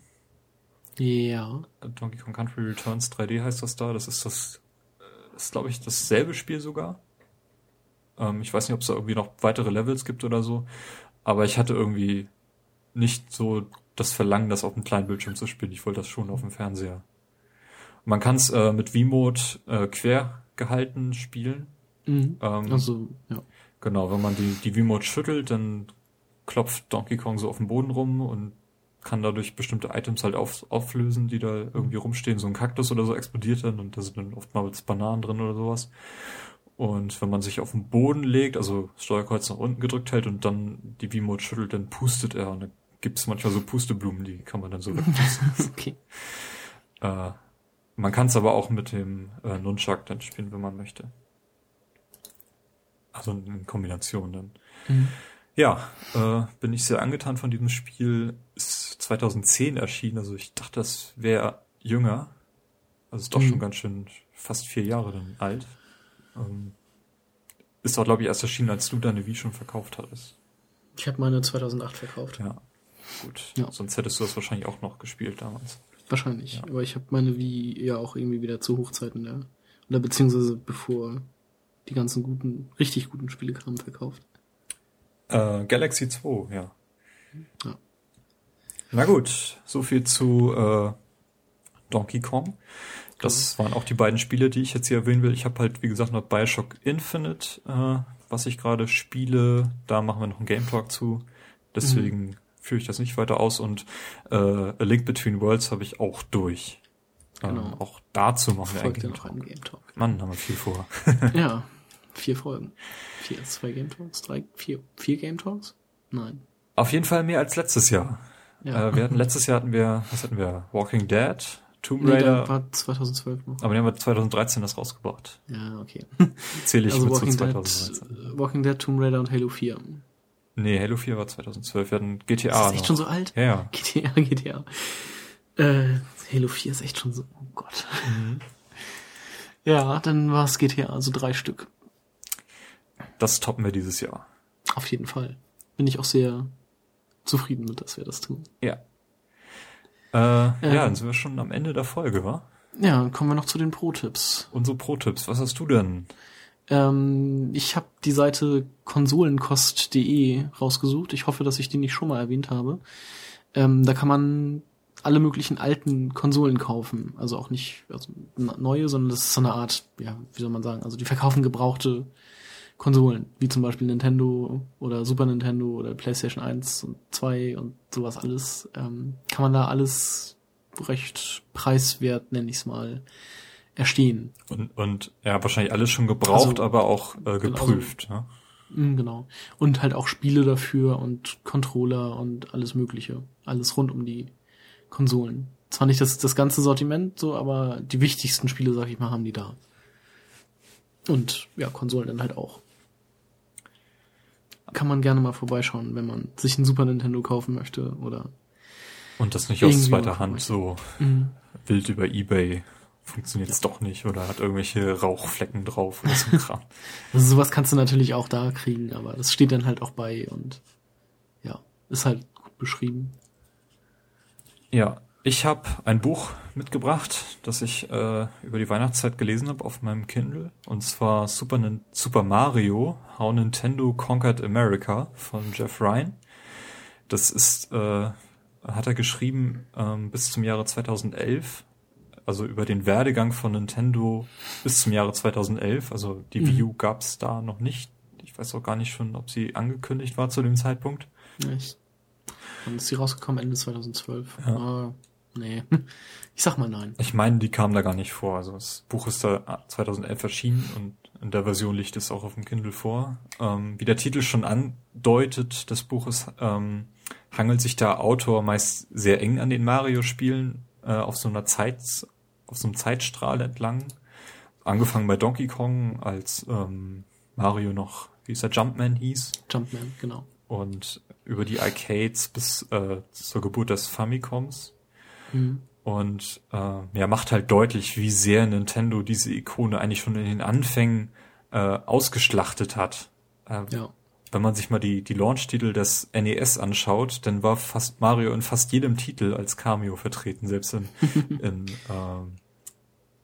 Ja. Donkey Kong Country Returns 3D heißt das da. Das ist das, äh, das ist glaube ich dasselbe Spiel sogar. Ähm, ich weiß nicht, ob es da irgendwie noch weitere Levels gibt oder so. Aber ich hatte irgendwie nicht so das Verlangen, das auf dem kleinen Bildschirm zu spielen. Ich wollte das schon auf dem Fernseher. Man kann es äh, mit V-Mode äh, quer gehalten spielen. Mhm. Ähm, Also, ja. Genau, wenn man die, die V-Mode schüttelt, dann klopft Donkey Kong so auf dem Boden rum und kann dadurch bestimmte Items halt auf, auflösen, die da irgendwie rumstehen. So ein Kaktus oder so explodiert dann und da sind dann oftmals Bananen drin oder sowas. Und wenn man sich auf den Boden legt, also Steuerkreuz nach unten gedrückt hält und dann die V-Mode schüttelt, dann pustet er und dann gibt es manchmal so Pusteblumen, die kann man dann so wegpusten. Okay. äh, man kann es aber auch mit dem äh, Nunchuck dann spielen, wenn man möchte. Also in Kombination dann. Mhm. Ja, äh, bin ich sehr angetan von diesem Spiel. Ist 2010 erschienen, also ich dachte, das wäre jünger. Also ist doch Mhm. schon ganz schön fast vier Jahre dann alt. Ähm, ist auch, glaube ich, erst erschienen, als du deine Wii schon verkauft hattest. Ich habe meine 2008 verkauft. Ja, gut. Ja. Sonst hättest du das wahrscheinlich auch noch gespielt damals. Wahrscheinlich. Ja. Aber ich habe meine Wii ja auch irgendwie wieder zu Hochzeiten der. Oder beziehungsweise bevor die ganzen guten, richtig guten Spiele kamen, verkauft. Äh, Galaxy 2, ja. Ja. Na gut, so viel zu äh, Donkey Kong. Das waren auch die beiden Spiele, die ich jetzt hier erwähnen will. Ich habe halt, wie gesagt, noch Bioshock Infinite, äh, was ich gerade spiele. Da machen wir noch einen Game Talk zu. Deswegen führe ich das nicht weiter aus. Und äh, A Link Between Worlds habe ich auch durch. Genau. Ähm, auch dazu machen wir einen Folgt Game noch ein Talk. Game Talk. Mann, haben wir viel vor. ja. Vier Folgen. Vier, zwei Game Talks, drei, vier, vier Game Talks? Nein. Auf jeden Fall mehr als letztes Jahr. Ja. Äh, wir hatten letztes Jahr hatten wir, was hatten wir? Walking Dead, Tomb nee, Raider. da war 2012 noch. aber die haben wir 2013 das rausgebracht. Ja, okay. Zähle ich also mit zu Walking Dead, 2013. äh, Walking Dead, Tomb Raider und Halo 4. Nee, Halo 4 war 2012. Wir hatten GTA Ist das echt noch. schon so alt? Ja, ja. GTA, GTA. Äh, Halo 4 ist echt schon so, oh Gott. Mhm. Ja, dann war es GTA, also drei Stück. Das toppen wir dieses Jahr. Auf jeden Fall. Bin ich auch sehr zufrieden mit, dass wir das tun. Ja. Äh, ja, dann sind wir schon am Ende der Folge, wa? Ja, dann kommen wir noch zu den Pro-Tipps. Unsere Pro-Tipps. Was hast du denn? Ähm, ich habe die Seite konsolenkost.de rausgesucht. Ich hoffe, dass ich die nicht schon mal erwähnt habe. Ähm, da kann man alle möglichen alten Konsolen kaufen. Also auch nicht also neue, sondern das ist so eine Art, ja, wie soll man sagen, also die verkaufen gebrauchte Konsolen, wie zum Beispiel Nintendo oder Super Nintendo oder PlayStation 1 und 2 und sowas alles. Ähm, kann man da alles recht preiswert, nenne ich es mal, erstehen. Und, und ja, wahrscheinlich alles schon gebraucht, Also, aber auch äh, geprüft. ne? Mm, Genau. Und halt auch Spiele dafür und Controller und alles Mögliche. Alles rund um die Konsolen. Zwar nicht das, das ganze Sortiment so, aber die wichtigsten Spiele, sag ich mal, haben die da. Und ja, Konsolen dann halt auch. Kann man gerne mal vorbeischauen, wenn man sich ein Super Nintendo kaufen möchte oder. Und das nicht aus zweiter Hand so mhm. wild über Ebay funktioniert es doch nicht oder hat irgendwelche Rauchflecken drauf oder so Kram. also sowas kannst du natürlich auch da kriegen, aber das steht dann halt auch bei und ja, ist halt gut beschrieben. Ja, ich habe ein Buch mitgebracht, das ich äh, über die Weihnachtszeit gelesen habe auf meinem Kindle. Und zwar Super, Super Mario, How Nintendo Conquered America von Jeff Ryan. Das ist, äh, hat er geschrieben ähm, bis zum Jahre 2011. Also über den Werdegang von Nintendo bis zum Jahre 2011. Also die mhm. Wii U gab es da noch nicht. Ich weiß auch gar nicht schon, ob sie angekündigt war zu dem Zeitpunkt. Echt? Wann ist sie rausgekommen? Ende 2012. Ja. Ah, nee. Ich sag mal nein. Ich meine, die kam da gar nicht vor. Also das Buch ist da 2011 erschienen und in der Version liegt es auch auf dem Kindle vor. Ähm, wie der Titel schon andeutet, des Buches ähm, hangelt sich der Autor meist sehr eng an den Mario-Spielen äh, auf so einer Zeit, auf so einem Zeitstrahl entlang. Angefangen bei Donkey Kong, als ähm, Mario noch, wie ist der, Jumpman hieß. Jumpman, genau. Und über die Arcades bis äh, zur Geburt des Famicoms. Mhm. Und äh, ja, macht halt deutlich, wie sehr Nintendo diese Ikone eigentlich schon in den Anfängen äh, ausgeschlachtet hat. Äh, ja. Wenn man sich mal die, die Launch-Titel des NES anschaut, dann war fast Mario in fast jedem Titel als Cameo vertreten, selbst in, in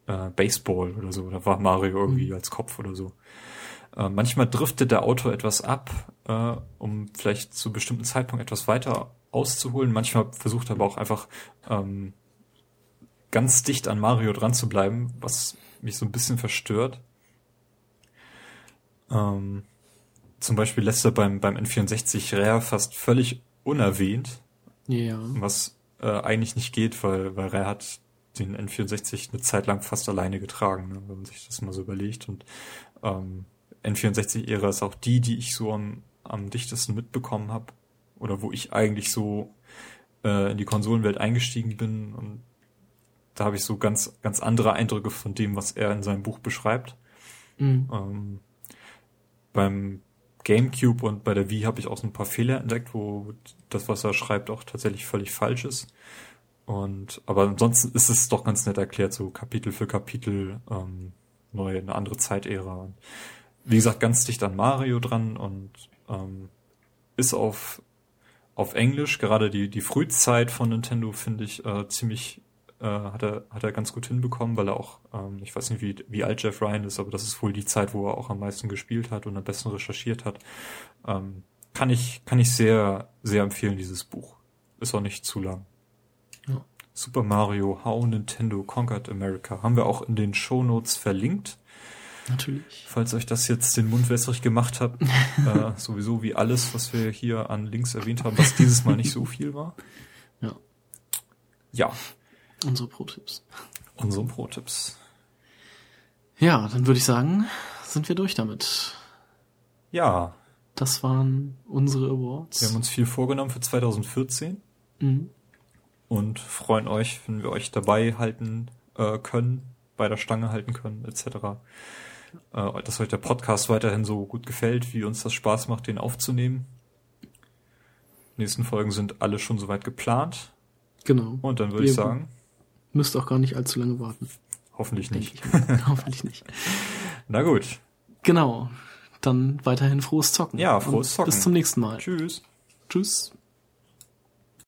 äh, äh, Baseball oder so. Da war Mario irgendwie mhm. als Kopf oder so. Äh, manchmal driftet der Autor etwas ab, äh, um vielleicht zu bestimmten Zeitpunkt etwas weiter auszuholen. Manchmal versucht er aber auch einfach ähm, ganz dicht an Mario dran zu bleiben, was mich so ein bisschen verstört. Ähm, zum Beispiel lässt er beim, beim N64 Rare fast völlig unerwähnt. Ja. Was äh, eigentlich nicht geht, weil, weil Rare hat den N64 eine Zeit lang fast alleine getragen, ne, wenn man sich das mal so überlegt. Und ähm, N64-Ära ist auch die, die ich so am, am dichtesten mitbekommen habe. Oder wo ich eigentlich so äh, in die Konsolenwelt eingestiegen bin. Und da habe ich so ganz, ganz andere Eindrücke von dem, was er in seinem Buch beschreibt. Mhm. Ähm, beim GameCube und bei der Wii habe ich auch so ein paar Fehler entdeckt, wo das, was er schreibt, auch tatsächlich völlig falsch ist. Und aber ansonsten ist es doch ganz nett erklärt, so Kapitel für Kapitel, ähm, neue, eine andere Zeitära wie gesagt, ganz dicht an Mario dran und ähm, ist auf, auf Englisch, gerade die, die Frühzeit von Nintendo finde ich äh, ziemlich, äh, hat, er, hat er ganz gut hinbekommen, weil er auch, ähm, ich weiß nicht, wie, wie alt Jeff Ryan ist, aber das ist wohl die Zeit, wo er auch am meisten gespielt hat und am besten recherchiert hat. Ähm, kann ich, kann ich sehr, sehr empfehlen, dieses Buch. Ist auch nicht zu lang. Ja. Super Mario, How Nintendo Conquered America. Haben wir auch in den Show Notes verlinkt. Natürlich. Falls euch das jetzt den Mund wässrig gemacht hat, äh, sowieso wie alles, was wir hier an Links erwähnt haben, was dieses Mal nicht so viel war. Ja. Ja. Unsere Pro-Tipps. Unsere Pro-Tipps. Ja, dann würde ich sagen, sind wir durch damit. Ja. Das waren unsere Awards. Wir haben uns viel vorgenommen für 2014. Mhm. Und freuen euch, wenn wir euch dabei halten äh, können, bei der Stange halten können, etc. Äh, dass euch der Podcast weiterhin so gut gefällt, wie uns das Spaß macht, den aufzunehmen. Die nächsten Folgen sind alle schon soweit geplant. Genau. Und dann würde ich sagen. Müsst auch gar nicht allzu lange warten. Hoffentlich nicht. Hoffentlich nicht. Na gut. Genau. Dann weiterhin frohes Zocken. Ja, frohes Zocken. Bis zum nächsten Mal. Tschüss. Tschüss.